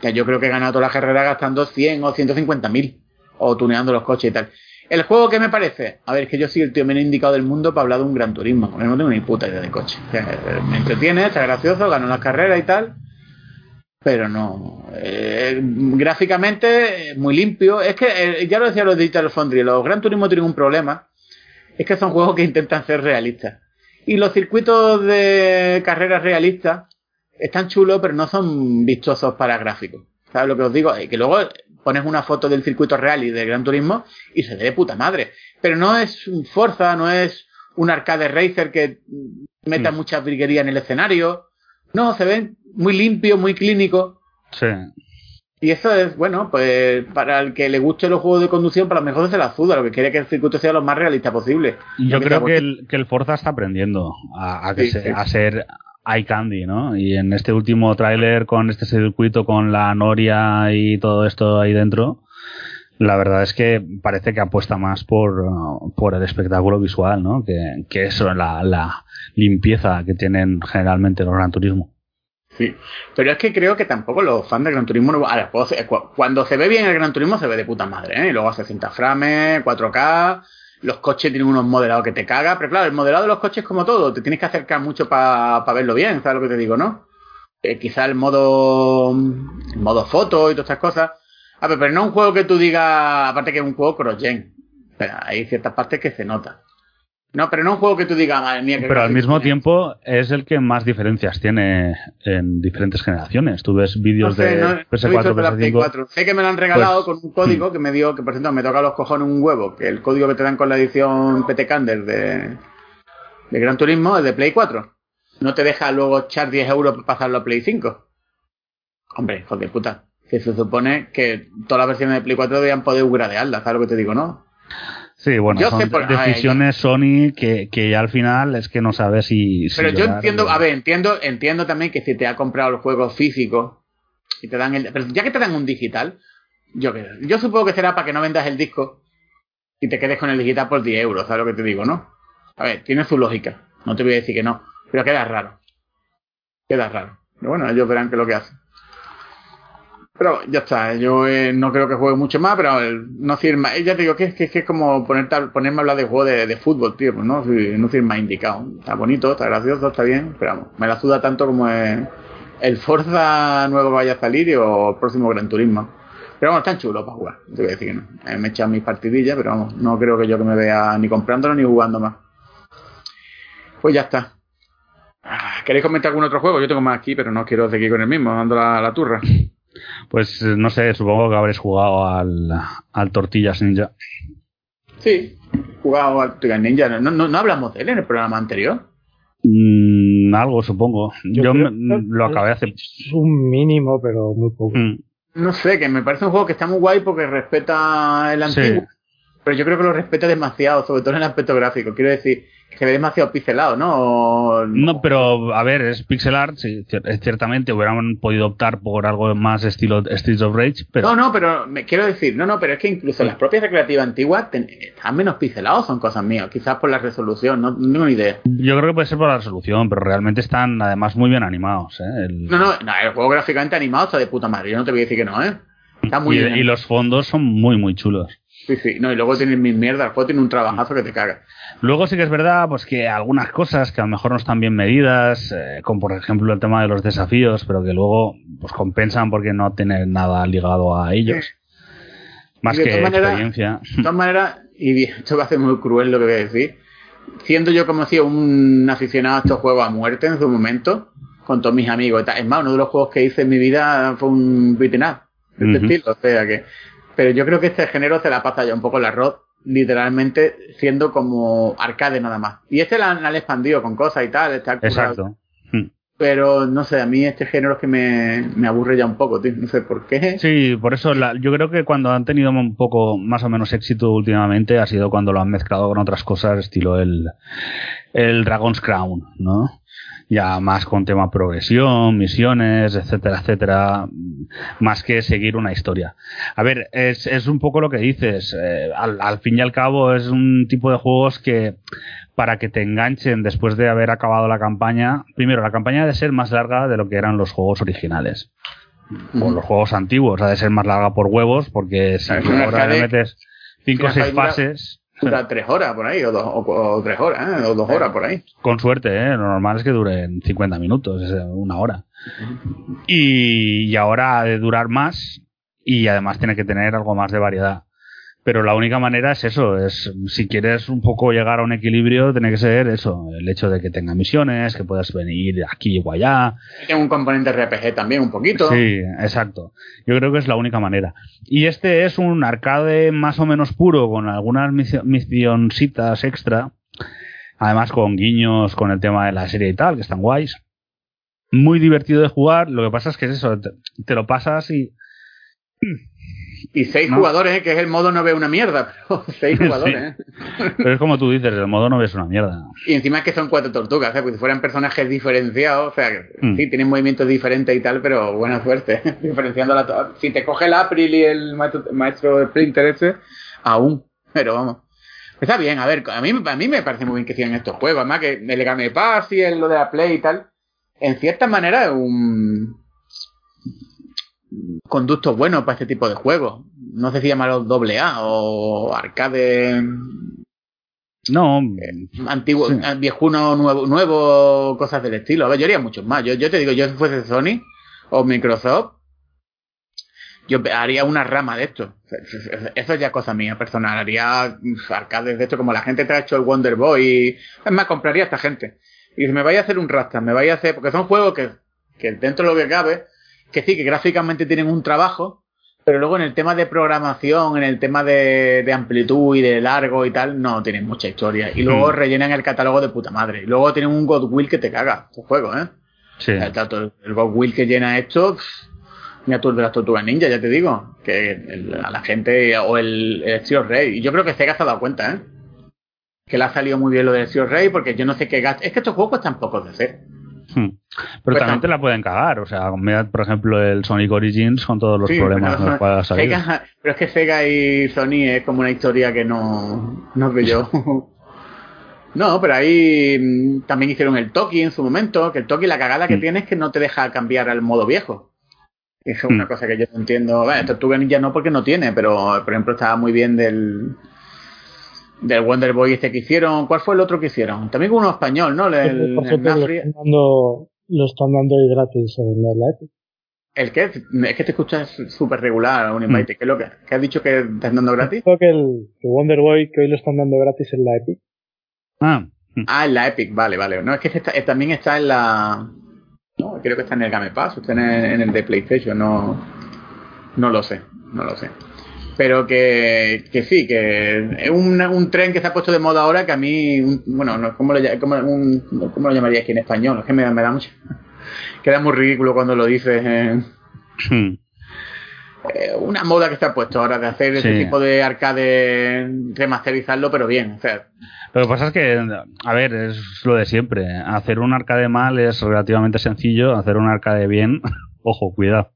Que yo creo que he ganado toda la carrera gastando 100 o 150 mil. O tuneando los coches y tal. El juego que me parece, a ver, es que yo soy el tío menos indicado del mundo para hablar de un gran turismo. No tengo ni puta idea de coche. me entretiene, está gracioso, gano las carreras y tal. Pero no. Eh, gráficamente, muy limpio. Es que, eh, ya lo decía los Digital Foundry, los Gran Turismo tienen un problema. Es que son juegos que intentan ser realistas. Y los circuitos de carreras realistas están chulos, pero no son vistosos para gráficos. ¿Sabes lo que os digo? Que luego pones una foto del circuito real y del Gran Turismo y se ve de puta madre. Pero no es un Forza, no es un arcade racer que meta mm. mucha briguería en el escenario. No, se ven muy limpio, muy clínico. Sí. Y eso es, bueno, pues para el que le guste los juegos de conducción, para lo mejor es la Zuda, lo que quiere que el circuito sea lo más realista posible. Yo creo que el, que el, Forza está aprendiendo a, a, ser eye candy, ¿no? Y en este último tráiler con este circuito, con la Noria y todo esto ahí dentro, la verdad es que parece que apuesta más por, por el espectáculo visual, ¿no? Que, que eso, la, la limpieza que tienen generalmente los Gran Turismo. Sí, pero es que creo que tampoco los fans del Gran Turismo. cuando se ve bien el Gran Turismo se ve de puta madre, ¿eh? Y luego hace cinta frames, 4K, los coches tienen unos modelados que te caga, pero claro, el modelado de los coches como todo, te tienes que acercar mucho para verlo bien, ¿sabes lo que te digo, no? Eh, quizá el modo, modo foto y todas estas cosas. A ver, pero no un juego que tú digas, aparte que es un juego cross-gen. Hay ciertas partes que se nota. No, pero no un juego que tú digas, madre mía. pero al mismo tiempo es el que más diferencias tiene en diferentes generaciones. Tú ves vídeos de PS4, PS5. Sé que me lo han regalado pues, con un código que me dio, que por ejemplo me toca los cojones un huevo, que el código que te dan con la edición PT Candle de, de Gran Turismo es de Play 4. No te deja luego echar 10 euros para pasarlo a Play 5. Hombre, joder puta. Que se supone que todas las versiones de Play 4 deberían poder upgradearlas, ¿sabes lo que te digo, no? Sí, bueno, son decisiones Sony que, que al final es que no sabes si... Pero yo entiendo, a ver, entiendo, entiendo también que si te ha comprado el juego físico y te dan el... Pero ya que te dan un digital, yo, yo supongo que será para que no vendas el disco y te quedes con el digital por 10 euros, ¿sabes lo que te digo, no? A ver, tiene su lógica, no te voy a decir que no, pero queda raro. Queda raro. Pero bueno, ellos verán qué es lo que hacen. Pero ya está, yo eh, no creo que juegue mucho más, pero no firma. Ya te digo que es que, es como ponerte, ponerme a hablar de juego de, fútbol, tío, pues no, no firma indicado. Está bonito, está gracioso, está bien, pero vamos, me la suda tanto como el Forza nuevo vaya a salir o el próximo Gran Turismo. Pero vamos, están chulos para jugar, te voy a decir que no. Eh, me he echado mis partidillas, pero vamos, no creo que yo que me vea ni comprándolo ni jugando más. Pues ya está. Ah, ¿Queréis comentar algún otro juego? Yo tengo más aquí, pero no quiero seguir con el mismo, dando la, la turra. Pues no sé, supongo que habréis jugado al, al Tortillas Ninja. Sí, jugado al Tortillas Ninja. ¿No, no, hablamos de él en el programa anterior? Mm, algo, supongo. Yo, lo acabé hace. Es un mínimo, pero muy poco. Mm. No sé, que me parece un juego que está muy guay porque respeta el antiguo. Pero yo creo que lo respeta demasiado, sobre todo en el aspecto gráfico. Quiero decir, se ve demasiado pixelado, ¿no? No, pero a ver, es pixel art, sí, ciertamente hubieran podido optar por algo más estilo Streets of Rage, pero... No, no, pero me quiero decir, no, no, pero es que incluso las propias recreativas antiguas están menos pixelados, son cosas mías, quizás por la resolución, no, tengo ni idea. Yo creo que puede ser por la resolución, pero realmente están además muy bien animados, ¿eh? No, no, el juego gráficamente animado está de puta madre, yo no te voy a decir que no, ¿eh? Está muy bien. Y los fondos son muy, muy chulos. Sí, sí, no, y luego tiene mis mierdas, el juego tiene un trabajazo que te caga. Luego sí que es verdad, pues que algunas cosas que a lo mejor no están bien medidas, eh, como por ejemplo el tema de los desafíos, pero que luego pues compensan porque no tienen nada ligado a ellos. Más que experiencia. De todas maneras, y esto va a ser muy cruel lo que voy a decir, siendo yo como decía un aficionado a estos juegos a muerte en su momento, con todos mis amigos. Es más, uno de los juegos que hice en mi vida fue un beaten up, de este estilo, o sea que pero yo creo que este género se la pasa ya un poco el arroz, literalmente siendo como arcade nada más. Y este la han expandido con cosas y tal, está Exacto. Hmm. Pero no sé, a mí este género es que me, me aburre ya un poco, tío. No sé por qué. Sí, por eso yo creo que cuando han tenido un poco más o menos éxito últimamente ha sido cuando lo han mezclado con otras cosas, estilo el, el Dragon's Crown, ¿no? Ya más con tema progresión, misiones, etcétera, etcétera, más que seguir una historia. A ver, es, es un poco lo que dices, eh, al, al, fin y al cabo es un tipo de juegos que para que te enganchen después de haber acabado la campaña, primero, la campaña debe ser más larga de lo que eran los juegos originales. O los juegos antiguos, ha de ser más larga por huevos, porque si ahora le metes cinco o seis fases dura tres horas por ahí, o, dos, tres horas, ¿eh? o dos horas por ahí. Con suerte, ¿eh? lo normal es que duren 50 minutos, una hora. Y, y ahora ha de durar más y además tiene que tener algo más de variedad. Pero la única manera es eso, es si quieres un poco llegar a un equilibrio, tiene que ser eso, el hecho de que tenga misiones, que puedas venir aquí o allá. Tiene un componente RPG también, un poquito. Sí, exacto. Yo creo que es la única manera. Y este es un arcade más o menos puro, con algunas misioncitas extra, además con guiños con el tema de la serie y tal, que están guays. Muy divertido de jugar, lo que pasa es que es eso, te lo pasas y y seis jugadores, ¿eh? que es el modo no ve una mierda, pero seis jugadores. ¿eh? Pero es como tú dices, el modo no ves una mierda. Y encima es que son cuatro tortugas, ¿eh? porque si fueran personajes diferenciados, o sea, mm. sí, tienen movimientos diferentes y tal, pero buena suerte, diferenciando la Si te coge el April y el maestro, Splinter ese, aún, pero vamos. Está bien, a ver, a mí, a mí me parece muy bien que sigan estos juegos, además que el Game Pass y el, lo de la Play y tal, en cierta manera es un conductos buenos para este tipo de juegos. No sé si llamarlos doble A o arcade. No, eh, antiguo, viejuno, nuevo, nuevo, cosas del estilo. A ver, yo haría muchos más. Yo, yo te digo, yo si fuese Sony o Microsoft, yo haría una rama de esto. Eso es ya cosa mía personal. Haría arcades de esto, como la gente te ha hecho el Wonder Boy. Es más, compraría a esta gente. Y me vaya a hacer un Rasta, me vaya a hacer. Porque son juegos que, que dentro de lo que cabe, que sí, que gráficamente tienen un trabajo, pero luego en el tema de programación, en el tema de, amplitud y de largo y tal, no tienen mucha historia. Y luego hmm. rellenan el catálogo de puta madre. Y luego tienen un Godwill que te caga, tu juego, ¿eh? Sí. El, el Godwill que llena esto, mira tú de las tortugas ninja, ya te digo, que a la gente, o el, el Rey. Y yo creo que Sega se ha dado cuenta, ¿eh? Que le ha salido muy bien lo del Steel Rey, porque yo no sé qué gasto. Es que estos juegos cuestan poco de hacer. Hmm. Pero pues también te la pueden cagar. O sea, por ejemplo, el Sonic Origins con todos los problemas que pueda salir. pero es que Sega y Sony es como una historia que no, no veo yo. no, pero ahí mm, también hicieron el Toki en su momento. Que el Toki, la cagada que hmm. tiene es que no te deja cambiar al modo viejo. Es una hmm. cosa que yo no entiendo. Bueno, Tortuga Ninja no porque no tiene, pero por ejemplo estaba muy bien del del Wonder Boy este que hicieron. ¿Cuál fue el otro que hicieron? También uno español, ¿no? El, lo, están dando, lo están dando ahí gratis en la Epic. ¿El qué? Es que te escuchas súper regular, Uninvite. Mm. ¿Qué es lo que, ¿Qué has dicho que están dando gratis? Creo que el que Wonder Boy que hoy lo están dando gratis en la Epic. Ah. Ah, en la Epic, vale, vale. No, es que este eh, también está en la... No, creo que está en el Game Pass, está en el, en el de PlayStation, no... No lo sé, no lo sé pero que, que sí, que es un, un, tren que se ha puesto de moda ahora que a mí, bueno, no, ¿cómo, lo, cómo, lo llamaría aquí en español? Es que me, me da mucho... Queda muy ridículo cuando lo dices. Eh. Hmm. Eh, una moda que se ha puesto ahora de hacer ese tipo de arcade, remasterizarlo, pero bien. O sea, lo que pasa es que, a ver, es lo de siempre. Hacer un arcade mal es relativamente sencillo, hacer un arcade bien, ojo, cuidado.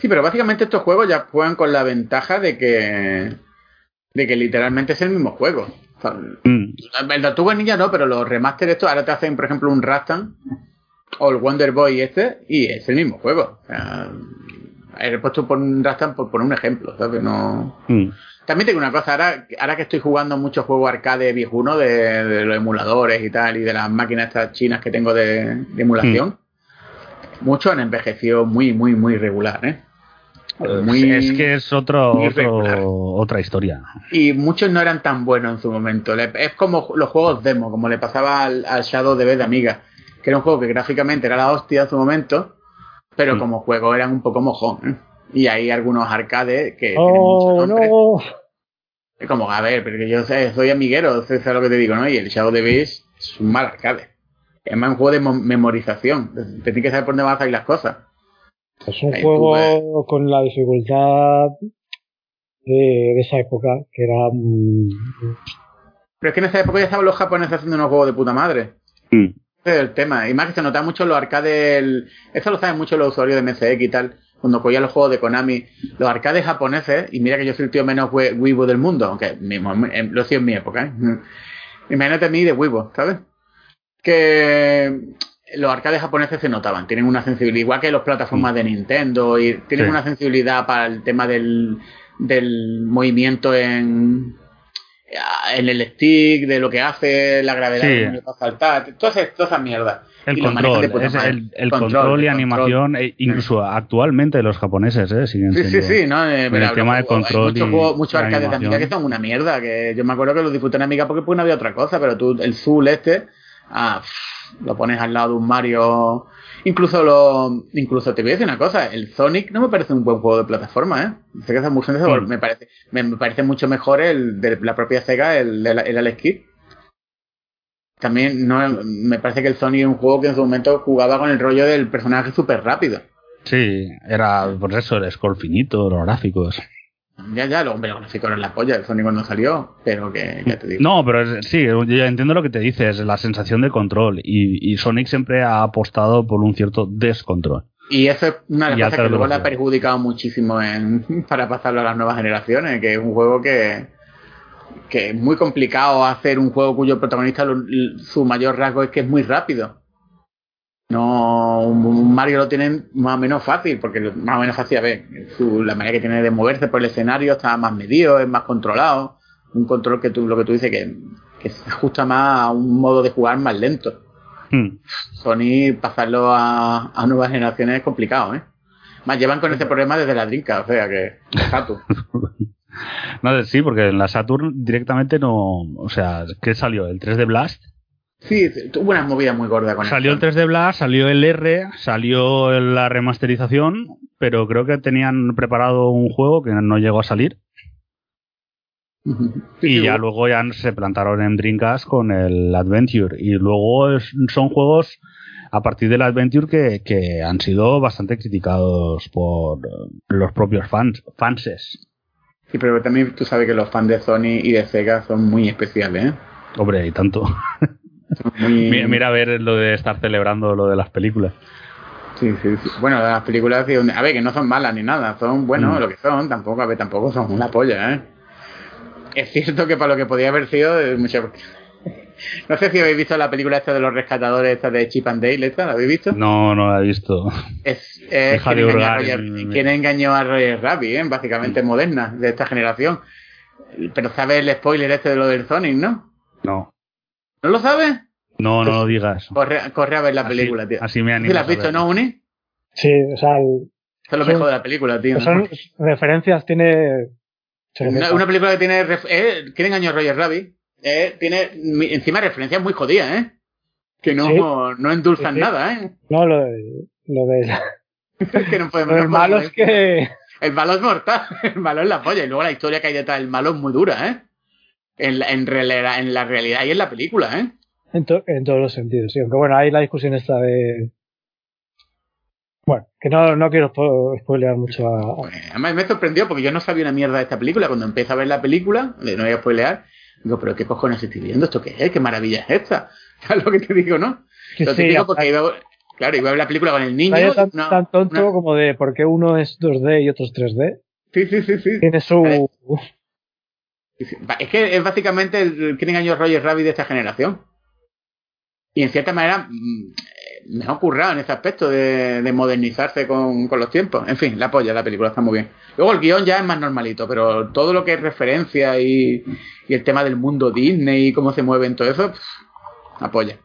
Sí, pero básicamente estos juegos ya juegan con la ventaja de que de que literalmente es el mismo juego. Mm. El Tortuga Ninja no, pero los remaster estos ahora te hacen, por ejemplo, un Rastan o el Wonder Boy este y es el mismo juego. O sea, he puesto por un Rastan por poner un ejemplo, ¿sabes? No... Mm. También tengo una cosa, ahora, ahora que estoy jugando muchos juegos arcade viejuno de, de, los emuladores y tal, y de las máquinas estas chinas que tengo de, emulación, mm. muchos han envejecido muy, muy, muy regular, ¿eh? Es que es otro, otra historia. Y muchos no eran tan buenos en su momento. Es como los juegos demo, como le pasaba al, Shadow de de Amiga, que era un juego que gráficamente era la hostia en su momento, pero mm. como juego eran un poco mojón. ¿eh? Y hay algunos arcades que oh, tienen Es como, a ver, porque yo sé, soy amiguero, sé, lo que te digo, ¿no? Y el Shadow de Beast es un mal arcade. Es más un juego de memorización. Tienes que saber por dónde van a salir las cosas. Es un juego con la dificultad de, esa época, que era... Mm, Pero es que en esa época ya estaban los japoneses haciendo unos juegos de puta madre. Mm. Ese es el tema. Y más que se nota mucho los arcades... Esto lo saben mucho los usuarios de MSX y tal. Cuando cogían los juegos de Konami, los arcades japoneses, y mira que yo soy el tío menos Weibo del mundo, aunque lo he sido en mi época, ¿eh? Imagínate a mí de Weibo, ¿sabes? Que los arcades japoneses se notaban, tienen una sensibilidad, igual que las plataformas de Nintendo, y tienen una sensibilidad para el tema del, del movimiento en, en el stick, de lo que hace, la gravedad sí. saltar, todas, esas mierdas. El control, es el, control, y animación, e incluso actualmente los japoneses, ¿eh? Siguen sí, sí, sí, ¿no? Eh, el tema de control. Muchos arcades de Amiga que son una mierda, que yo me acuerdo que los disfruté en Amiga porque pues no había otra cosa, pero tú, el Zul este, ah, lo pones al lado de un Mario Incluso lo, incluso te voy a decir una cosa, el Sonic no me parece un buen juego de plataforma, ¿eh? Sé que es muy mm. me parece, me, parece mucho mejor el de la propia Sega, el, el, el Alex Kidd. También no, me parece que el Sonic es un juego que en su momento jugaba con el rollo del personaje súper rápido. Sí, era por eso el score finito, los gráficos. Ya, ya, los gráficos eran la polla, el Sonic cuando salió, pero que ya te digo. No, pero sí, yo entiendo lo que te dices, la sensación de control. Y, y Sonic siempre ha apostado por un cierto descontrol. Y eso es una de las cosas que luego le ha perjudicado muchísimo en, para pasarlo a las nuevas generaciones, que es un juego que, que es muy complicado hacer un juego cuyo protagonista su mayor rasgo es que es muy rápido. No, un Mario lo tienen más o menos fácil, porque más o menos fácil, a ver, la manera que tiene de moverse por el escenario está más medido, es más controlado. Un control que tú, lo que tú dices, que, que se ajusta más a un modo de jugar más lento. Hmm. Sony, pasarlo a, a, nuevas generaciones es complicado, ¿eh? Más llevan con ese problema desde la drinka, o sea que. Saturn. no, sí, porque en la Saturn directamente no. O sea, ¿qué salió? ¿El 3 de Blast? Sí, tuvo unas movidas muy gordas con Salió el 3D Blast, salió el R, salió la remasterización, pero creo que tenían preparado un juego que no llegó a salir. y ya luego ya se plantaron en Dreamcast con el Adventure. Y luego son juegos a partir del Adventure que, que, han sido bastante criticados por los propios fans, fanses. Sí, pero también tú sabes que los fans de Sony y de Sega son muy especiales, ¿eh? Hombre, y tanto. Mira, a ver lo de estar celebrando lo de las películas. Sí, sí, sí. Bueno, las películas, a ver, que no son malas ni nada, son, bueno, mm. lo que son, tampoco, a ver, tampoco son una polla, ¿eh? Es cierto que para lo que podía haber sido, eh, mucho... No sé si habéis visto la película esta de los rescatadores, esta de Chip and Dale, ¿esta? ¿La habéis visto? No, no la he visto. Es, es quien, engañó a Roger Rabbit, ¿eh? Básicamente mm. moderna, de esta generación. Pero sabes el spoiler este de lo del Sonic, ¿no? No. ¿No lo sabes? No, no lo digas. Corre, corre a ver la película, tío. Así me animo. la has visto, no, Uni? Sí, o sea. El, Esto es lo mejor de la película, tío. Son referencias, tiene. Una, película que tiene. Eh, ¿Quién engañó a Roger Rabbit? Eh, tiene encima referencias muy jodidas, ¿eh? Que no, no endulzan nada, ¿eh? No, lo de. Lo de que no podemos, el malo es que. El malo es mortal, el malo es la polla. Y luego la historia que hay detrás del malo es muy dura, ¿eh? En, en, en la realidad y en la película, ¿eh? En, en todos los sentidos, sí. Aunque bueno, hay la discusión esta de. Bueno, que no, no quiero spoilear mucho a. Pues, además me sorprendió porque yo no sabía una mierda de esta película. Cuando empecé a ver la película, no voy a spoilear, digo, pero ¿qué cojones estoy viendo? ¿Esto qué es? ¿Qué maravilla es esta? ¿Sabes lo que te digo, no? lo te digo porque iba, claro, iba a ver la película con el niño. Tan, tan tonto como de por qué uno es 2D y otro es 3D. Sí, sí, sí, sí. Tiene su. Es que es básicamente el que engañó Roger Rabbit de esta generación y en cierta manera mm, me ha ocurrido en ese aspecto de, modernizarse con, los tiempos. En fin, la apoya, la película está muy bien. Luego el guion ya es más normalito, pero todo lo que es referencia y, el tema del mundo Disney y cómo se mueve en todo eso, apoya.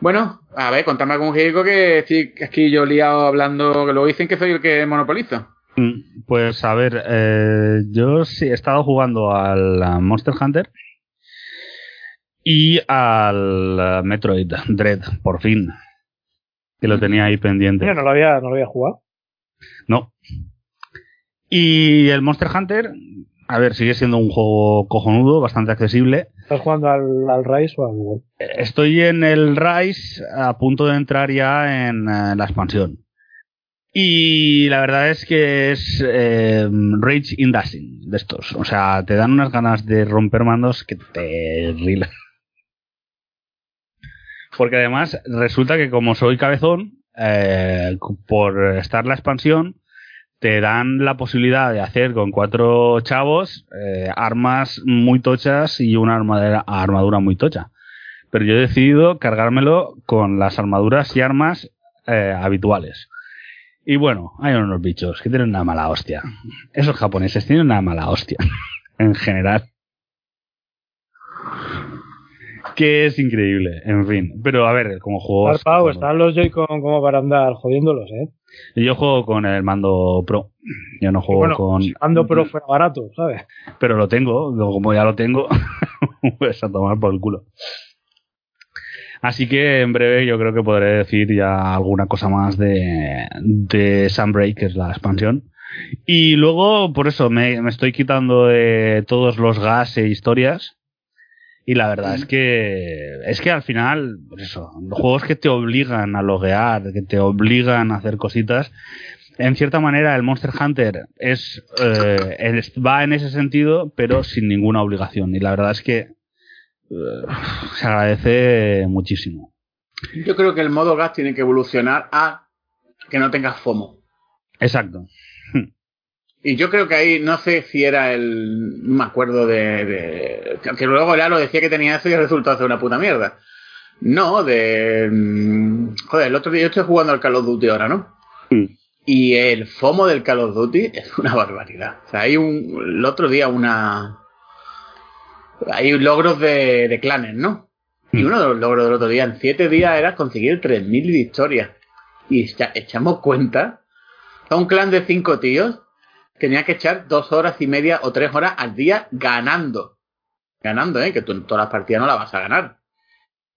Bueno, a ver, contame algún giro que estoy aquí yo liado hablando, que luego dicen que soy el que monopoliza. Mm, pues a ver, eh, yo sí he estado jugando al Monster Hunter y al Metroid Dread, por fin. Que lo tenía ahí pendiente. no lo había, no lo había jugado. No. Y el Monster Hunter, a ver, sigue siendo un juego cojonudo, bastante accesible. ¿Estás jugando al, al Rise o al World? Estoy en el Rise, a punto de entrar ya en eh, la expansión. Y la verdad es que es eh, Rage Industry de estos. O sea, te dan unas ganas de romper mandos que te porque además resulta que como soy cabezón, eh, por estar la expansión, te dan la posibilidad de hacer con cuatro chavos eh, armas muy tochas y una armadura, muy tocha. Pero yo he decidido cargármelo con las armaduras y armas eh, habituales. Y bueno, hay unos bichos que tienen una mala hostia. Esos japoneses tienen una mala hostia. en general. que es increíble, en fin. Pero a ver, como juego. están los Joy-Con como para andar jodiéndolos, ¿eh? Yo juego con el mando Pro. Yo no juego con. el mando Pro fuera barato, ¿sabes? Pero lo tengo, como ya lo tengo, pues a tomar por el culo. Así que en breve yo creo que podré decir ya alguna cosa más de, de Sunbreak, que es la expansión. Y luego, por eso, me, me estoy quitando de todos los gas e historias. Y la verdad es que es que al final, pues eso, los juegos que te obligan a loguear, que te obligan a hacer cositas, en cierta manera el Monster Hunter es eh, va en ese sentido, pero sin ninguna obligación. Y la verdad es que se agradece muchísimo. Yo creo que el modo gas tiene que evolucionar a que no tengas FOMO. Exacto. Y yo creo que ahí, no sé si era el. No me acuerdo de. que luego ya lo decía que tenía eso y resultado de una puta mierda. No, de. Mm, joder, el otro día yo estoy jugando al Call of Duty ahora, ¿no? Y el FOMO del Call of Duty es una barbaridad. O sea, hay un. El otro día una. Hay logros de, de clanes, ¿no? Y uno de los logros del otro día, en siete días, era conseguir 3.000 victorias. Y echamos cuenta. A un clan de cinco tíos tenía que echar dos horas y media o tres horas al día ganando. Ganando, ¿eh? Que tú en todas las partidas no la vas a ganar.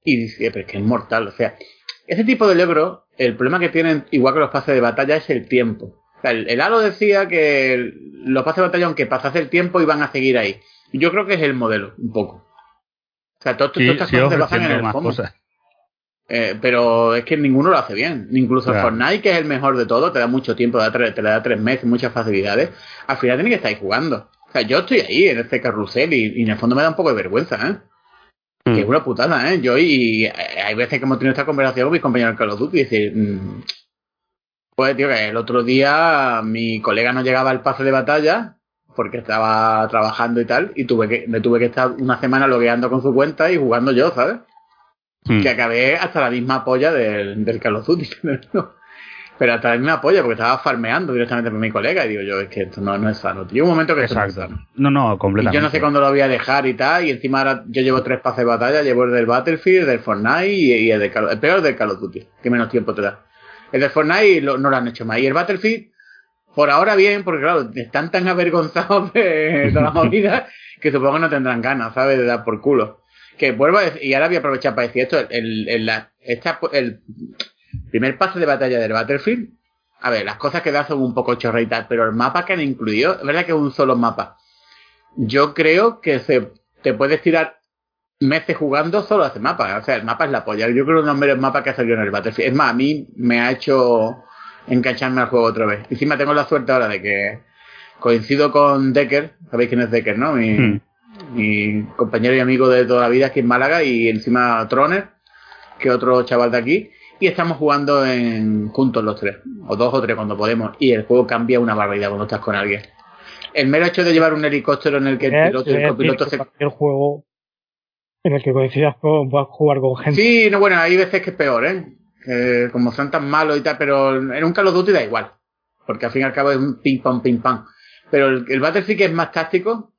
Y dice, pero es que es mortal. O sea, ese tipo de logro, el problema que tienen, igual que los pases de batalla, es el tiempo. O sea, el, Halo decía que los pases de batalla, aunque pasase el tiempo, iban a seguir ahí. Yo creo que es el modelo, un poco. O sea, todas estas cosas se basan en el fondo. Eh, pero es que ninguno lo hace bien. Incluso Fortnite, que es el mejor de todo, te da mucho tiempo, te da tres meses, muchas facilidades. Al final tiene que estar ahí jugando. O sea, yo estoy ahí en este carrusel y, en el fondo me da un poco de vergüenza, ¿eh? Que es mm. una putada, ¿eh? Yo y, hay veces que hemos tenido esta conversación con mis compañeros Call of Duty y decir, mm, pues tío, que el otro día mi colega no llegaba al pase de batalla porque estaba trabajando y tal, y tuve que, me tuve que estar una semana logueando con su cuenta y jugando yo, ¿sabes? Hmm. Que acabé hasta la misma polla del, del Call of Duty. Pero hasta la misma polla, porque estaba farmeando directamente con mi colega y digo yo, es que esto no, no es sano. Tío, un momento que Exacto. es sano. No, no, completamente. Y yo no sé cuándo lo voy a dejar y tal, y encima ahora yo llevo tres pases de batalla, llevo el del Battlefield, el del Fortnite y, el, del el peor del Call of Duty, que menos tiempo te da. El del Fortnite no lo han hecho más. Y el Battlefield, por ahora bien, porque claro, están tan avergonzados de, toda la movida que supongo que no tendrán ganas, ¿sabes? De dar por culo que vuelvo a decir, y ahora voy a aprovechar para decir esto, el, el, el primer paso de batalla del Battlefield, a ver, las cosas que da son un poco chorreitas, pero el mapa que han incluido, es verdad que es un solo mapa. Yo creo que se te puedes tirar meses jugando solo a ese mapa. O sea, el mapa es la polla. Yo creo que uno de los mejores mapas que ha salido en el Battlefield. Es más, a mí me ha hecho engancharme al juego otra vez. Encima tengo la suerte ahora de que coincido con Decker. ¿Sabéis quién es Decker, no? Mi, hmm mi compañero y amigo de toda la vida aquí en Málaga y encima Troner, que otro chaval de aquí, y estamos jugando en juntos los tres, o dos o tres cuando podemos, y el juego cambia una barbaridad cuando estás con alguien. El mero hecho de llevar un helicóptero en el que el piloto, el copiloto se... El juego en el que coincidas con jugar con gente. Sí, no, bueno, hay veces que es peor, ¿eh? Como son tan malos y tal, pero en un Call of Duty da igual, porque al fin y al cabo es un ping pong, ping pong. Pero el, el Battlefield que es más táctico,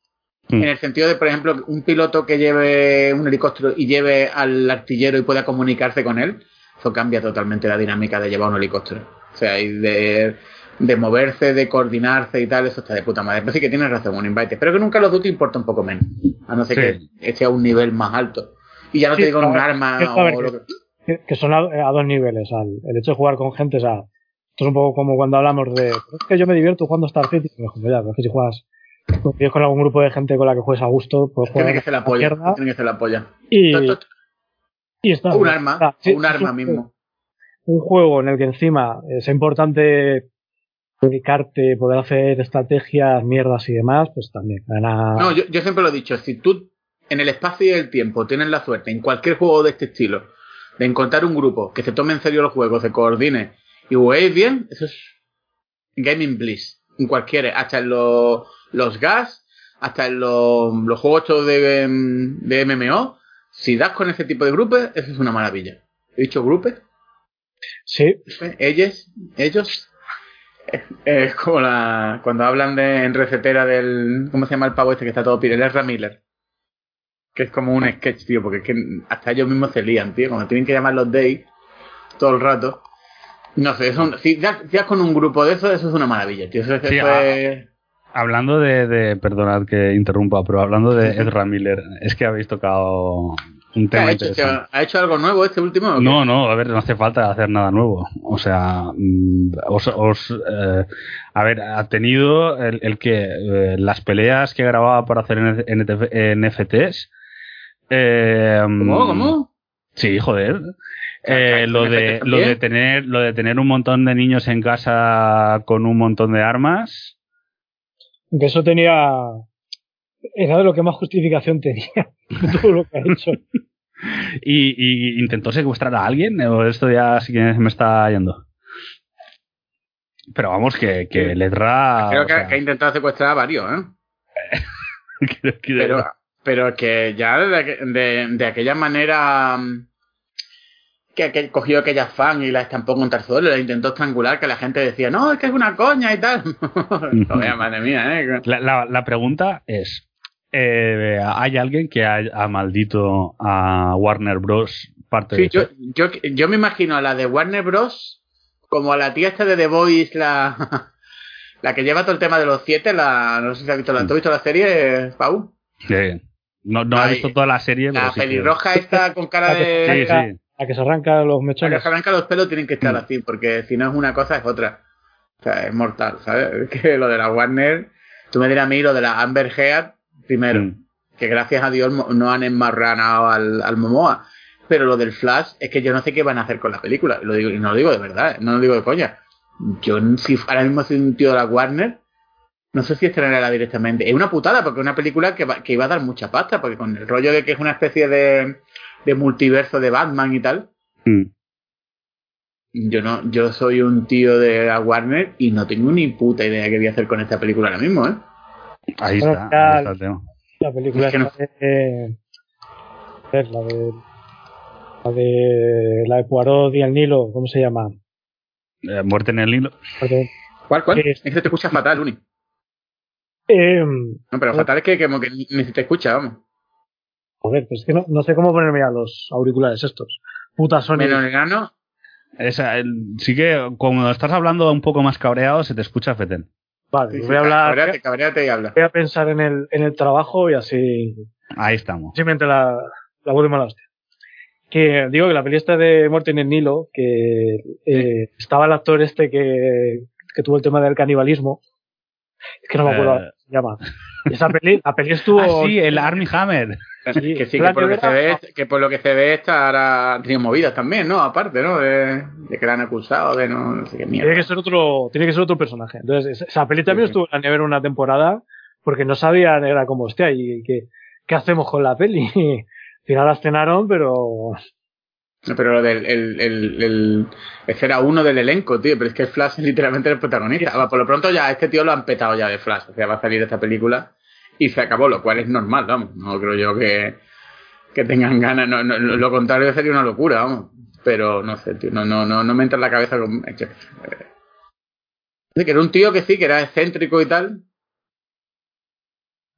Mm. En el sentido de, por ejemplo, un piloto que lleve un helicóptero y lleve al artillero y pueda comunicarse con él, eso cambia totalmente la dinámica de llevar un helicóptero. O sea, y de, de moverse, de coordinarse y tal, eso está de puta madre. Pero sí que tienes razón, un invite. Pero que nunca los te importa un poco menos. A no ser que esté a un nivel más alto. Y ya no te digo un arma o lo que... que... son a, dos niveles. el hecho de jugar con gente, o sea, esto es un poco como cuando hablamos de. Es que yo me divierto jugando Star City. Ya, es que si juegas si con algún grupo de gente con la que juegues a gusto, pues Tiene que ser la polla. Tiene que ser la polla. Y, y está. Un arma, un arma mismo. Un juego en el que encima es importante dedicarte, poder hacer estrategias, mierdas y demás, pues también. No, yo, yo siempre lo he dicho, si tú en el espacio y el tiempo tienes la suerte, en cualquier juego de este estilo, de encontrar un grupo que se tome en serio los juegos, se coordine y juguéis bien, eso es gaming bliss. En cualquiera, hasta en los los gas, hasta en los, los juegos de, de MMO, si das con ese tipo de grupos, eso es una maravilla. ¿He dicho grupos? Sí. Ellos, ellos, es como la, cuando hablan de, en recetera del, ¿cómo se llama el pavo este que está todo pire? El Miller. Que es como un sketch, tío, porque es que hasta ellos mismos se lían, tío, cuando tienen que llamar los Day todo el rato. No sé, eso, si ya, con un grupo de eso, eso es una maravilla, tío. Eso, es... Hablando de, de, perdonad que interrumpa, pero hablando de Ezra Miller, es que habéis tocado un tema ¿Ha hecho, ¿Ha hecho algo nuevo este último? No, no, a ver, no hace falta hacer nada nuevo. O sea, mm, os, os eh, a ver, ha tenido el, el que eh, las peleas que grababa para hacer NFTs. Eh, ¿Cómo? ¿Cómo? Sí, joder. Eh, lo de lo de tener lo de tener un montón de niños en casa con un montón de armas que eso tenía era de lo que más justificación tenía todo lo que ha hecho y, intentó secuestrar a alguien o esto ya sí que me está yendo pero vamos que, que Ledra creo que, ha intentado secuestrar a varios ¿eh? pero pero que ya de, de aquella manera que, cogió aquella fan y la estampó contra el suelo, la intentó estrangular, que la gente decía, no, es que es una coña y tal. madre mía, ¿eh? La, la, pregunta es, eh, ¿hay alguien que ha, maldito a Warner Bros. parte de yo, yo, yo, me imagino a la de Warner Bros. como a la tía esta de The Voice, la, la que lleva todo el tema de los siete, la, no sé si has visto la, ¿tú has visto la serie, Pau? Sí. No, no ha visto toda la serie. La pelirroja esta con cara de... Sí, sí. A que se arranca los mechones. A que se arranca los pelos tienen que estar mm. así, porque si no es una cosa es otra. O sea, es mortal, ¿sabes? Que lo de la Warner, tú me dirás a mí lo de la Amber Heard, primero, mm. que gracias a Dios no han enmarranado al, al Momoa. Pero lo del Flash es que yo no sé qué van a hacer con la película. Lo digo, y no lo digo de verdad, no lo digo de coña. Yo, si ahora mismo soy un tío de la Warner, no sé si estrenarla directamente. Es una putada, porque es una película que, que iba a dar mucha pasta, porque con el rollo de que es una especie de de multiverso de Batman y tal. Mm. Yo no, yo soy un tío de Warner y no tengo ni puta idea qué voy a hacer con esta película ahora mismo, ¿eh? Ahí está, ahí está La película es que no... de, la de la de la de Poirot y el Nilo, ¿cómo se llama? Eh, Muerte en el Nilo. ¿Cuál, cuál? Es, que te escuchas fatal, Uni. Eh, no, pero fatal es que, como que ni, se te escucha, vamos. Joder, pues es que no, no sé cómo ponerme a los auriculares estos. Puta Sony. Menos grano. Esa, sí que cuando estás hablando un poco más cabreado se te escucha Feten. Vale, voy a hablar. Cabreate, y habla. Voy a pensar en el, en el trabajo y así. Ahí estamos. Simplemente la, la voz de mala hostia. Que digo que la peli de Muerte en el Nilo, que eh, estaba el actor este que, que tuvo el tema del canibalismo. Es que no me acuerdo eh. Se llama. esa peli, la peli estuvo. Ah, sí, el Army Hammer que sí, que por, lo que, se ve, que por lo que se ve esta ahora tenido movidas también, ¿no? Aparte, ¿no? De, que la han acusado, de no, sé qué mierda. Tiene que ser otro, tiene que ser otro personaje. Entonces, esa peli también estuvo en ver una temporada porque no sabían era como hostia y qué, qué hacemos con la peli. Al final la estrenaron, pero pero lo del el, el, el, ese era uno del elenco, tío, pero es que Flash es literalmente el protagonista. Por lo pronto ya este tío lo han petado ya de Flash, o sea, va a salir esta película y se acabó, lo cual es normal, vamos. No creo yo que, que tengan ganas, no, no, lo contrario sería una locura, vamos. Pero no sé, tío, no, no, no, no me entra en la cabeza con... que, era un tío que sí, que era excéntrico y tal,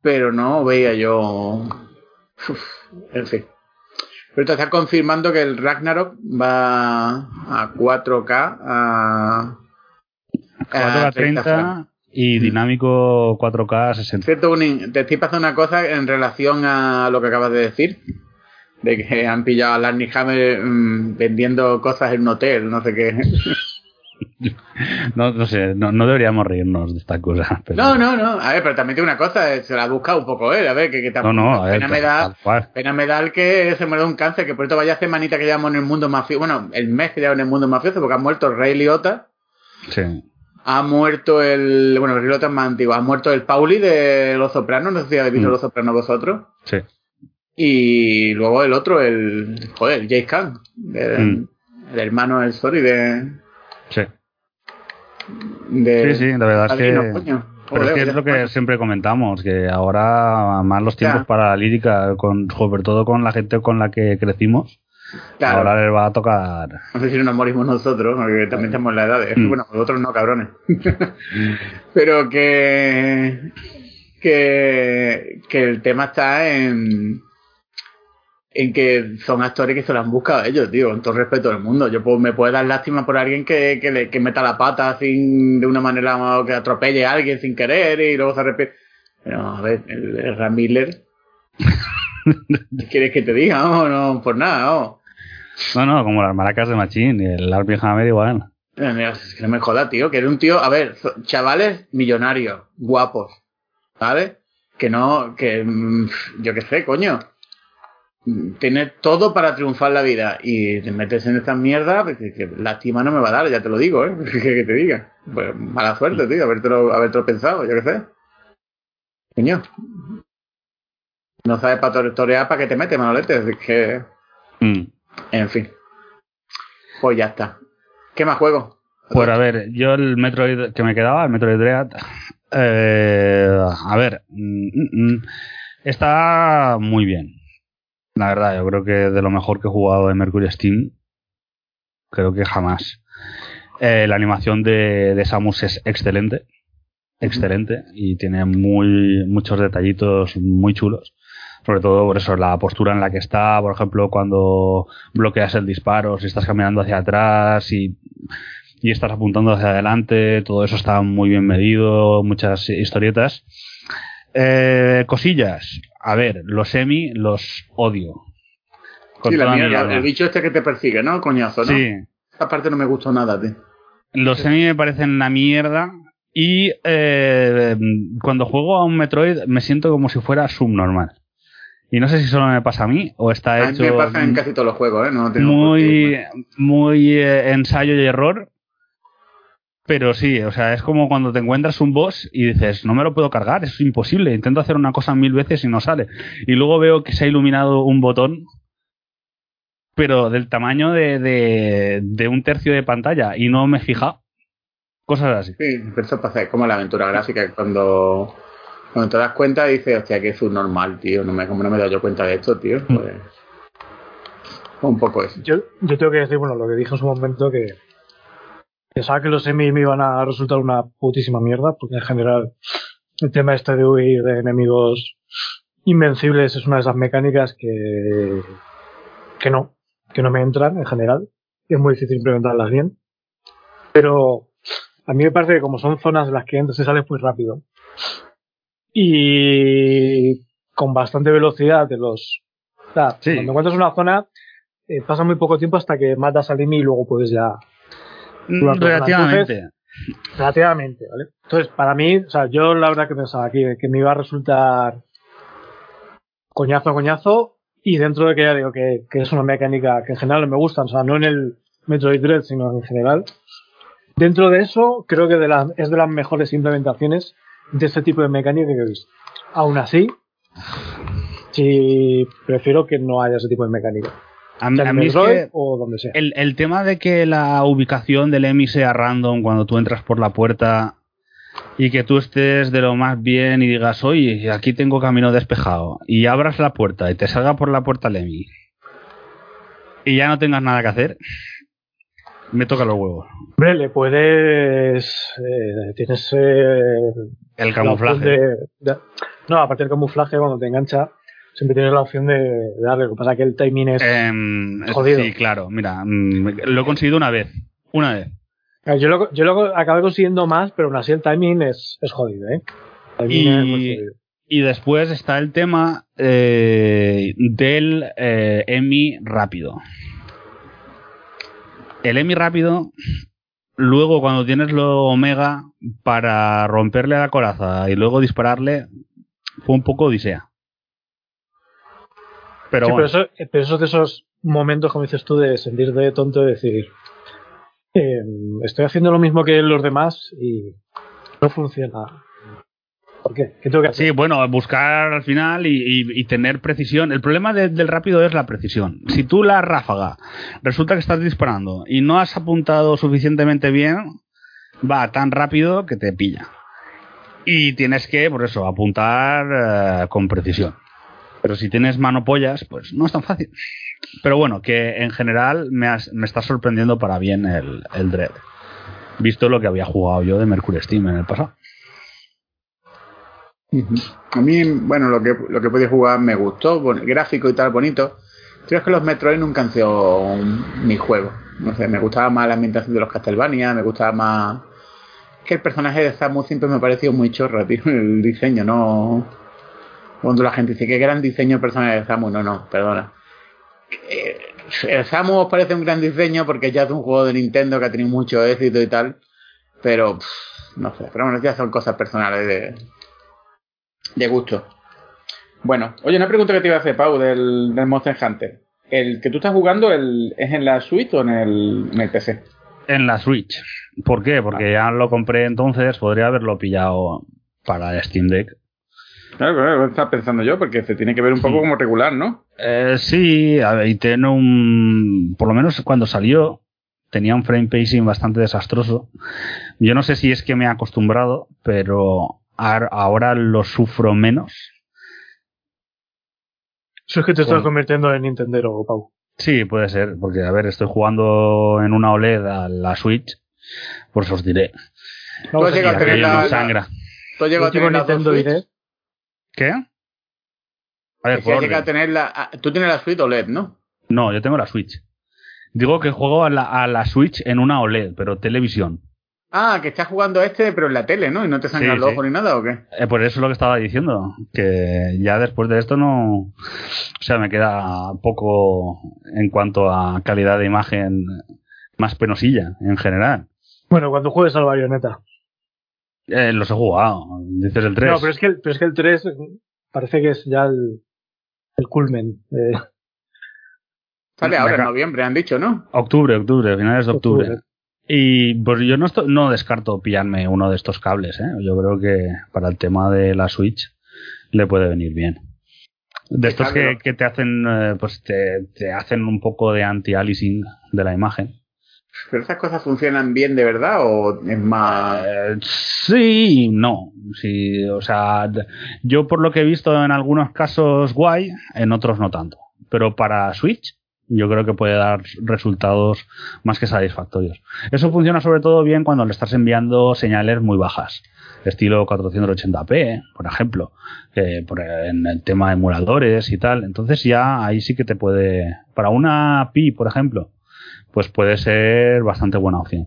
pero no veía yo... en fin. Pero te está confirmando que el Ragnarok va a 4K a... a 30 y dinámico 4K 60. Cierto, te estoy pasando una cosa en relación a lo que acabas de decir. De que han pillado a Larry Hammer mm, vendiendo cosas en un hotel, no sé qué. No, no sé, no, no, deberíamos reírnos de esta cosa. No, no, no. A ver, pero también tengo una cosa, eh, se la ha buscado un poco él. A ver, que, que no, no, pena, me da, pena me da el que se muera un cáncer, que por esto vaya a semanita que llevamos en el mundo mafioso. Bueno, el mes que llevamos en el mundo mafioso, porque ha muerto Rey Liotta. Sí ha muerto el. Bueno, el es más antiguo. Ha muerto el Pauli de Los Sopranos. No sé si habéis visto mm. Los Sopranos vosotros. Sí. Y luego el otro, el. Joder, el Jay Khan. Mm. El, hermano del Sorry de. Sí. sí, sí, la verdad es que. Pero es que es lo que siempre comentamos, que ahora más los tiempos para la lírica, con, sobre todo con la gente con la que crecimos, Ahora les va a tocar. No sé si nos morimos nosotros, porque también estamos en la edad. De... Mm. Bueno, nosotros no, cabrones. Pero que, que. que el tema está en. En que son actores que se lo han buscado ellos, tío, con todo el respeto del mundo. Yo me puedo dar lástima por alguien que, que, le, que meta la pata sin de una manera que atropelle a alguien sin querer y luego se arrepiente. Pero, a ver, el, el Ram Miller. ¿Qué quieres que te diga? No, no, por nada, no. No, no, como las maracas de Machín y el Arby Hammer igual. Es que no me joda, tío, que era un tío, a ver, chavales millonarios, guapos, ¿vale? Que no, que mm, yo qué sé, coño. Tiene todo para triunfar la vida y te metes en esta mierda, pues, que, lástima no me va a dar, ya te lo digo, ¿eh? que te diga. Pues mala suerte, tío, habértelo, habértelo pensado, yo qué sé. Coño. No sabes para torear para que te metes, Manolete, es que... Mm. En fin. Pues ya está. ¿Qué más juego? Pues a ver, yo el Metroid que me quedaba, el Metroid Dread, eh, a ver, mm, mm, mm, está muy bien. La verdad, yo creo que de lo mejor que he jugado en Mercury Steam, creo que jamás. Eh, la animación de, de, Samus es excelente, excelente, y tiene muy muchos detallitos muy chulos sobre todo por eso, la postura en la que está, por ejemplo, cuando bloqueas el disparo, si estás caminando hacia atrás y, y estás apuntando hacia adelante, todo eso está muy bien medido, muchas historietas. Eh, cosillas, a ver, los semi los odio. sí, la mierda, el bicho este que te persigue, ¿no? Coñazo, ¿no? Sí. Esa parte no me gustó nada, tío. Los semi me parecen una mierda y eh, cuando juego a un Metroid me siento como si fuera subnormal. Y no sé si solo me pasa a mí o está hecho. A mí me pasa en casi todos los juegos, ¿eh? No muy muy eh, ensayo y error. Pero sí, o sea, es como cuando te encuentras un boss y dices, no me lo puedo cargar, es imposible. Intento hacer una cosa mil veces y no sale. Y luego veo que se ha iluminado un botón, pero del tamaño de, de, de un tercio de pantalla y no me fija. Cosas así. Sí, pero eso pasa, como la aventura gráfica, cuando cuando te das cuenta dices, hostia, que es un normal, tío. No me, como no me he dado yo cuenta de esto, tío. Mm. Pues, un poco eso. Yo, yo tengo que decir, bueno, lo que dije en su momento, que pensaba que los semi me iban a resultar una putísima mierda, porque en general el tema este de huir de enemigos invencibles es una de esas mecánicas que, que no, que no me entran en general. Es muy difícil implementarlas bien. Pero a mí me parece que como son zonas en las que entras y sales muy rápido, y con bastante velocidad de los... O sea, cuando encuentras una zona, eh, pasa muy poco tiempo hasta que matas al enemigo y luego puedes ya... Mm, relativamente. relativamente, ¿vale? Entonces, para mí, o sea, yo la verdad que pensaba que, que me iba a resultar coñazo a coñazo y dentro de que ya digo que, que, es una mecánica que en general me gusta, o sea, no en el Metroid Dread, sino en general. Dentro de eso, creo que de la, es de las mejores implementaciones de este tipo de mecánica que he visto. Aún así, sí prefiero que no haya ese tipo de mecánica. A, mí es o donde sea. El, el, tema de que la ubicación del EMI sea random cuando tú entras por la puerta y que tú estés de lo más bien y digas, oye, aquí tengo camino despejado y abras la puerta y te salga por la puerta el EMI y ya no tengas nada que hacer, me toca los huevos. Hombre, le puedes. Eh, tienes. Eh, el camuflaje. no, aparte del camuflaje, cuando te engancha, siempre tienes la opción de, darle. Lo que pasa es que el timing es em, jodido. Sí, claro. Mira, mm, lo he conseguido una vez. Una vez. Yo lo, yo lo acabé consiguiendo más, pero aún así el timing es, es jodido, ¿eh? y, y después está el tema eh, del eh, EMI rápido. El EMI rápido Luego, cuando tienes lo Omega, para romperle la coraza y luego dispararle, fue un poco odisea. Pero, pero, eso, pero eso de esos momentos, como dices tú, de sentir de tonto y decir, eh, estoy haciendo lo mismo que los demás y no funciona. ¿Por qué? tengo que hacer? Sí, bueno, buscar al final y, tener precisión. El problema del rápido es la precisión. Si tú la ráfaga resulta que estás disparando y no has apuntado suficientemente bien, va tan rápido que te pilla. Y tienes que, por eso, apuntar eh, con precisión. Pero si tienes mano pollas, pues no es tan fácil. Pero bueno, que en general me, está sorprendiendo para bien el, el Dread. Visto lo que había jugado yo de Mercury Steam en el pasado. A mí, bueno, lo que, lo que podía jugar me gustó, gráfico y tal, bonito. Creo que los Metroid nunca han sido mi juego. No sé, me gustaba más la ambientación de los Castlevania, me gustaba más... Que el personaje de Samus siempre me ha parecido muy chorro, tío, el diseño, no... Cuando la gente dice que gran diseño el personaje de Samus, no, no, perdona. Eh, Samus parece un gran diseño porque ya es un juego de Nintendo que ha tenido mucho éxito y tal, pero no sé, pero bueno, ya son cosas personales de, de gusto. Bueno, oye, una pregunta que te iba a hacer, Pau, del, del Monster Hunter. ¿El que tú estás jugando el, es en la Switch o en el, en el PC? En la Switch. ¿Por qué? Porque ya lo compré entonces, podría haberlo pillado para Steam Deck. Claro, claro, estaba pensando yo, porque se tiene que ver un poco como regular, ¿no? Eh, sí, y tiene un. Por lo menos cuando salió, tenía un frame pacing bastante desastroso. Yo no sé si es que me he acostumbrado, pero ahora lo sufro menos eso es que te estás convirtiendo en Nintendo, Pau. Sí, puede ser, porque a ver, estoy jugando en una OLED a la Switch, por eso os diré. ¿Tú has llegado a tener la, sangra. ¿Tú has llegado a tener Nintendo Switch? ¿Qué? A ver, por a tener la, ah, tú tienes la Switch OLED, ¿no? No, yo tengo la Switch. Digo que juego a la, a la Switch en una OLED, pero televisión. Ah, que estás jugando este, pero en la tele, ¿no? Y no te sangra el ojo ni nada, ¿o qué? Eh, por eso es lo que estaba diciendo. Que ya después de esto no. O sea, me queda poco en cuanto a calidad de imagen más penosilla en general. Bueno, cuando juegues al Bayonetta. Eh, los he jugado. Dices el 3. No, pero es que el, pero es que el 3 parece que es ya el, el culmen. Eh. Sale ahora en noviembre, han dicho, ¿no? Octubre, octubre, finales de octubre. Y pues yo no, no descarto pillarme uno de estos cables, ¿eh? Yo creo que para el tema de la Switch le puede venir bien. De estos que, que, te hacen, eh, pues te, te, hacen un poco de anti-aliasing de la imagen. ¿Pero esas cosas funcionan bien de verdad o es más...? Eh, sí, no. Sí, o sea, yo por lo que he visto en algunos casos guay, en otros no tanto. Pero para Switch, yo creo que puede dar resultados más que satisfactorios. Eso funciona sobre todo bien cuando le estás enviando señales muy bajas, estilo 480p, por ejemplo, en el tema de emuladores y tal. Entonces ya ahí sí que te puede, para una Pi, por ejemplo, pues puede ser bastante buena opción.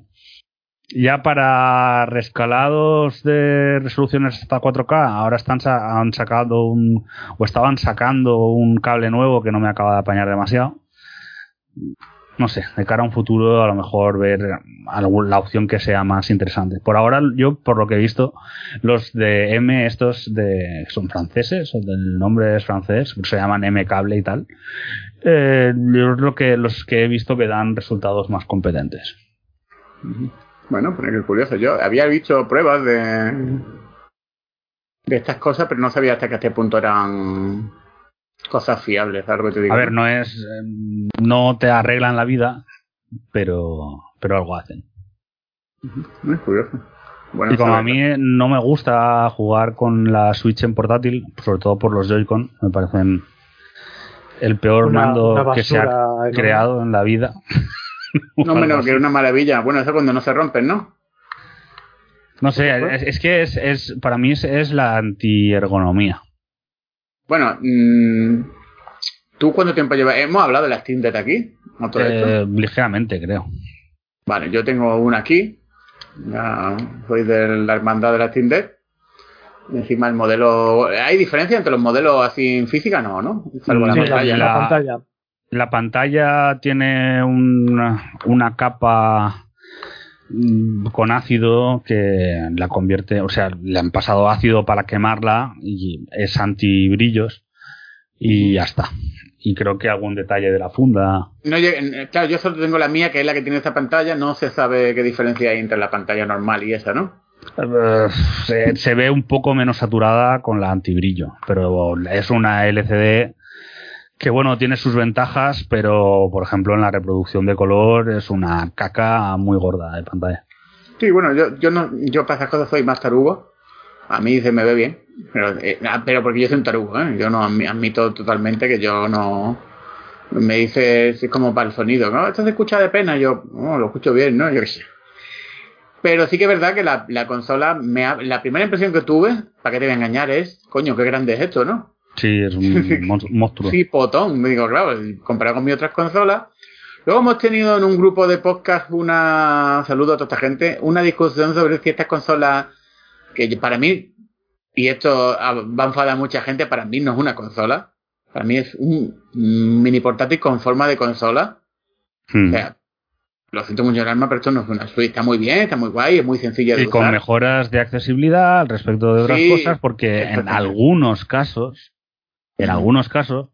Ya para rescalados de resoluciones hasta 4K, ahora están han sacado un o estaban sacando un cable nuevo que no me acaba de apañar demasiado no sé, de cara a un futuro a lo mejor ver la opción que sea más interesante. Por ahora, yo por lo que he visto, los de M, estos de son franceses, el nombre es francés, se llaman M cable y tal. Eh, yo creo que los que he visto que dan resultados más competentes. Bueno, pues es curioso. Yo había visto pruebas de de estas cosas, pero no sabía hasta que este punto eran cosas fiables, algo que te digo. A ver, no es. Em, no te arreglan la vida, pero, pero algo hacen. Es curioso. y como a mí no me gusta jugar con la Switch en portátil, sobre todo por los Joy-Con, me parecen el peor mando que se ha creado en la vida. no menos que una maravilla. Bueno, eso cuando no se rompen, ¿no? No sé, es, que es, es, para mí es, es la antiergonomía. Bueno, mmm, ¿tú cuánto tiempo llevas? Hemos hablado de la Steam Deck aquí. Eh, ligeramente, creo. Vale, yo tengo una aquí. Ya soy de la hermandad de la Steam Deck. Encima el modelo. ¿Hay diferencia entre los modelos así en física? No, ¿no? Salvo la, pantalla. La, pantalla. La pantalla tiene una, una capa Mm, con ácido que la convierte, o sea, le han pasado ácido para quemarla y es anti brillos y ya está. Y creo que algún detalle de la funda. No, claro, yo solo tengo la mía, que es la que tiene esta pantalla. No se sabe qué diferencia hay entre la pantalla normal y esa, ¿no? Eh, se, ve un poco menos saturada con la antibrillo, pero es una LCD que bueno, tiene sus ventajas, pero por ejemplo en la reproducción de color es una caca muy gorda de pantalla. Sí, bueno, yo, no, yo para esas cosas soy más tarugo. A mí se me ve bien, pero, eh, ah, pero porque yo soy un tarugo, ¿eh? Yo no admito totalmente que yo no me dice es como para el sonido, ¿no? Esto se escucha de pena, yo oh, lo escucho bien, ¿no? Yo Pero sí que es verdad que la, la consola, me la primera impresión que tuve, para que te voy a engañar, es, coño, qué grande es esto, ¿no? Sí, es un monstruo. sí, potón. Me digo, claro, comparado con mis otras consolas. Luego hemos tenido en un grupo de podcast una, saludo a toda esta gente, una discusión sobre si estas consolas, que para mí, y esto va a enfadar a mucha gente, para mí no es una consola. Para mí es un mini portátil con forma de consola. Hmm. O sea, lo siento mucho el alma, pero esto no es una Switch. Está muy bien, está muy guay, es muy sencilla de y con mejoras de accesibilidad al respecto de otras cosas, porque en algunos casos, en algunos casos,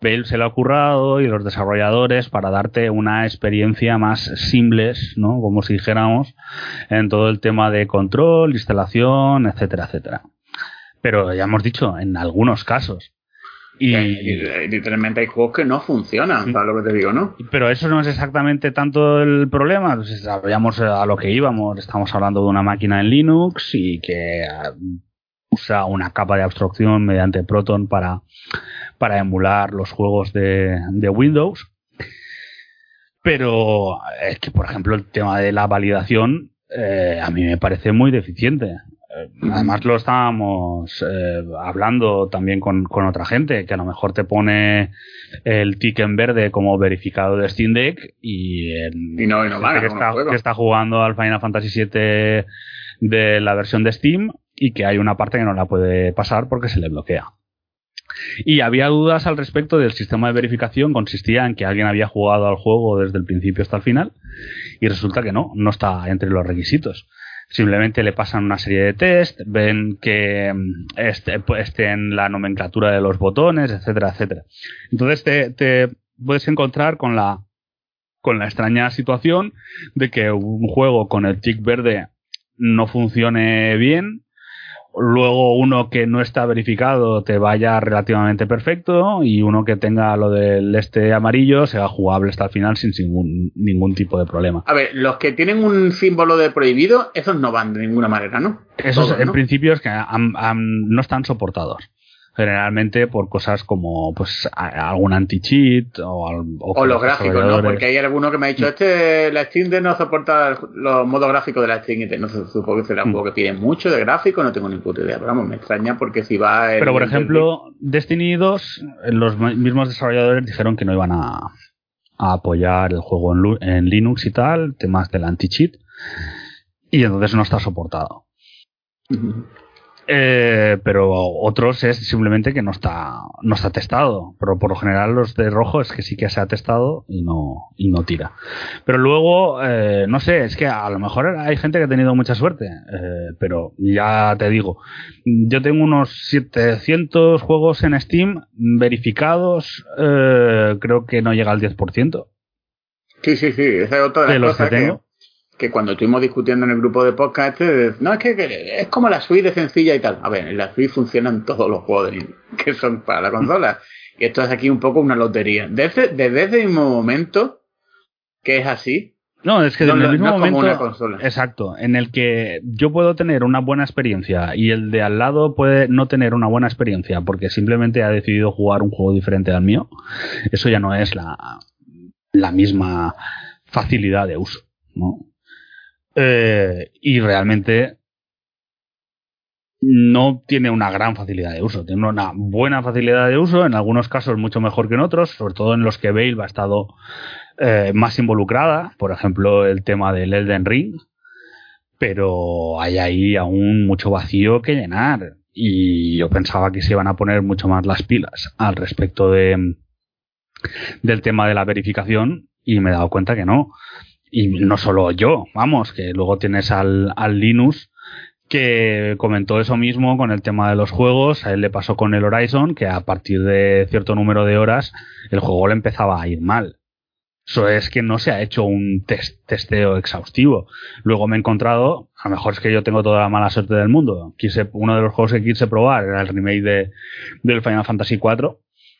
Bale se lo ha currado y los desarrolladores para darte una experiencia más simple, ¿no? Como si dijéramos, en todo el tema de control, instalación, etcétera, etcétera. Pero ya hemos dicho, en algunos casos. Y, literalmente hay juegos que no funcionan, ¿sabes lo que te digo, no? Pero eso no es exactamente tanto el problema. Pues sabíamos a lo que íbamos. Estamos hablando de una máquina en Linux y que ah, usa una capa de abstracción mediante Proton para, para emular los juegos de, de Windows. Pero es que, por ejemplo, el tema de la validación eh, a mí me parece muy deficiente. Además lo estábamos eh, hablando también con, con, otra gente, que a lo mejor te pone el tick en verde como verificado de Steam Deck y, no, que, está, que, está, jugando al Final Fantasy VII de la versión de Steam y que hay una parte que no la puede pasar porque se le bloquea. Y había dudas al respecto del sistema de verificación, consistía en que alguien había jugado al juego desde el principio hasta el final y resulta que no, no está entre los requisitos simplemente le pasan una serie de test, ven que mm, esté, pues, esté en la nomenclatura de los botones, etcétera, etcétera. Entonces te, te puedes encontrar con la con la extraña situación de que un juego con el tick verde no funcione bien luego uno que no está verificado te vaya relativamente perfecto y uno que tenga lo del este amarillo sea jugable hasta el final sin ningún, ningún tipo de problema. A ver, los que tienen un símbolo de prohibido, esos no van de ninguna manera, ¿no? Esos en principio es que no están soportados generalmente por cosas como pues algún anti-cheat o, o, los gráficos, ¿no? Porque hay alguno que me ha dicho, este, la Steam no soporta los modos gráficos de la Steam no sé, supongo que será un mm. juego que pide mucho de gráfico, no tengo ni puta idea, pero vamos, me extraña porque si va... pero por ejemplo, Destiny 2, los mismos desarrolladores dijeron que no iban a, apoyar el juego en, en Linux y tal, temas del anti-cheat, y entonces no está soportado. Eh, pero otros es simplemente que no está, no está testado. Pero por lo general los de rojo es que sí que se ha testado y no, y no tira. Pero luego, eh, no sé, es que a lo mejor hay gente que ha tenido mucha suerte. Eh, pero ya te digo, yo tengo unos 700 juegos en Steam verificados, creo que no llega al 10%. Sí, sí, sí, esa es otra de las cosas que tengo que cuando estuvimos discutiendo en el grupo de podcast, este, no, es que, es como la suite de sencilla y tal. A ver, en la suite funcionan todos los juegos que son para la consola. Y esto es aquí un poco una lotería. Desde, desde ese mismo momento que es así. No, es que desde el mismo momento. Exacto, en el que yo puedo tener una buena experiencia y el de al lado puede no tener una buena experiencia porque simplemente ha decidido jugar un juego diferente al mío. Eso ya no es la, la misma facilidad de uso, ¿no? Eh, y realmente no tiene una gran facilidad de uso, tiene una buena facilidad de uso, en algunos casos mucho mejor que en otros, sobre todo en los que Bale ha estado eh, más involucrada, por ejemplo el tema del Elden Ring, pero hay ahí aún mucho vacío que llenar. Y yo pensaba que se iban a poner mucho más las pilas al respecto de del tema de la verificación y me he dado cuenta que no y no solo yo, vamos, que luego tienes al, al Linus que comentó eso mismo con el tema de los juegos, a él le pasó con el Horizon, que a partir de cierto número de horas el juego le empezaba a ir mal. Eso es que no se ha hecho un test, testeo exhaustivo. Luego me he encontrado, a lo mejor es que yo tengo toda la mala suerte del mundo. Quise, uno de los juegos que quise probar era el remake de, del Final Fantasy IV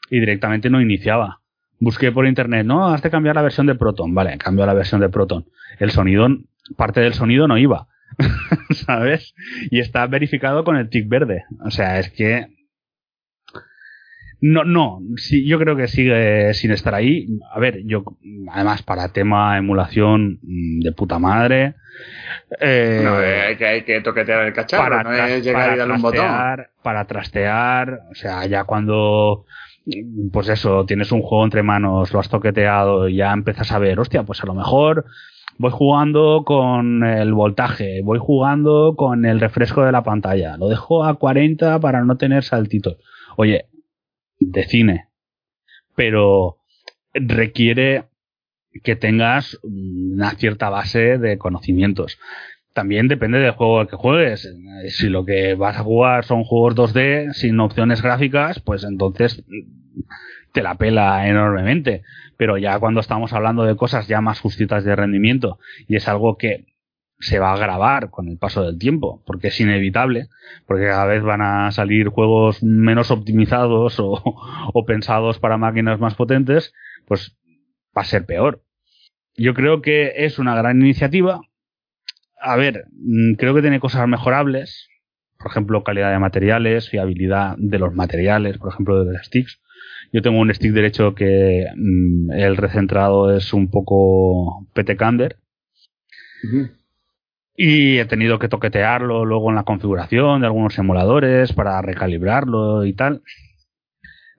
y directamente no iniciaba busqué por internet, no, has de cambiar la versión de Proton. Vale, cambio la versión de Proton. El sonido, parte del sonido no iba. ¿Sabes? Y está verificado con el tic verde. O sea, es que No, no, sí, yo creo que sigue sin estar ahí. A ver, yo, además, para tema emulación mm, de puta madre. Eh, no, hay, que, hay que toquetear el cacharro, para no es llegar y darle un botón. Para trastear, o sea, ya cuando pues eso, tienes un juego entre manos, lo has toqueteado y ya empiezas a ver, hostia, pues a lo mejor voy jugando con el voltaje, voy jugando con el refresco de la pantalla, lo dejo a 40 para no tener saltitos. Oye, de cine, pero requiere que tengas una cierta base de conocimientos. También depende del juego al que juegues. Si lo que vas a jugar son juegos 2D sin opciones gráficas, pues entonces te la pela enormemente. Pero ya cuando estamos hablando de cosas ya más justitas de rendimiento y es algo que se va a grabar con el paso del tiempo, porque es inevitable, porque cada vez van a salir juegos menos optimizados o, o pensados para máquinas más potentes, pues va a ser peor. Yo creo que es una gran iniciativa. A ver, mm, creo que tiene cosas mejorables, por ejemplo, calidad de materiales, fiabilidad de los materiales, por ejemplo, de los sticks. Yo tengo un stick derecho que mm, el recentrado es un poco PT Cander. Y he tenido que toquetearlo luego en la configuración de algunos emuladores para recalibrarlo y tal.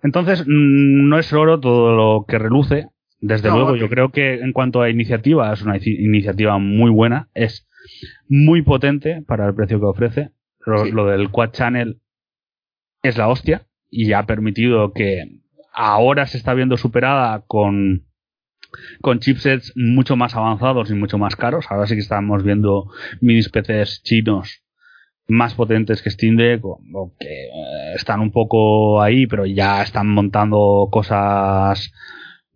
Entonces, mm, no es oro todo lo que reluce. Desde luego, yo creo que en cuanto a iniciativa, es una iniciativa muy buena. Es muy potente para el precio que ofrece. Lo, del Quad Channel es la hostia y ha permitido que ahora se está viendo superada con, con chipsets mucho más avanzados y mucho más caros. Ahora sí que estamos viendo minis PCs chinos más potentes que Steam Deck o, que eh, están un poco ahí, pero ya están montando cosas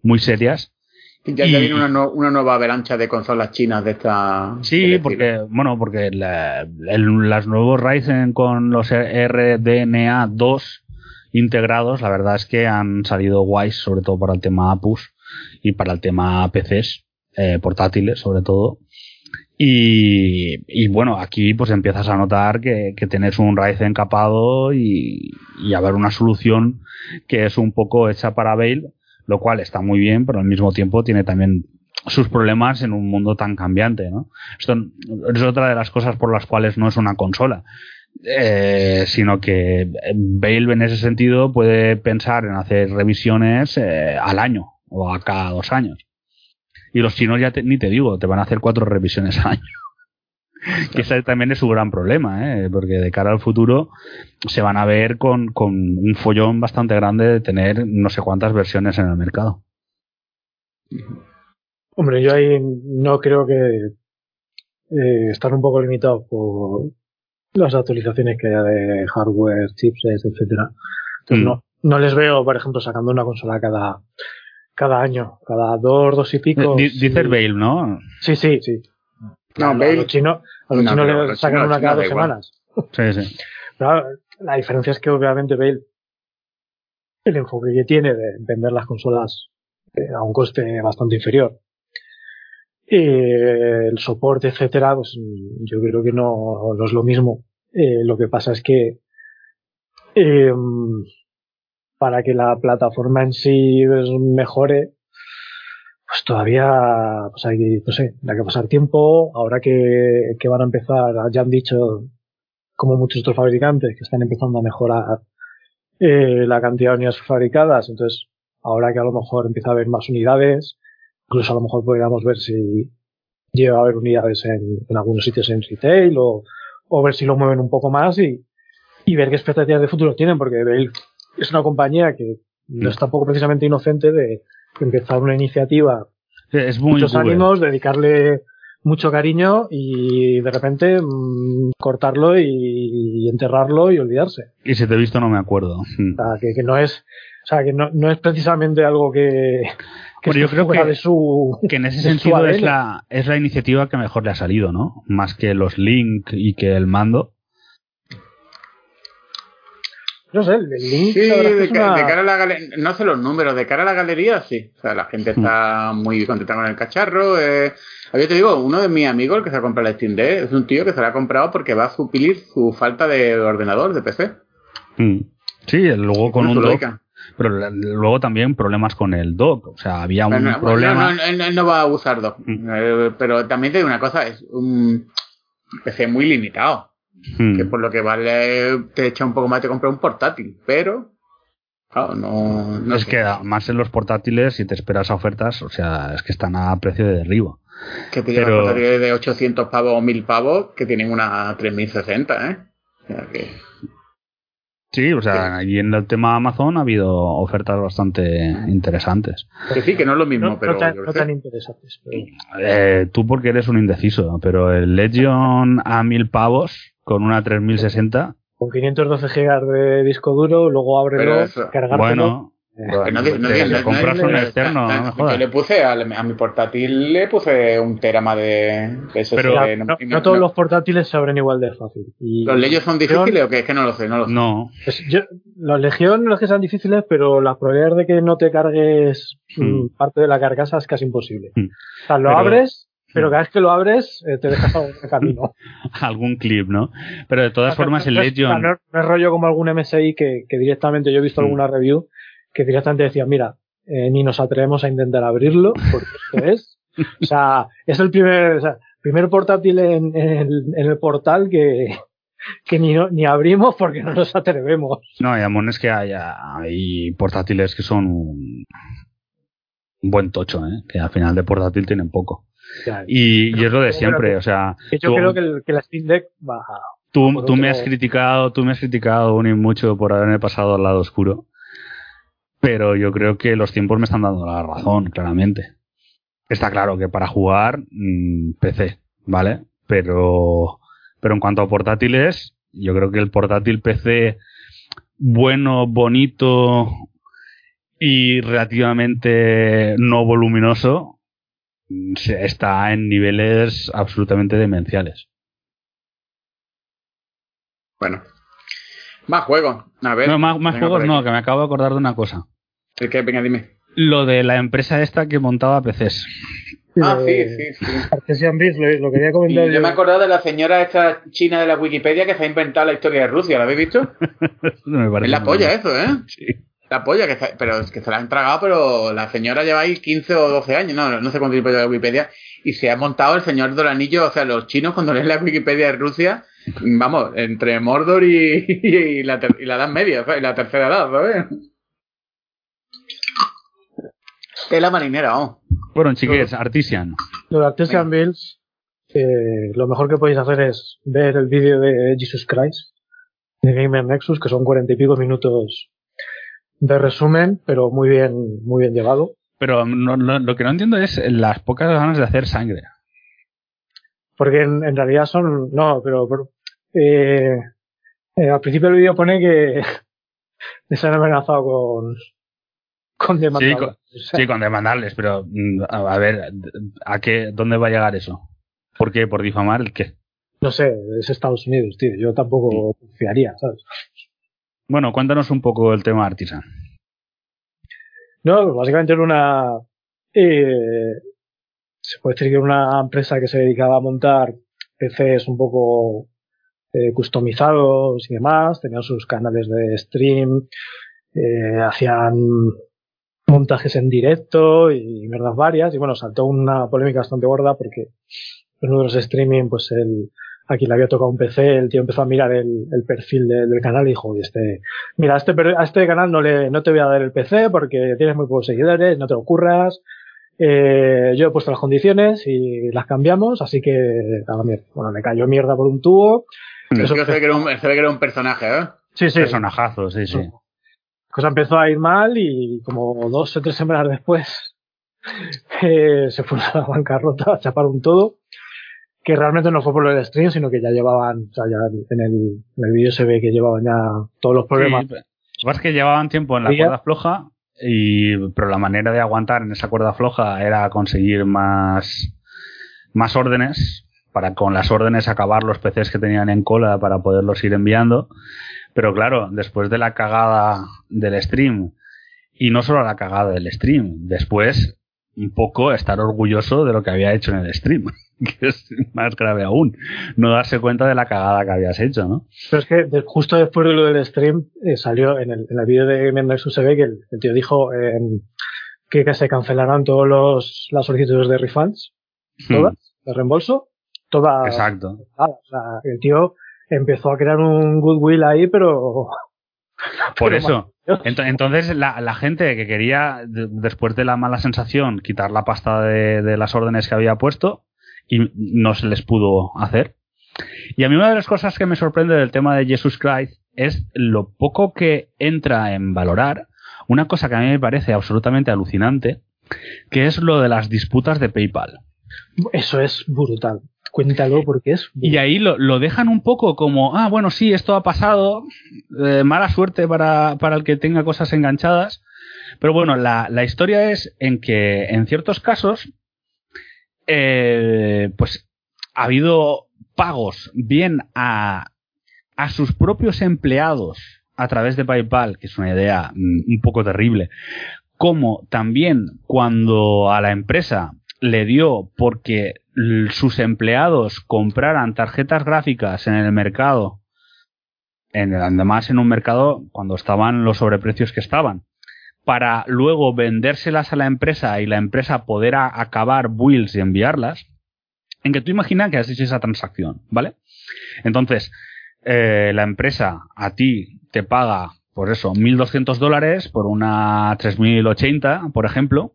muy serias. Ya, ya viene una, una, nueva avalancha de consolas chinas de esta. Sí, porque, bueno, porque las nuevos Ryzen con los RDNA 2 integrados, la verdad es que han salido guays, sobre todo para el tema APUS y para el tema PCs, eh, portátiles sobre todo. Y, y, bueno, aquí pues empiezas a notar que, que tenés un Ryzen capado y, y a ver una solución que es un poco hecha para Bale, lo cual está muy bien, pero al mismo tiempo tiene también sus problemas en un mundo tan cambiante, ¿no? Esto es otra de las cosas por las cuales no es una consola. Eh, sino que Valve en ese sentido puede pensar en hacer revisiones eh, al año o a cada dos años. Y los chinos ya ni te digo, te van a hacer cuatro revisiones al año. Que ese también es su gran problema, ¿eh? porque de cara al futuro se van a ver con, con un follón bastante grande de tener no sé cuántas versiones en el mercado. Hombre, yo ahí no creo que eh, están un poco limitados por, las actualizaciones que haya de hardware, chipsets, etcétera. Entonces mm. no, no les veo, por ejemplo, sacando una consola cada, cada año, cada dos, dos y pico. Dice el Bale, ¿no? Sí, sí, sí. No, a, Bale, los chinos, a los chinos le sacan una cada dos semanas. Sí, sí. Pero la diferencia es que obviamente Bale, el enfoque que tiene de vender las consolas eh, a un coste bastante inferior eh, el soporte, etcétera, pues yo creo que no, no es lo mismo. Eh, lo que pasa es que eh, para que la plataforma en sí pues, mejore, pues todavía pues hay, no sé, hay que pasar tiempo. Ahora que, que van a empezar, ya han dicho, como muchos otros fabricantes, que están empezando a mejorar eh, la cantidad de unidades fabricadas. Entonces, ahora que a lo mejor empieza a haber más unidades, Incluso a lo mejor podríamos ver si llega a haber unidades en, en algunos sitios en retail o, o, ver si lo mueven un poco más y, y ver qué expectativas de futuro tienen, porque es una compañía que no mm. está tampoco precisamente inocente de empezar una iniciativa es muy muchos ánimos, dedicarle mucho cariño y de repente mmm, cortarlo y, y, enterrarlo y olvidarse. Y si te he visto no me acuerdo. O sea, que, que no es, o sea, que no, no es precisamente algo que, yo creo que, que en ese sentido es la, es la iniciativa que mejor le ha salido, ¿no? Más que los link y que el mando. No sé, el link. Sí, de, cara a la galería, no sé los números, de cara a la galería sí. O sea, la gente está muy contenta con el cacharro. Eh. Yo te digo, uno de mis amigos, el que se ha comprado el Steam Deck, es un tío que se lo ha comprado porque va a suplir su falta de ordenador, de PC. Mm. Sí, luego con un, dock, Pero luego también problemas con el dock. O sea, había un problema. No, él, no va a usar dock. Mm. Eh, pero también te digo una cosa: es un PC muy limitado. Mm. Que por lo que vale te echa un poco más de comprar un portátil. Pero Claro, no, no es que más en los portátiles, si te esperas a ofertas, o sea, es que están a precio de derribo. Que te Pero... portátiles de 800 pavos o 1000 pavos que tienen una 3060, ¿eh? O sea que... Sí, o sea, allí en el tema Amazon ha habido ofertas bastante interesantes. Que sí, que no es lo mismo, pero. No tan, interesantes. Eh, tú porque eres un indeciso, pero el Legion a mil pavos con una 3060 con 512 GB de disco duro, luego ábrelo, cargarlo. Bueno, no, compras un externo, Yo le puse a, mi portátil le puse un terama de, de Pero no, todos los portátiles se abren igual de fácil. ¿Los Legion son difíciles o qué? Es que no lo sé, no lo sé. No. Pues los Legion no es que sean difíciles, pero la probabilidad de que no te cargues hmm. parte de la carcasa es casi imposible. Hmm. O sea, lo abres pero cada vez que lo abres, eh, te dejas algún camino. algún clip, ¿no? Pero de todas formas, el Legion. No, es rollo como algún MSI que, que directamente, yo he visto mm. alguna review, que directamente decía, mira, eh, ni nos atrevemos a intentar abrirlo, porque esto es. o sea, es el primer, o sea, primer portátil en, el, en el portal que, que ni, ni abrimos porque no nos atrevemos. No, y amón es que hay, hay portátiles que son un, buen tocho, ¿eh? que al final de portátil tienen poco. Y, es lo de siempre, o sea. Yo creo que, el, que la Steam Deck va. Tú, tú me has criticado, tú me has criticado un y mucho por haberme pasado al lado oscuro. Pero yo creo que los tiempos me están dando la razón, claramente. Está claro que para jugar, mm, PC, ¿vale? Pero, pero en cuanto a portátiles, yo creo que el portátil PC bueno, bonito y relativamente no voluminoso está en niveles absolutamente demenciales. Bueno. Más juegos. A ver. No, más, juegos no, que me acabo de acordar de una cosa. ¿El qué? Venga, dime. Lo de la empresa esta que montaba PCs. Ah, sí, sí, sí. Artesian lo, quería comentar. yo, me he acordado de la señora esta china de la Wikipedia que se ha inventado la historia de Rusia, ¿la habéis visto? es la polla eso, ¿eh? Sí la polla, que pero es que se la han tragado, pero la señora lleva ahí 15 o 12 años, no, no sé cuánto tiempo lleva la Wikipedia, y se ha montado el señor del anillo, o sea, los chinos cuando leen la Wikipedia de Rusia, vamos, entre Mordor y, la, y la edad media, y la tercera edad, ¿sabes? Es la marinera, vamos. Bueno, chiquillos, Artisan. Lo de Artisan Bills, eh, lo mejor que podéis hacer es ver el vídeo de Jesus Christ, de Gamer Nexus, que son cuarenta y pico minutos de resumen, pero muy bien, muy bien llevado. Pero lo que no entiendo es las pocas ganas de hacer sangre. Porque en, realidad son, no, pero, eh, eh, al principio del vídeo pone que se han amenazado con, con demandarles. Sí, con, demandarles, pero mm, a, ver, ¿a qué, dónde va a llegar eso? ¿Por qué? ¿Por difamar el qué? No sé, es Estados Unidos, tío. Yo tampoco confiaría, ¿sabes? Bueno, cuéntanos un poco el tema Artisan. No, básicamente era una. Eh, se puede decir que era una empresa que se dedicaba a montar PCs un poco eh, customizados y demás. Tenían sus canales de stream, eh, hacían montajes en directo y verdad varias. Y bueno, saltó una polémica bastante gorda porque en uno de los streaming, pues el aquí le había tocado un PC, el tío empezó a mirar el, perfil del canal y dijo, este, mira, a este, a este canal no, le, no te voy a dar el PC porque tienes muy pocos seguidores, no te lo ocurras. Eh, yo he puesto las condiciones y las cambiamos, así que, bueno, le cayó mierda por un tubo. Eso se, ve que era un, se ve que era un personaje, ¿eh? Sí, sí. Personajazo, sí, sí. La cosa empezó a ir mal y como dos o tres semanas después eh, se fue a la bancarrota, chaparon todo que realmente no fue por el stream, sino que ya llevaban, o sea, ya en el, en vídeo se ve que llevaban ya todos los problemas. Sí, lo que que llevaban tiempo en la cuerda floja, y, pero la manera de aguantar en esa cuerda floja era conseguir más, más órdenes, para con las órdenes acabar los PCs que tenían en cola para poderlos ir enviando. Pero claro, después de la cagada del stream, y no solo la cagada del stream, después un poco estar orgulloso de lo que había hecho en el stream, que es más grave aún, no darse cuenta de la cagada que habías hecho, ¿no? Pero es que justo después de lo del stream eh, salió en el, en el vídeo de Mendes se ve que el, tío dijo em, que, se cancelaran todos los las solicitudes de refunds, hmm. todas, de reembolso, todas. Exacto. o sea, el tío empezó a crear un goodwill ahí, pero por eso. Entonces, la, gente que quería, después de la mala sensación, quitar la pasta de, las órdenes que había puesto, y no se les pudo hacer. Y a mí una de las cosas que me sorprende del tema de Jesus Christ es lo poco que entra en valorar una cosa que a mí me parece absolutamente alucinante, que es lo de las disputas de PayPal. Eso es brutal. Cuéntalo porque es. Y ahí lo, dejan un poco como, ah, bueno, sí, esto ha pasado, eh, mala suerte para, para, el que tenga cosas enganchadas. Pero bueno, la, la historia es en que en ciertos casos, eh, pues ha habido pagos bien a, a sus propios empleados a través de PayPal, que es una idea mm, un poco terrible, como también cuando a la empresa le dio porque sus empleados compraran tarjetas gráficas en el mercado, en además en un mercado cuando estaban los sobreprecios que estaban, para luego vendérselas a la empresa y la empresa poder acabar builds y enviarlas, en que tú imaginas que has hecho esa transacción, ¿vale? Entonces, eh, la empresa a ti te paga, por eso, 1.200 dólares por una 3.080, por ejemplo,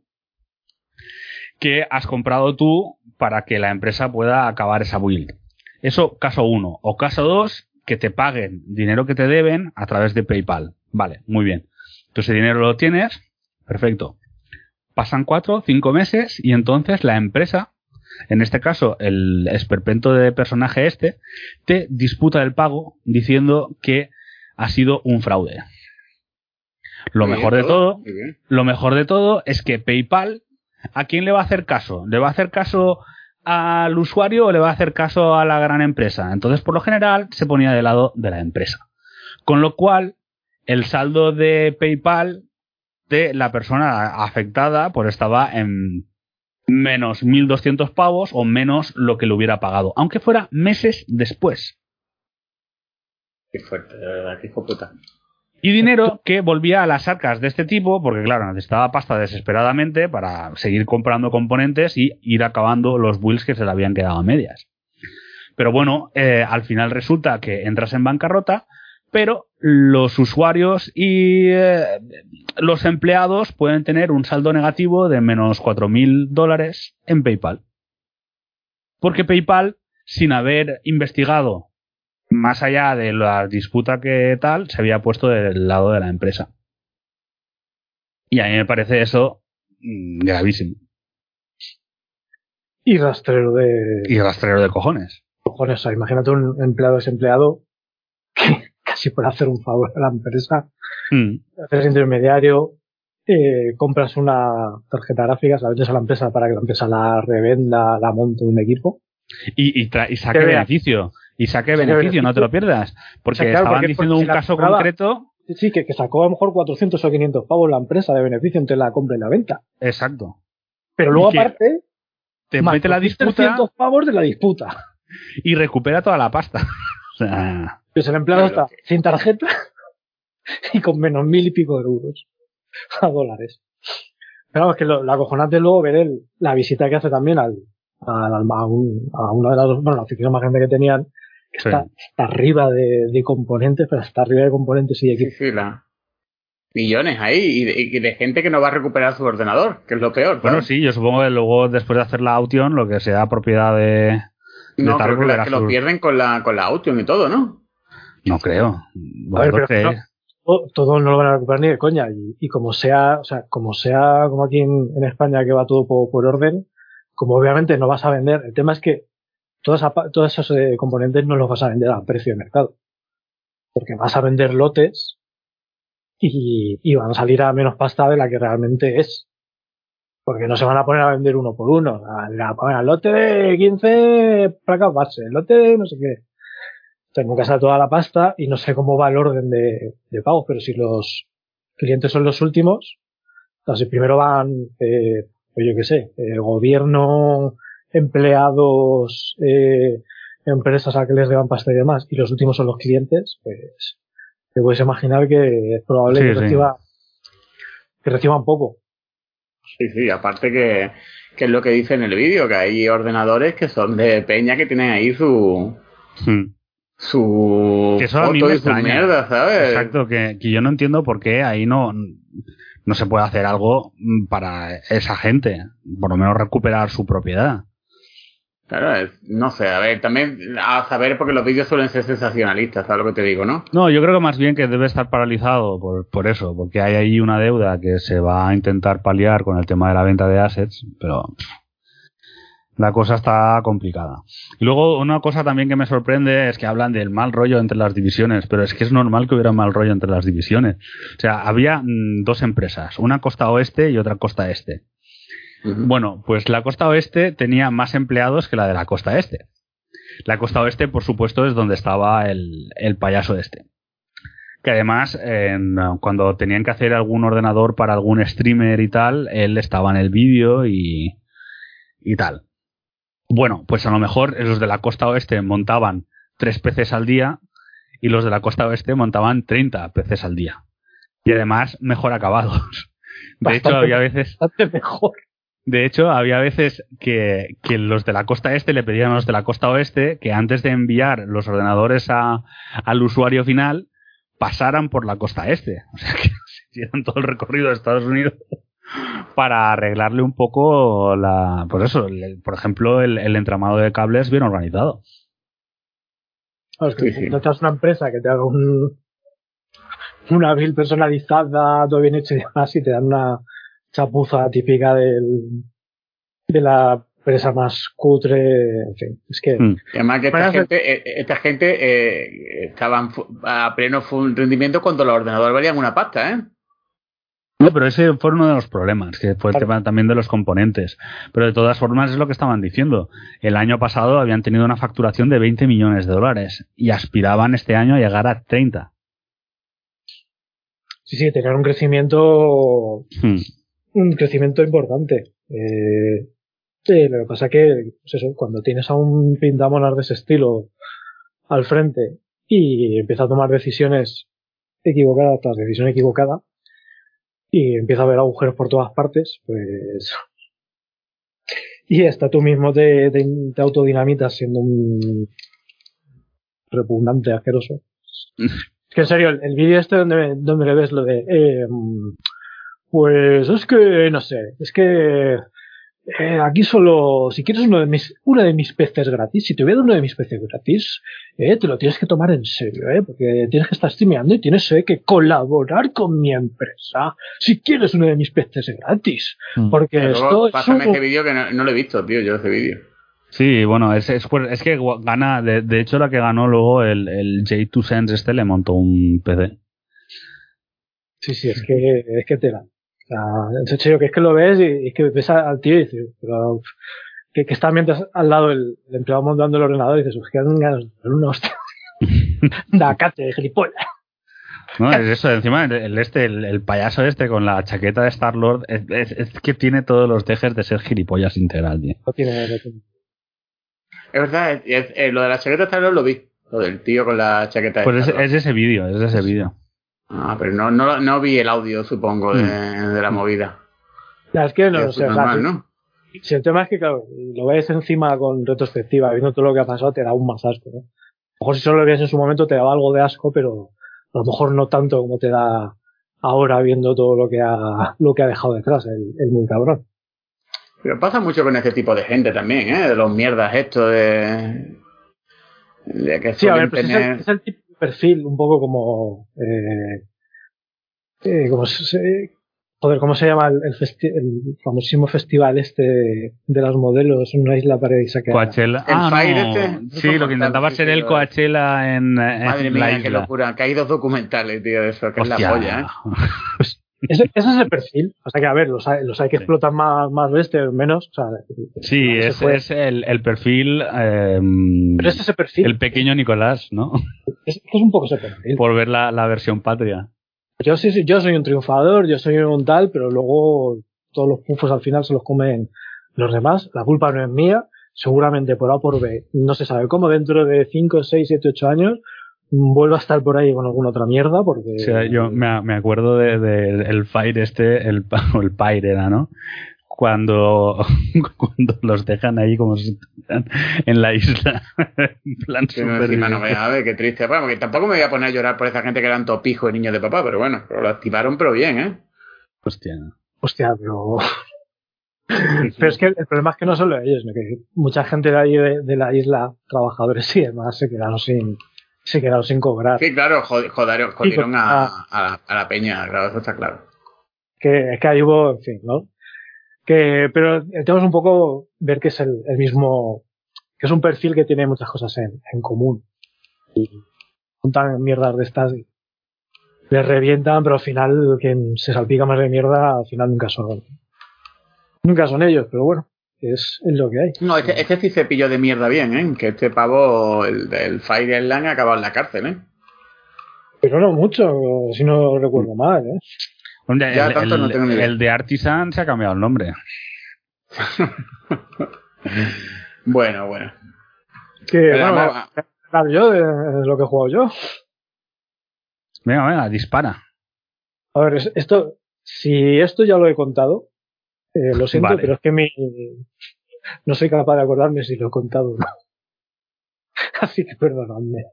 que has comprado tú para que la empresa pueda acabar esa build. Eso caso uno. O caso dos, que te paguen dinero que te deben a través de PayPal. Vale, muy bien. Entonces ese dinero lo tienes, perfecto. Pasan cuatro, cinco meses y entonces la empresa, en este caso el esperpento de personaje este, te disputa el pago diciendo que ha sido un fraude. Lo mejor de todo, lo mejor de todo es que PayPal ¿a quién le va a hacer caso? ¿Le va a hacer caso al usuario o le va a hacer caso a la gran empresa? Entonces, por lo general, se ponía del lado de la empresa. Con lo cual, el saldo de PayPal de la persona afectada pues estaba en menos 1.200 pavos o menos lo que le hubiera pagado, aunque fuera meses después. Qué fuerte, de verdad, qué puta. Y dinero que volvía a las arcas de este tipo, porque claro, necesitaba pasta desesperadamente para seguir comprando componentes y ir acabando los builds que se le habían quedado a medias. Pero bueno, eh, al final resulta que entras en bancarrota, pero los usuarios y eh, los empleados pueden tener un saldo negativo de menos 4.000 dólares en PayPal. Porque PayPal, sin haber investigado más allá de la disputa que tal, se había puesto del lado de la empresa. Y a mí me parece eso mm, gravísimo. Y rastrero de. Y rastrero de cojones. Cojones, o sea, imagínate un empleado desempleado casi por hacer un favor a la empresa, mm. hacer intermediario, eh, compras una tarjeta gráfica, la vendes a la empresa para que la empresa la revenda, la monte un equipo. Y, y, y saque beneficio y saque beneficio, no te lo pierdas. Porque estaban diciendo un caso concreto. Sí, que, que, sacó a lo mejor 400 o 500 pavos la empresa de beneficio entre la compra y la venta. Exacto. Pero luego, aparte, te mete la disputa. 300 pavos de la disputa. Y recupera toda la pasta. O sea. Pues el empleado está sin tarjeta y con menos mil y pico de euros a dólares. Pero vamos, que lo, la acojonante luego ver el, la visita que hace también al, al, a, un, a una de las bueno, la oficina más grande que tenían, está, arriba de, componentes, pero está arriba de componentes y de Sí, Millones ahí y de, gente que no va a recuperar su ordenador, que es lo peor. Bueno, sí, yo supongo que luego, después de hacer la Aution, lo que sea propiedad de. No, creo que, lo pierden con la, con la Aution y todo, ¿no? No creo. todo no lo van a recuperar ni de coña. Y, como sea, o sea, como sea como aquí en, España que va todo por, orden, como obviamente no vas a vender, el tema es que todos, todos esos eh, componentes no los vas a vender a precio de mercado. Porque vas a vender lotes y, van a salir a menos pasta de la que realmente es. Porque no se van a poner a vender uno por uno. A, lote de 15 placas base, el lote de no sé qué. Tengo que hacer toda la pasta y no sé cómo va el orden de, de pagos, pero si los clientes son los últimos, entonces primero van eh, pues yo qué sé, eh, gobierno, empleados, eh, empresas a que les deban pasta y demás, y los últimos son los clientes, pues te puedes imaginar que es probable que, Reciba, que reciban poco. Sí, sí, aparte que, que es lo que dice en el vídeo, que hay ordenadores que son de peña que tienen ahí su... Hmm. Su que eso a mí me mierda, ¿sabes? Exacto, que, que yo no entiendo por qué ahí no, no se puede hacer algo para esa gente, por lo menos recuperar su propiedad. Claro, no sé, a ver, también a saber porque los vídeos suelen ser sensacionalistas, ¿sabes lo que te digo, no? No, yo creo que más bien que debe estar paralizado por, por eso, porque hay ahí una deuda que se va a intentar paliar con el tema de la venta de assets, pero la cosa está complicada. Y luego una cosa también que me sorprende es que hablan del mal rollo entre las divisiones, pero es que es normal que hubiera mal rollo entre las divisiones. O sea, había mm, dos empresas, una costa oeste y otra costa este. Bueno, pues la costa oeste tenía más empleados que la de la costa este. La costa oeste, por supuesto, es donde estaba el, payaso este. Que además, cuando tenían que hacer algún ordenador para algún streamer y tal, él estaba en el vídeo y, y tal. Bueno, pues a lo mejor los de la costa oeste montaban tres peces al día y los de la costa oeste montaban 30 peces al día. Y además, mejor acabados. De hecho, había veces. mejor. De hecho, había veces que, que, los de la costa este le pedían a los de la costa oeste que antes de enviar los ordenadores a, al usuario final, pasaran por la costa este. O sea, que hicieran todo el recorrido de Estados Unidos para arreglarle un poco la. Pues eso, por ejemplo, el, el, entramado de cables bien organizado. es que si no una empresa que te haga un, una build personalizada, todo bien hecho y demás, y te dan una chapuza típica del, de la empresa más cutre, en fin, es que... Mm. Además que esta gente, eh, esta gente eh, estaban a pleno rendimiento cuando los ordenadores valían una pasta, ¿eh? No, pero ese fue uno de los problemas, que fue el tema también de los componentes. Pero de todas formas es lo que estaban diciendo. El año pasado habían tenido una facturación de 20 millones de dólares y aspiraban este año a llegar a 30. Sí, sí, tener un crecimiento hmm un crecimiento importante. Eh, lo que pasa que, pues eso, cuando tienes a un pintamonas de ese estilo al frente y empieza a tomar decisiones equivocadas tras decisión equivocada y empieza a haber agujeros por todas partes, pues y hasta tú mismo te, te, autodinamitas siendo un repugnante, asqueroso. es que en serio, el, vídeo este donde, donde le ves lo de eh, pues es que, no sé, es que eh, aquí solo, si quieres uno de mis, una de mis peces gratis, si te voy a dar uno de mis peces gratis, eh, te lo tienes que tomar en serio, eh, porque tienes que estar streameando y tienes eh, que colaborar con mi empresa si quieres uno de mis peces gratis. Mm. Porque esto pásame ese vídeo que no, lo he visto, tío, yo ese vídeo. Sí, bueno, es, es, es que gana, de, de, hecho la que ganó luego el, el J2 Sense este le montó un PC. Sí, sí, es que, es que te dan en serio, que es que lo ves y, es que ves al tío y dices, pero, que, que está mientras al lado el, empleado montando el ordenador y dices, pues que dan ganas de una hostia. da cate, gilipollas. No, es eso, encima el, este, el, payaso este con la chaqueta de Star Lord es, es, que tiene todos los dejes de ser gilipollas integral, tío. tiene, Es verdad, es, lo de la chaqueta de Star Lord lo vi, lo del tío con la chaqueta de Pues es, ese vídeo, es ese vídeo. Ah, pero no, no, no vi el audio, supongo, de, mm. de la movida. es que no, sé, Si el tema es que, claro, lo ves encima con retrospectiva, viendo todo lo que ha pasado, te da un más asco, ¿no? A lo mejor si solo lo ves en su momento te daba algo de asco, pero a lo mejor no tanto como te da ahora viendo todo lo que ha, lo que ha dejado detrás, el, el muy cabrón. Pero pasa mucho con ese tipo de gente también, ¿eh? De los mierdas estos de... de que sí, a ver, pues es el tipo perfil un poco como. Eh, eh, como se, joder, ¿cómo se llama el, el, famosísimo festival este de los modelos en una isla paradisíaca? que Coachella. Ah, este? Sí, lo que intentaba ser el Coachella en, Madre mía, qué locura. Que hay dos documentales, tío, de eso, que es la polla, ¿eh? Ese, ese, es el perfil. O sea que, a ver, los hay, los hay que explotar más, más bestia o menos. O sea, sí, ese es el, el perfil. Eh, Pero es ese perfil. El pequeño Nicolás, ¿no? Es, es un poco ese perfil. Por ver la, la versión patria. Yo sí, sí, yo soy un triunfador, yo soy un tal, pero luego todos los pufos al final se los comen los demás, la culpa no es mía, seguramente por A por B, no se sabe cómo, dentro de 5, 6, 7, 8 años, vuelvo a estar por ahí con alguna otra mierda porque... yo me, acuerdo del de, el Fire este, el, el Pyre era, ¿no? Cuando, cuando los dejan ahí como si en la isla. en plan sí, no, encima no me a ver, qué triste. Bueno, porque tampoco me voy a poner a llorar por esa gente que eran topijos y niños de papá, pero bueno, lo activaron pero bien, ¿eh? Hostia. Hostia, pero... Pero es que el problema es que no solo ellos, que mucha gente de ahí de, la isla, trabajadores y demás, se quedaron sin, se quedaron sin cobrar. Sí, claro, jodaron, jodieron a, a, la peña, claro, eso está claro. Que es que ahí hubo, en fin, ¿no? Que, pero el tema es un poco ver que es el, el mismo, que es un perfil que tiene muchas cosas en, en común. Y juntan mierdas de estas y les revientan, pero al final quien se salpica más de mierda, al final nunca son, nunca son ellos, pero bueno, es, lo que hay. No, este, este sí se pilló de mierda bien, ¿eh? Que este pavo, el del Fire Island, ha acabado en la cárcel, ¿eh? Pero no mucho, si no recuerdo mal, ¿eh? el, de Artisan se ha cambiado el nombre. bueno, bueno. Que, bueno, yo de, lo que he jugado yo. Venga, venga, dispara. A ver, esto, si esto ya lo he contado, eh, lo siento, pero es que mi, no soy capaz de acordarme si lo he contado o no. Así que perdonadme.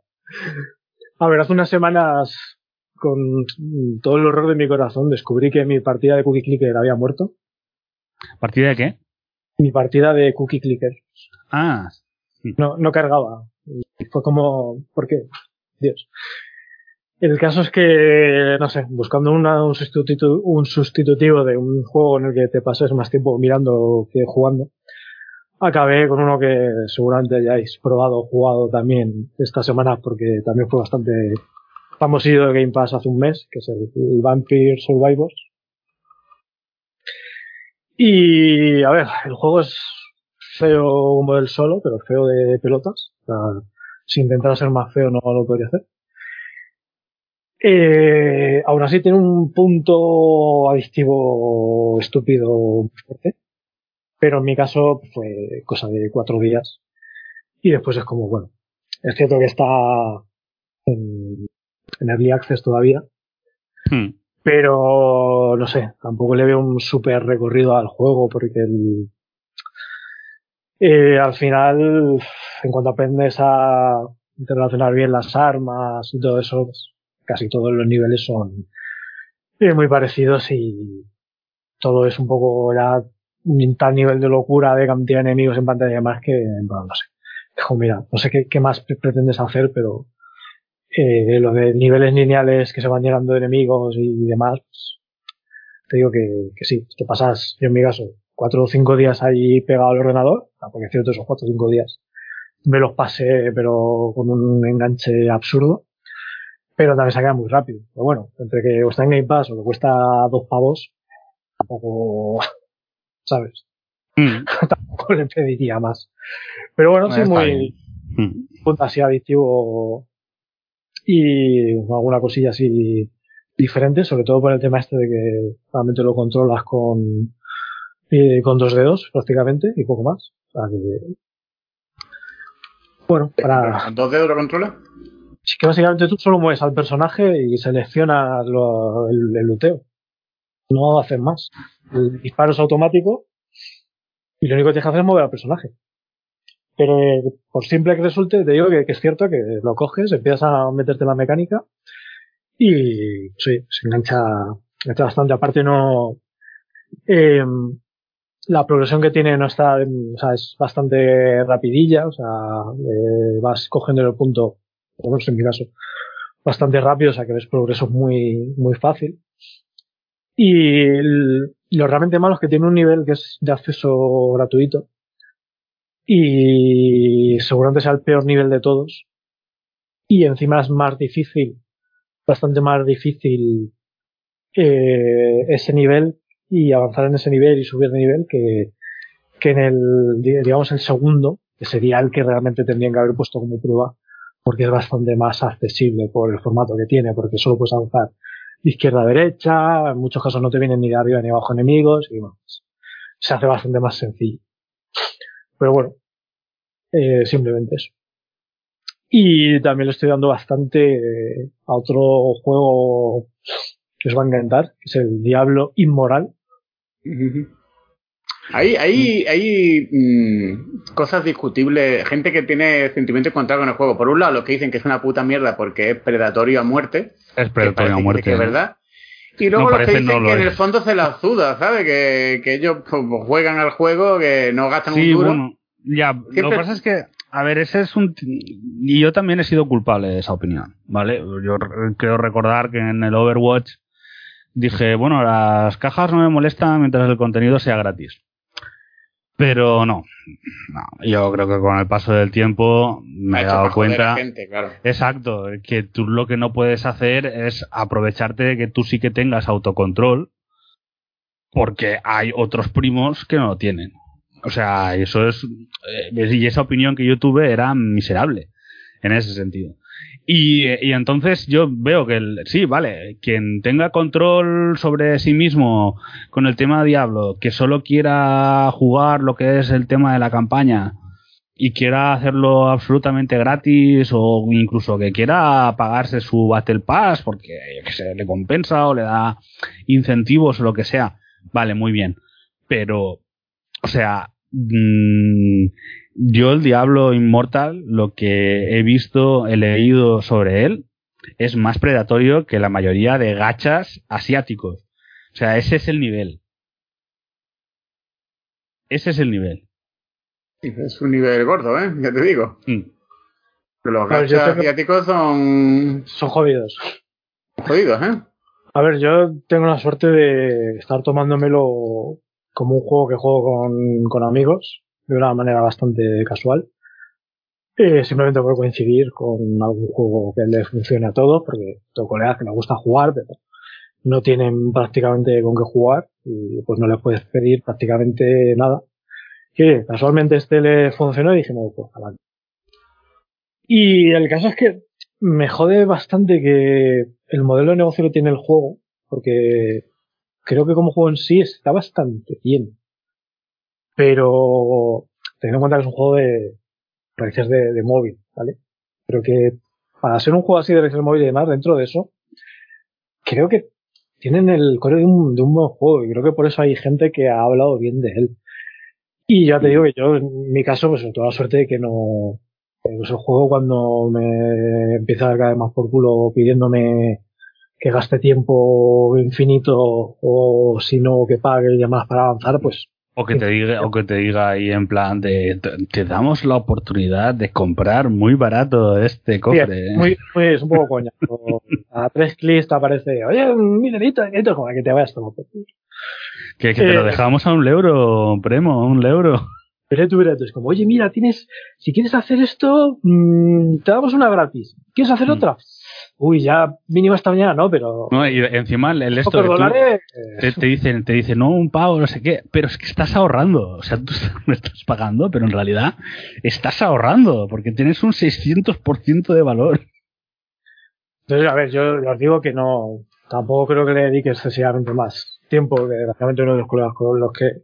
A ver, hace unas semanas, con todo el horror de mi corazón, descubrí que mi partida de Cookie Clicker había muerto. ¿Partida de qué? Mi partida de Cookie Clicker. Ah. No, no cargaba. Fue como, ¿por qué? Dios. El caso es que, no sé, buscando un, sustitutivo, un sustitutivo de un juego en el que te pases más tiempo mirando que jugando, acabé con uno que seguramente hayáis probado o jugado también esta semana porque también fue bastante famosillo de Game Pass hace un mes, que es el, Vampire Survivors. Y, a ver, el juego es feo como el solo, pero feo de pelotas. O sea, si intentara ser más feo no lo podría hacer. Eh, aún así tiene un punto adictivo estúpido fuerte. Pero en mi caso fue cosa de cuatro días. Y después es como, bueno, es cierto que está en, Early Access todavía. Hmm. Pero, no sé, tampoco le veo un super recorrido al juego porque el, eh, al final, en cuanto aprendes a interrelacionar bien las armas y todo eso, pues, casi todos los niveles son muy parecidos y todo es un poco ya tal nivel de locura de cantidad de enemigos en pantalla más que, bueno, no sé. Dijo, mira, no sé qué, más pretendes hacer, pero eh, lo de niveles lineales que se van llenando de enemigos y demás, pues, te digo que, que sí, te pasas, yo en mi caso, cuatro o cinco días ahí pegado al ordenador, porque es cierto, esos cuatro o cinco días me los pasé, pero con un enganche absurdo pero también se queda muy rápido. Pero bueno, entre que o está en Game Pass o que cuesta dos pavos, tampoco, ¿sabes? Mm. tampoco le pediría más. Pero bueno, sí, muy mm. así adictivo y alguna cosilla así diferente, sobre todo por el tema este de que realmente lo controlas con, eh, con dos dedos prácticamente y poco más. O sea que, bueno, para... ¿Con dos dedos lo controlas? Sí, que básicamente tú solo mueves al personaje y seleccionas el, luteo. No haces más. El disparo es automático y lo único que tienes que hacer es mover al personaje. Pero por simple que resulte, te digo que, es cierto que lo coges, empiezas a meterte en la mecánica y sí, se engancha, engancha bastante. Aparte no, eh, la progresión que tiene no está, o sea, es bastante rapidilla, o sea, eh, vas cogiendo el punto por lo menos en mi caso, bastante rápido, o sea que ves progreso muy, muy fácil. Y lo realmente malo es que tiene un nivel que es de acceso gratuito. Y seguramente sea el peor nivel de todos. Y encima es más difícil, bastante más difícil eh, ese nivel y avanzar en ese nivel y subir de nivel que, que en el, digamos, el segundo, que sería el que realmente tendrían que haber puesto como prueba porque es bastante más accesible por el formato que tiene, porque solo puedes avanzar izquierda a derecha, en muchos casos no te vienen ni de arriba ni abajo enemigos, y bueno, pues, se hace bastante más sencillo. Pero bueno, eh, simplemente eso. Y también le estoy dando bastante eh, a otro juego que os va a encantar, que es el Diablo Inmoral. Hay, hay, hay mm, cosas discutibles, gente que tiene sentimientos encontrados con el juego. Por un lado, los que dicen que es una puta mierda porque es predatorio a muerte. Es predatorio a muerte. Que es verdad. Y luego los que dicen que en el fondo se la suda, ¿sabes? Que, que ellos pues, juegan al juego, que no gastan un duro. Bueno, ya, lo que pasa es que, a ver, ese es un... Y yo también he sido culpable de esa opinión, ¿vale? Yo quiero recordar que en el Overwatch dije, bueno, las cajas no me molestan mientras el contenido sea gratis. Pero no, no, yo creo que con el paso del tiempo me he dado cuenta. Exacto, que tú lo que no puedes hacer es aprovecharte de que tú sí que tengas autocontrol, porque hay otros primos que no lo tienen. O sea, eso es. Eh, y esa opinión que yo tuve era miserable en ese sentido. Y, entonces yo veo que sí, vale, quien tenga control sobre sí mismo con el tema Diablo, que solo quiera jugar lo que es el tema de la campaña y quiera hacerlo absolutamente gratis o incluso que quiera pagarse su Battle Pass porque se le compensa o le da incentivos o lo que sea, vale, muy bien. Pero, o sea, mmm, yo el Diablo Inmortal, lo que he visto, he leído sobre él, es más predatorio que la mayoría de gachas asiáticos. O sea, ese es el nivel. Ese es el nivel. Es un nivel gordo, ¿eh? Ya te digo. Mm. Los gachas asiáticos son... Son jodidos. Jodidos, ¿eh? A ver, yo tengo la suerte de estar tomándomelo como un juego que juego con, con amigos de una manera bastante casual. Eh, simplemente por coincidir con algún juego que le funcione a todos, porque tengo colegas que me gusta jugar, pero no tienen prácticamente con qué jugar y pues no les puedes pedir prácticamente nada. Que casualmente este le funcionó y dijimos, pues adelante. Y el caso es que me jode bastante que el modelo de negocio que tiene el juego, porque creo que como juego en sí está bastante bien. Pero teniendo en cuenta que es un juego de redes de, móvil, ¿vale? Pero que para ser un juego así de de móvil y demás, dentro de eso, creo que tienen el core de un, de un buen juego y creo que por eso hay gente que ha hablado bien de él. Y ya te digo que yo, en mi caso, pues toda la suerte de que no, pues el juego cuando me empieza a dar cada vez más por culo pidiéndome que gaste tiempo infinito o si no que pague y demás para avanzar, pues o que te diga, o que te diga ahí en plan de te, damos la oportunidad de comprar muy barato este cofre. Sí, muy, muy, es un poco coña. a tres clics te aparece, oye, mi delito, como que te vayas todo. Que, que te lo eh, dejamos a un euro, premo, a un euro. Pero tú es como, oye, mira, tienes, si quieres hacer esto, mmm, te damos una gratis. ¿Quieres hacer mm. otra? Uy, ya mínimo esta mañana, ¿no? Pero. No, y encima el, esto. te, te, dicen, te dicen, no, un pavo, no sé qué, pero es que estás ahorrando. O sea, tú no estás pagando, pero en realidad estás ahorrando, porque tienes un 600% de valor. Entonces, a ver, yo os digo que no. Tampoco creo que le dedique excesivamente más tiempo, que desgraciadamente uno de los colegas con los que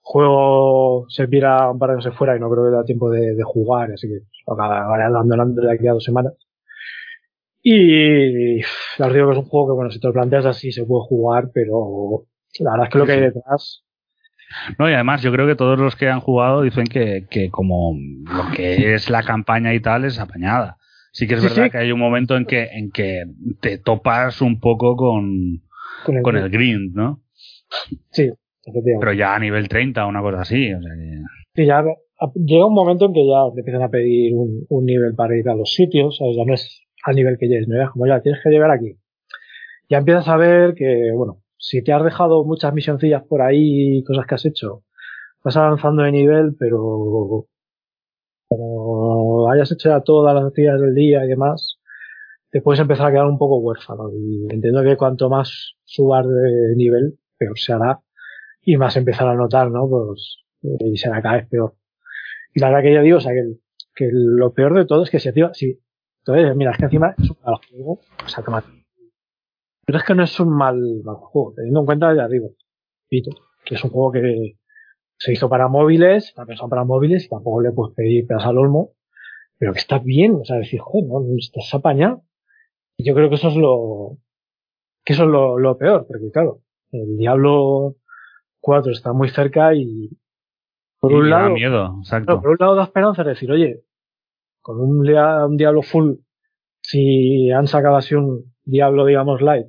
juego se viera un par de meses fuera y no creo que da tiempo de, jugar, así que acabaré abandonando de aquí a dos semanas. Y os digo que es un juego que, bueno, si te lo planteas así se puede jugar, pero la verdad es que lo que hay detrás. No, y además yo creo que todos los que han jugado dicen que, que como lo que es la campaña y tal es apañada. Sí que es verdad que hay un momento en que, en que te topas un poco con, con el, grind, ¿no? Sí, Pero ya a nivel 30 o una cosa así. O sea Sí, ya llega un momento en que ya te empiezan a pedir un, un nivel para ir a los sitios, o sea, ya no es al nivel que llegues, no como ya tienes que llegar aquí. Ya empiezas a ver que, bueno, si te has dejado muchas misioncillas por ahí, cosas que has hecho, vas avanzando de nivel, pero como hayas hecho ya todas las actividades del día y demás, te puedes empezar a quedar un poco huérfano. Y entiendo que cuanto más subas de nivel, peor se hará y más empezar a notar, ¿no? Pues, y será cada vez peor. Y la verdad que ya digo, o sea, que, que lo peor de todo es que si, si entonces, mira, es que encima es un juego, o sea, Pero es que no es un mal, mal juego, teniendo en cuenta, ya digo, que es un juego que se hizo para móviles, está pensado para móviles y tampoco le puedes pedir pedas al olmo, pero que está bien, o sea, decir, joder, no, estás apañado. Y yo creo que eso es lo, que eso es lo, lo peor, porque claro, el Diablo 4 está muy cerca y por un lado, miedo, exacto. por un lado da esperanza es decir, oye, con un, un Diablo full, si han sacado así un Diablo, digamos, light,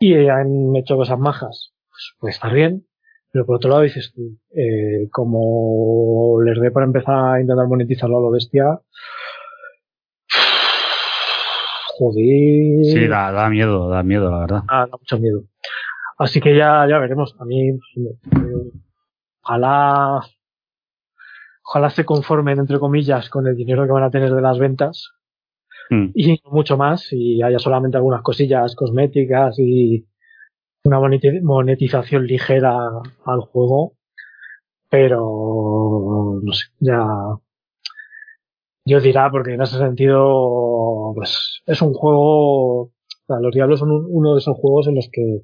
y han hecho cosas majas, pues puede estar bien. Pero por otro lado dices tú, eh, como les dé para empezar a intentar monetizarlo a lo bestia, joder. Sí, da, da miedo, da miedo, la verdad. da mucho miedo. Así que ya, ya veremos. A mí, ojalá, ojalá se conformen, entre comillas, con el dinero que van a tener de las ventas. Hmm. Y mucho más, y haya solamente algunas cosillas cosméticas y una monetización ligera al juego. Pero, no sé, ya, yo dirá, porque en ese sentido, pues, es un juego, o sea, los Diablos son uno de esos juegos en los que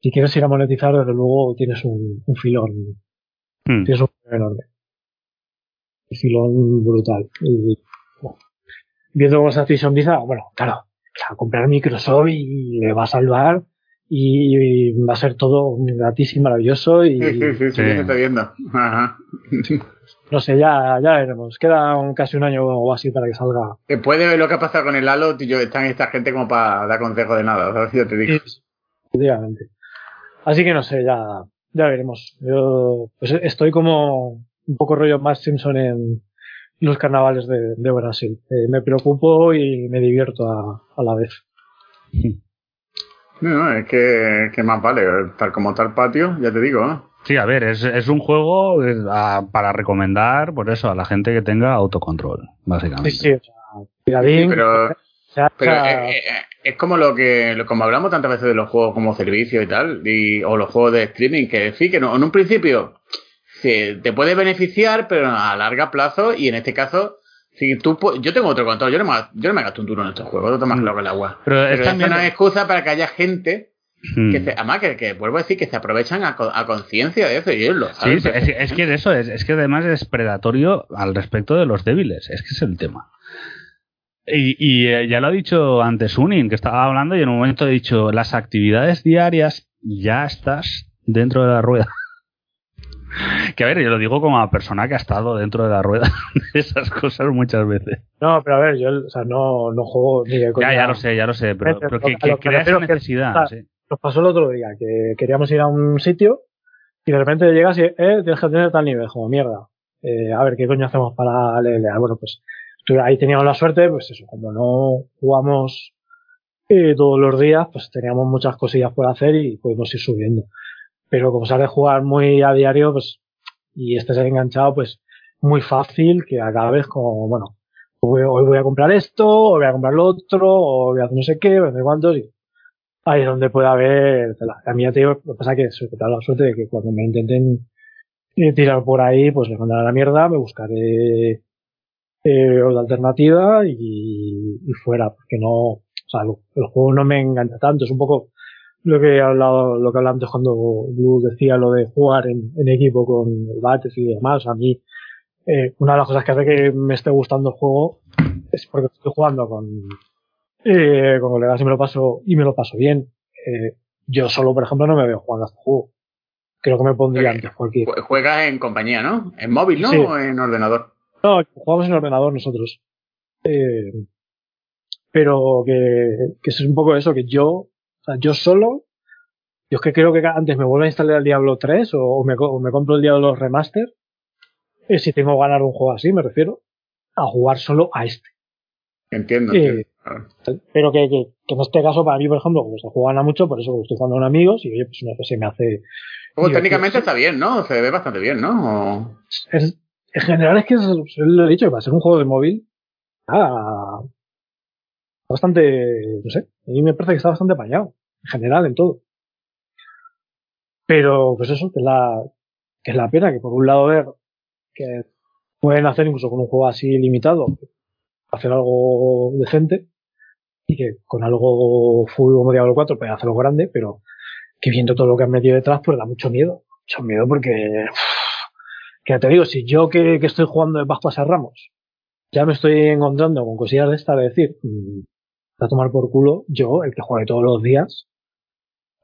si quieres ir a monetizar, desde luego tienes un, filón. Hmm. Tienes un filón enorme. Un filón brutal. Y, viendo cómo dice, bueno, claro, a comprar Microsoft y le va a salvar y va a ser todo gratis y maravilloso y sí, sí, sí, sí, sí. viendo. Ajá. No sé, ya, ya veremos. Queda casi un año o así para que salga. Después de ver lo que ha pasado con el Halo, tío, están esta gente como para dar consejo de nada, ¿sabes? Yo te digo. Sí, efectivamente. Así que no sé, ya, ya veremos. Yo pues estoy como un poco rollo más Simpson en los carnavales de, Brasil. Eh, me preocupo y me divierto a, la vez. No, es que, que, más vale, tal como tal patio, ya te digo, ¿no? Sí, a ver, es, es un juego eh, para recomendar, por eso, a la gente que tenga autocontrol, básicamente. Sí, sí, pero, pero eh, eh, es, como lo que como hablamos tantas veces de los juegos como servicio y tal, y, o los juegos de streaming, que sí, que no, en un principio te puede beneficiar, pero a largo plazo, y en este caso, si tú, yo tengo otro control, yo no me, yo no me gasto un duro en estos juegos, no tomas mm. claro el agua. Pero, pero es una excusa para que haya gente mm. que se, además que, vuelvo a decir que se aprovechan a, conciencia de eso y ellos lo Sí, es, es, que de eso es, es que además es predatorio al respecto de los débiles, es que es el tema. Y, eh, ya lo ha dicho antes Unin, que estaba hablando y en un momento he dicho, las actividades diarias ya estás dentro de la rueda. Que a ver, yo lo digo como a persona que ha estado dentro de la rueda de esas cosas muchas veces. No, pero a ver, yo o sea, no, no juego ni de Ya, ya lo sé, ya lo sé, pero, que, crea esa necesidad. Nos pasó el otro día, que queríamos ir a un sitio y de repente llegas y, eh, tienes que tener tal nivel, como mierda. Eh, a ver, ¿qué coño hacemos para leer? Bueno, pues ahí teníamos la suerte, pues eso, como no jugamos eh, todos los días, pues teníamos muchas cosillas por hacer y podemos ir subiendo. Pero como sabes jugar muy a diario, pues, y estés enganchado, pues, muy fácil que acabes como, bueno, hoy voy a comprar esto, o voy a comprar lo otro, o voy a hacer no sé qué, no sé cuántos, y ahí es donde puede haber, a mí ya te digo, lo que pasa es que tengo la suerte de que cuando me intenten eh, tirar por ahí, pues me mandaré a la mierda, me buscaré eh, o de alternativa y, fuera, porque no, o sea, el juego no me engancha tanto, es un poco lo que he hablado, lo que hablaba antes cuando Blue decía lo de jugar en, equipo con el Bates y demás, a mí, eh, una de las cosas que hace que me esté gustando el juego es porque estoy jugando con, eh, con colegas y me lo paso, y me lo paso bien. Eh, yo solo, por ejemplo, no me veo jugando a este juego. Creo que me pondría antes cualquier. Juegas en compañía, ¿no? ¿En móvil, no? ¿O en ordenador? No, jugamos en ordenador nosotros. Eh, pero que, que es un poco eso, que yo, sea, yo solo, yo es que creo que antes me vuelvo a instalar el Diablo 3 o, me, me, compro el Diablo Remaster, eh, si tengo ganar un juego así, me refiero, a jugar solo a este. Entiendo. Eh, pero que, que, que, en este caso, para mí, por ejemplo, como se juegan a mucho, por eso estoy jugando con amigos y oye, pues no, se me hace. técnicamente está bien, ¿no? Se ve bastante bien, ¿no? Es, en general es que lo he dicho, que va a ser un juego de móvil. Ah, bastante, no sé, a mí me parece que está bastante apañado, en general, en todo. Pero, pues eso, que es la, que es la pena, que por un lado ver que pueden hacer incluso con un juego así limitado, hacer algo decente, y que con algo full como Diablo 4 puede hacerlo grande, pero que viendo todo lo que han metido detrás, pues da mucho miedo. Mucho miedo porque, que ya te digo, si yo que, estoy jugando de Pascuas a Ramos, ya me estoy encontrando con cosillas de esta, de decir, mm, a tomar por culo, yo, el que juegue todos los días,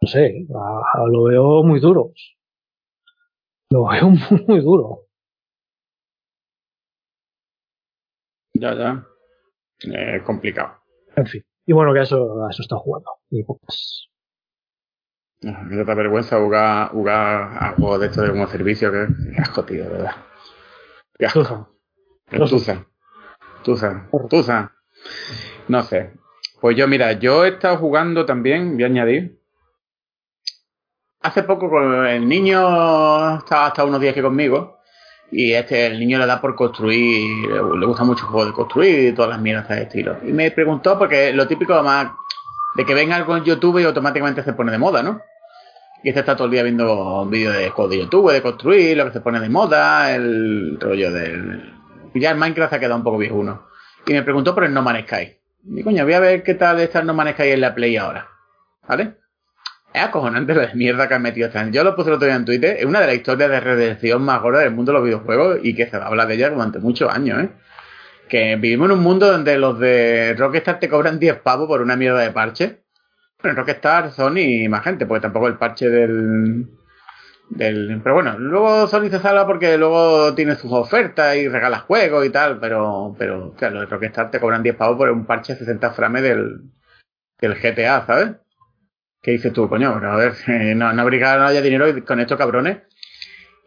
no sé, lo veo muy duro. Lo veo muy, muy duro. Ya, ya. Es complicado. En fin. Y bueno, que eso, eso está jugando. Y pues. Me da vergüenza jugar, jugar a juegos de esto de como servicio que es asco, tío, de verdad. Qué asco. Tusa. Tusa. Tusa. No sé. Pues yo, mira, yo he estado jugando también, voy a añadir. Hace poco con el niño estaba hasta unos días que conmigo y este el niño le da por construir, le gusta mucho el juego de construir y todas las mierdas de estilo. Y me preguntó porque lo típico más de que venga algo en YouTube y automáticamente se pone de moda, ¿no? Y este está todo el día viendo vídeos de juegos de YouTube, de construir, lo que se pone de moda, el rollo del... Ya el Minecraft ha quedado un poco viejo uno. Y me preguntó por el No Man's Sky. Y coño, voy a ver qué tal está el No Sky en la Play ahora. ¿Vale? Es acojonante la mierda que han metido este Yo lo puse el otro día en Twitter. Es una de las historias de redención más gordas del mundo de los videojuegos y que se habla de ella durante muchos años, ¿eh? Que vivimos en un mundo donde los de Rockstar te cobran 10 pavos por una mierda de parche. Pero en Rockstar, Sony y más gente, porque tampoco el parche del, del... Pero bueno, luego Sony se salva porque luego tiene sus ofertas y regala juegos y tal, pero, pero claro, de Rockstar te cobran 10 pavos por un parche de 60 frames del, del GTA, ¿sabes? ¿Qué dices tú, coño? a ver, no, no no haya dinero con estos cabrones.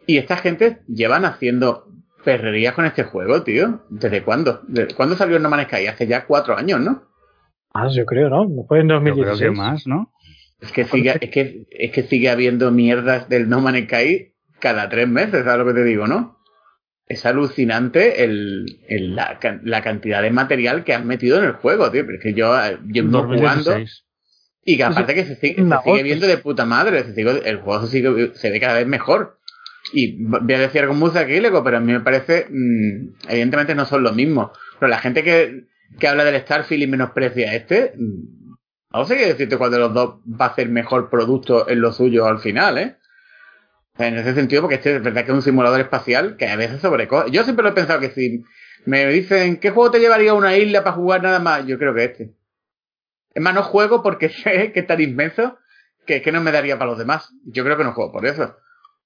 Y esta gente llevan haciendo perrerías con este juego, tío. ¿Desde cuándo? ¿Desde cuándo salió el No Man's Sky? Hace ya cuatro años, ¿no? Ah, yo creo, ¿no? No fue en 2016. creo que más, ¿no? Es que sigue, es que, es que sigue habiendo mierdas del No Man's Sky cada tres meses, ¿sabes lo que te digo, no? Es alucinante el, la, la, cantidad de material que han metido en el juego, tío. Pero es que yo, yo jugando. Y que aparte que se sigue, viendo de puta madre, el juego se, sigue, se ve cada vez mejor. Y voy a decir algo muy sacrílego, pero a mí me parece, mm, evidentemente no son lo mismo. Pero la gente que, que habla del Starfield y menosprecia este, mm, no sé qué decirte cuál de los dos va a ser mejor producto en lo suyo al final, ¿eh? En ese sentido, porque este es verdad que es un simulador espacial que a veces sobrecoge. Yo siempre lo he pensado que si me dicen, ¿qué juego te llevaría a una isla para jugar nada más? Yo creo que este. Es más, no juego porque sé que es tan inmenso que, que no me daría para los demás. Yo creo que no juego por eso.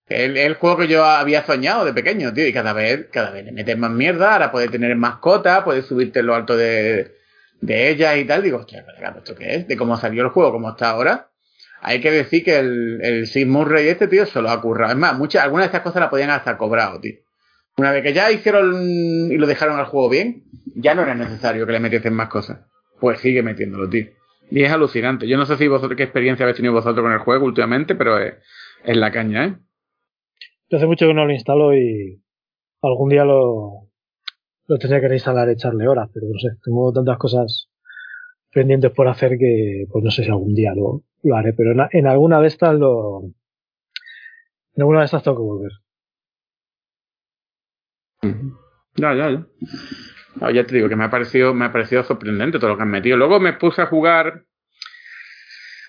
Es el, juego que yo había soñado de pequeño, tío, y cada vez, cada vez le metes más mierda, ahora puedes tener mascota, puedes subirte en lo alto de, de ella y tal. Digo, hostia, ¿esto qué es? De cómo salió el juego, cómo está ahora. Hay que decir que el, el Sid Murray este, tío, se lo ha currado. Es más, muchas, algunas de estas cosas las podían hasta cobrado, tío. Una vez que ya hicieron y lo dejaron al juego bien, ya no era necesario que le metiesen más cosas. Pues sigue metiéndolo, tío. Y es alucinante. Yo no sé si vosotros qué experiencia habéis tenido vosotros con el juego últimamente, pero es, la caña, ¿eh? Yo hace mucho que no lo instalo y algún día lo, lo tendría que reinstalar y echarle horas, pero no sé, tengo tantas cosas pendientes por hacer que pues no sé si algún día lo, haré, pero en, alguna de estas lo en alguna de estas tengo que volver. Ya, ya, ya ya te digo que me ha parecido, me ha parecido sorprendente todo lo que han metido. Luego me puse a jugar.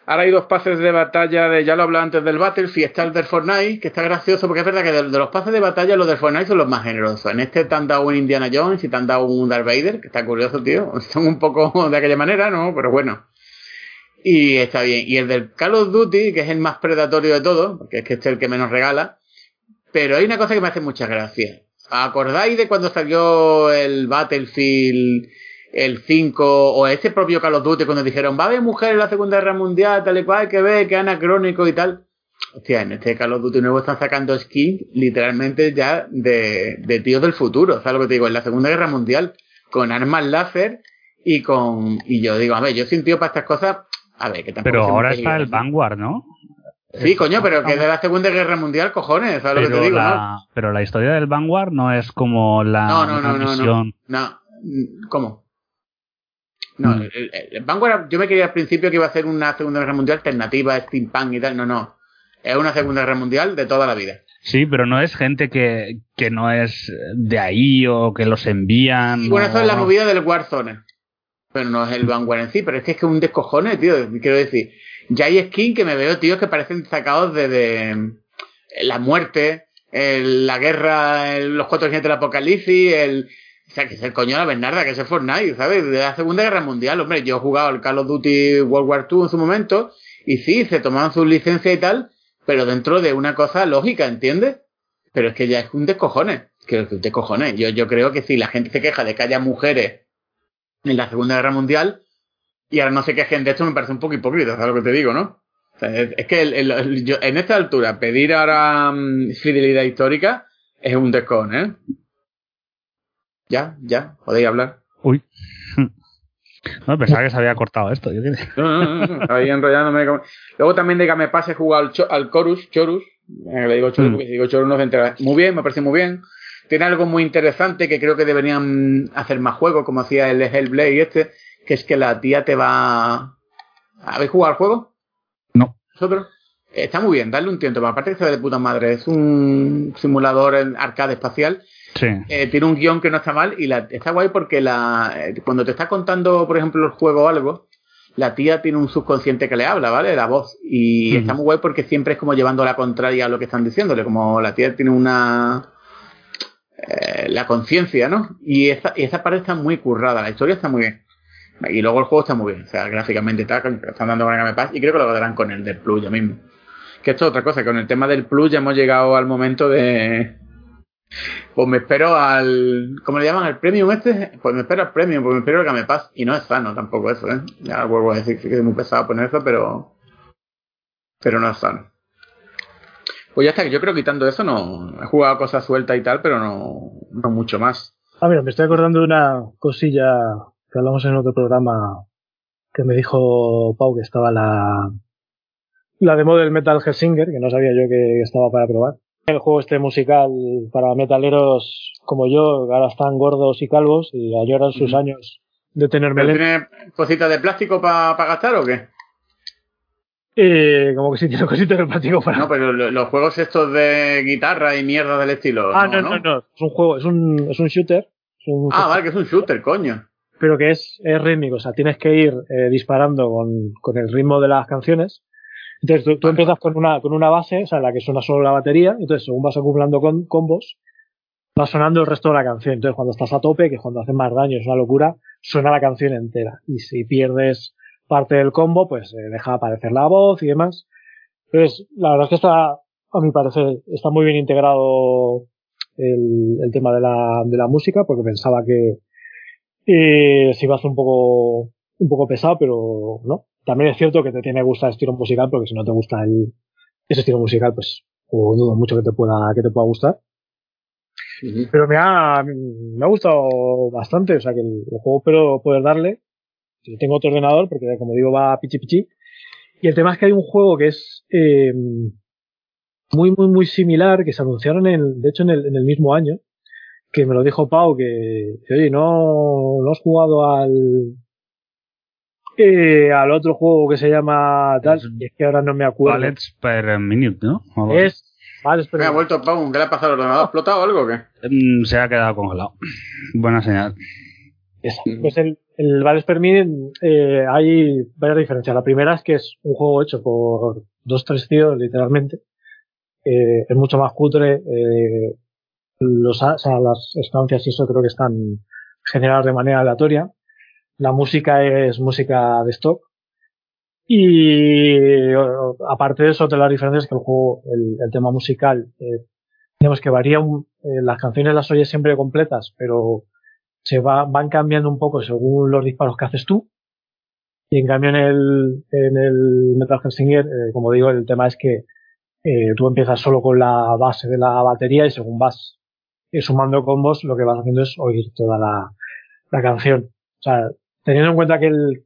Ahora hay dos pases de batalla de, ya lo hablaba antes del Battlefield, está el del Fortnite, que está gracioso porque es verdad que de, los pases de batalla los del Fortnite son los más generosos. En este te han dado un Indiana Jones y te han dado un Darth Vader, que está curioso, tío. Son un poco de aquella manera, ¿no? Pero bueno. Y está bien. Y el del Call of Duty, que es el más predatorio de todos, porque es que este es el que menos regala. Pero hay una cosa que me hace mucha gracia. ¿Acordáis de cuando salió el Battlefield, el 5 o ese propio Call of Duty cuando dijeron va a haber mujeres en la Segunda Guerra Mundial, tal y cual, que ve, que anacrónico y tal? Hostia, en este Call of Duty nuevo están sacando skins literalmente ya de, de tíos del futuro, ¿sabes lo que te digo? En la Segunda Guerra Mundial, con armas láser y con... Y yo digo, a ver, yo sin tío para estas cosas, a ver, que tampoco... Pero ahora está el Vanguard, ¿no? Sí, coño, pero que es de la Segunda Guerra Mundial, cojones, ¿sabes lo que te digo? ¿no? Pero la historia del Vanguard no es como la no, no, no, no, no, ¿cómo? No, mm. el, Vanguard, yo me quería al principio que iba a ser una Segunda Guerra Mundial alternativa, steampunk y tal, no, no. Es una Segunda Guerra Mundial de toda la vida. Sí, pero no es gente que, que no es de ahí o que los envían. bueno, eso es la movida del Warzone. pero no es el Vanguard en sí, pero es que es que un descojone, tío, quiero decir, ya hay skin que me veo, tío, que parecen sacados de, la muerte, la guerra, los cuatro jinetes del apocalipsis, el, o sea, que es el coño de la Bernarda, que es el Fortnite, ¿sabes? De la Segunda Guerra Mundial, hombre, yo he jugado al Call of Duty World War II en su momento, y sí, se tomaban sus licencias y tal, pero dentro de una cosa lógica, ¿entiendes? Pero es que ya es un descojone, que es un descojone. Yo, yo creo que si la gente se queja de que haya mujeres en la Segunda Guerra Mundial, y ahora no se quejen de esto, me parece un poco hipócrita, ¿sabes lo que te digo, no? es, que en esta altura pedir ahora mm, fidelidad histórica es un descon, ¿eh? Ya, ya, podéis hablar. Uy. No, pensaba que se había cortado esto. Yo no, no, no, ahí enrollándome. Luego también de que me pase jugar al, al Chorus, Chorus. Eh, le digo Chorus mm. porque si digo Chorus no se entera. Muy bien, me parece muy bien. Tiene algo muy interesante que creo que deberían hacer más juegos, como hacía el Hellblade y este, que es que la tía te va. ¿Habéis jugado al juego? No. ¿Vosotros? Está muy bien, darle un tiempo. Aparte que se ve de puta madre. Es un simulador en arcade espacial Sí. Eh, tiene un guion que no está mal y la, está guay porque la, eh, cuando te está contando, por ejemplo, el juego o algo, la tía tiene un subconsciente que le habla, ¿vale? La voz. Y está muy guay porque siempre es como llevando la contraria a lo que están diciéndole, como la tía tiene una... Eh, la conciencia, ¿no? Y esa, y esa parte está muy currada, la historia está muy bien. Y luego el juego está muy bien, o sea, gráficamente está, están dando con el Pass y creo que lo darán con el del Plus ya mismo. Que esto es otra cosa, con el tema del Plus ya hemos llegado al momento de, pues me espero al. ¿Cómo le llaman? ¿El premium este? Pues me espero al premium, pues me espero al Game Pass. Y no es sano tampoco eso, ¿eh? Ya vuelvo a decir que es muy pesado poner eso, pero. Pero no es sano. Pues ya está, yo creo quitando eso no. He jugado cosas sueltas y tal, pero no, no mucho más. Ah, mira, me estoy acordando de una cosilla que hablamos en otro programa que me dijo Pau que estaba la. La demo del Metal Hellsinger, que no sabía yo que estaba para probar el juego este musical para metaleros como yo, que ahora están gordos y calvos y añoran sus años de tener melena. ¿Tiene cositas de plástico para gastar o qué? Eh, como que sí tiene cositas de plástico para. No, pero los juegos estos de guitarra y mierda del estilo. Ah, no, no, no. Es un juego, es un, es un shooter. ah, vale, que es un shooter, coño. Pero que es, es rítmico, o sea, tienes que ir eh, disparando con, con el ritmo de las canciones entonces tú, empiezas con una, con una base, o sea, en la que suena solo la batería, entonces según vas acumulando con, combos, va sonando el resto de la canción. Entonces cuando estás a tope, que cuando haces más daño es una locura, suena la canción entera. Y si pierdes parte del combo, pues eh, deja aparecer la voz y demás. Entonces, la verdad es que está, a mi parecer, está muy bien integrado el, el tema de la, de la música, porque pensaba que eh, se iba a hacer un poco, un poco pesado, pero no. También es cierto que te tiene que gustar el estilo musical, porque si no te gusta el, ese estilo musical, pues dudo mucho que te pueda, que te pueda gustar. Pero me ha, me ha gustado bastante, o sea que el, juego espero poder darle. Si tengo otro ordenador, porque como digo va pichi pichi. Y el tema es que hay un juego que es eh, muy, muy, muy similar, que se anunciaron en, de hecho en el, en el mismo año, que me lo dijo Pau, que, oye, no, no has jugado al, eh, al otro juego que se llama tal, y es que ahora no me acuerdo. Ballets per minute, ¿no? Es Me ha vuelto Pau, ¿qué le ha pasado al ordenador? ¿Ha explotado algo o qué? Mm, se ha quedado congelado. Buena señal. Pues el, el minute eh, hay varias diferencias. La primera es que es un juego hecho por dos, tres tíos, literalmente. Eh, es mucho más cutre. Eh, los, o sea, las estancias y eso creo que están generadas de manera aleatoria la música es música de stock. Y aparte de eso, otra de las diferencias es que el juego, el, tema musical, eh, digamos que varía, eh, las canciones las oyes siempre completas, pero se va, van cambiando un poco según los disparos que haces tú. Y en cambio en el, en el Metal Hellsinger, eh, como digo, el tema es que eh, tú empiezas solo con la base de la batería y según vas eh, sumando combos, lo que vas haciendo es oír toda la, la canción. O sea, teniendo en cuenta que el,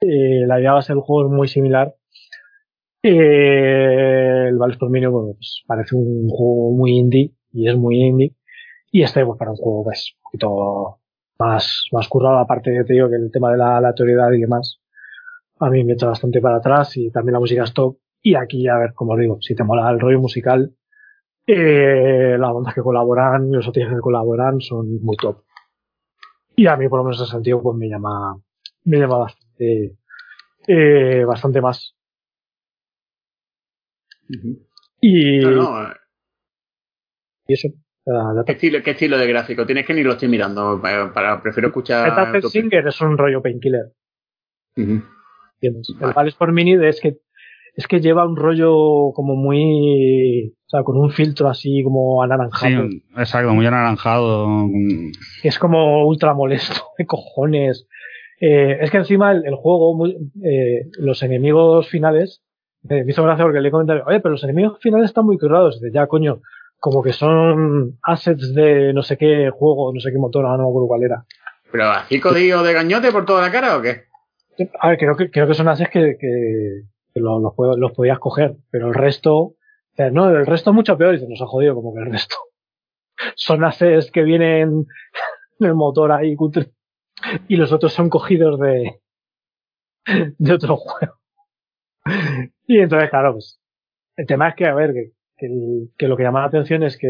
eh, la idea base del juego es muy similar, eh, el Valles bueno, pues parece un juego muy indie y es muy indie. Y este, pues para un juego pues, un poquito más, más currado, aparte de te digo que el tema de la aleatoriedad y demás, a mí me echa bastante para atrás y también la música es top. Y aquí, a ver, como digo, si te mola el rollo musical, eh, las bandas que colaboran, los otros que colaboran son muy top. Y a mí, por lo menos en ese sentido, pues me llama, me llama bastante, eh, bastante más. Y, No, no, y eso. la- la- ¿Qué estilo, ¿Qué estilo de gráfico? Tienes que ni lo estoy mirando. Para, para- prefiero escuchar. Singer es un rollo painkiller. ¿entiendes? Vale. El Vales por Mini es que es que lleva un rollo como muy o sea con un filtro así como anaranjado Sí, exacto, muy anaranjado. es como ultra molesto de cojones Eh, es que encima el, el juego muy- eh, los enemigos finales eh, me hizo gracia porque le comenté oye pero los enemigos finales están muy currados Dice, ya coño como que son assets de no sé qué juego no sé qué motor ahora no me acuerdo cuál era ¿Pero así codillo de gañote por toda la cara o qué? A ver, creo que, creo que son assets que, que, que los, podías coger, pero el resto, no, el resto es mucho peor, y dice, nos ha jodido como que el resto. Son assets que vienen en el motor ahí cutre, y los otros son cogidos de, de otro juego. Y entonces, claro, pues, el tema es que, a ver, que, que, el- que lo que llama la atención es que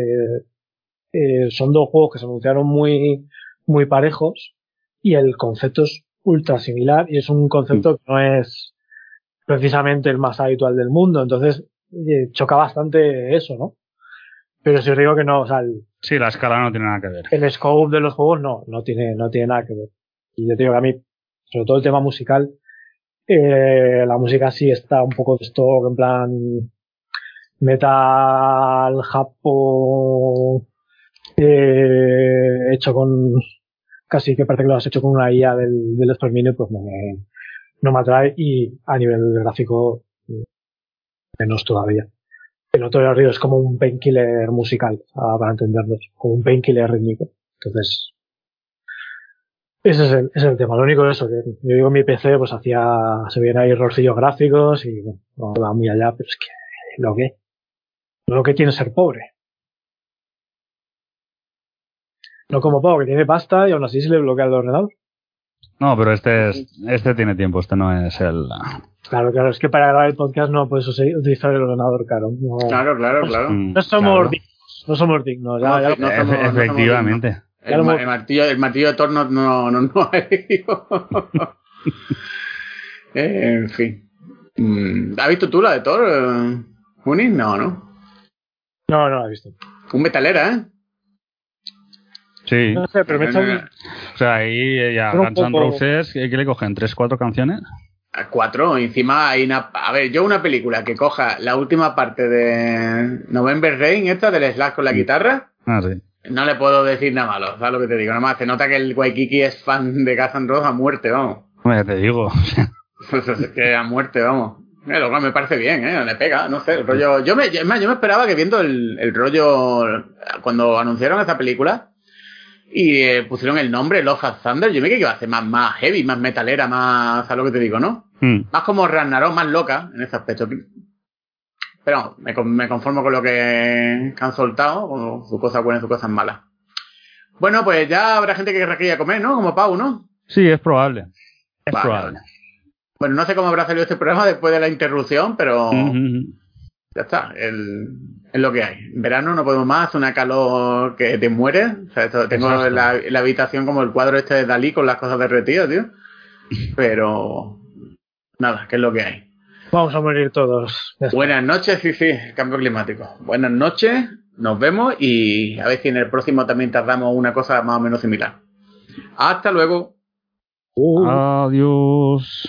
eh, son dos juegos que se anunciaron muy, muy parejos, y el concepto es ultra similar y es un concepto que no es precisamente el más habitual del mundo. Entonces, eh, choca bastante eso, ¿no? Pero si os digo que no, o sea, el, Sí, la escala no tiene nada que ver. el scope de los juegos no, no tiene, no tiene nada que ver. Y yo te digo que a mí, sobre todo el tema musical, eh, la música sí está un poco de stock, en plan metal, japo, eh, hecho con, casi que parece que lo has hecho con una IA del, del exterminio, pues no me, no me atrae y a nivel gráfico eh, menos todavía. El otro de Río es como un painkiller musical, para entendernos, como un painkiller rítmico. Entonces, ese es el, es el tema. Lo único es eso, que yo digo mi PC, pues hacía, se veían ahí errorcillos gráficos y bueno, no va muy allá, pero es que, lo que, lo que tiene ser pobre. No como Pau, que tiene pasta y aún así se le bloquea el ordenador. No, pero este es, este tiene tiempo, este no es el. Claro, claro, es que para grabar el podcast no puedes utilizar el ordenador, claro. No, Claro, claro, claro. Mm, no somos claro. dignos, no somos dignos. Ya, No, ya no somos- efectivamente. El, ma- martillo, el martillo de Thor no, no, no, no hay. Eh, en fin. Mm, ¿Has visto tú la de Thor, eh, Juni? No, ¿no? No, no lo he visto. Un metalera, ¿eh? Sí. No sé, pero me he hecho un- O sea, ahí ya Pero un Guns N' Roses, ¿qué, le cogen? ¿Tres, cuatro canciones? A cuatro, encima hay una... A ver, yo una película que coja la última parte de November Rain, esta del Slash con la guitarra, Ah, sí. no le puedo decir nada malo, ¿sabes lo que te digo? Nada más, se nota que el Waikiki es fan de Guns N' Roses a muerte, vamos. Ya te digo. Pues es que a muerte, vamos. Eh, lo cual me parece bien, ¿eh? Le pega, no sé, el rollo... Yo me, es más, yo me esperaba que viendo el, el rollo... Cuando anunciaron esta película y eh, pusieron el nombre, Love of Thunder, yo me creí que iba a ser más, más heavy, más metalera, más... ¿Sabes lo que te digo, no? Mm. Más como Ragnarok, más loca en ese aspecto. Pero me, me conformo con lo que, que han soltado, con sus cosas buenas y sus cosas malas. Bueno, pues ya habrá gente que querrá ir a comer, ¿no? Como Pau, ¿no? Sí, es probable. Es Vale, probable. Bueno, no sé cómo habrá salido este programa después de la interrupción, pero ya está, el- es lo que hay. En verano no podemos más, hace una calor que te muere. O sea, esto- tengo la, habitación como el cuadro este de Dalí con las cosas derretidas, tío. Pero nada, que es lo que hay. Vamos a morir todos. Buenas noches, sí, sí, cambio climático. Buenas noches, nos vemos y a ver si en el próximo también tardamos una cosa más o menos similar. Hasta luego. Uh. Adiós.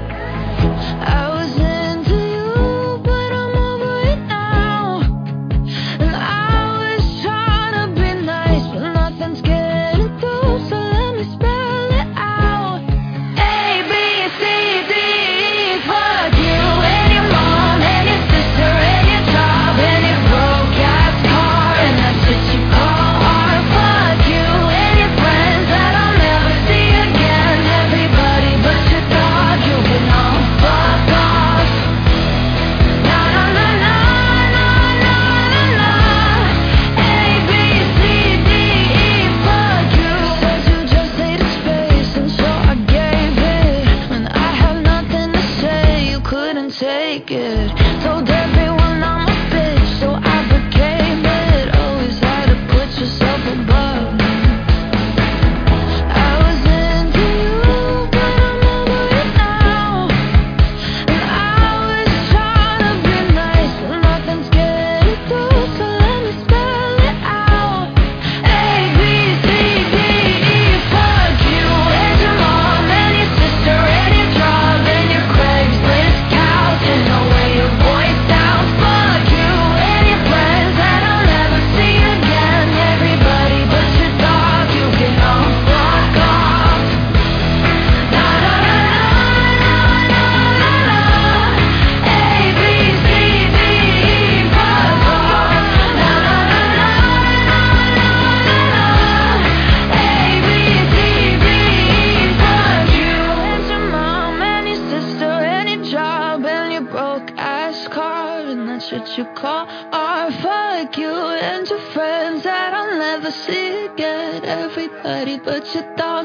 अरे पछता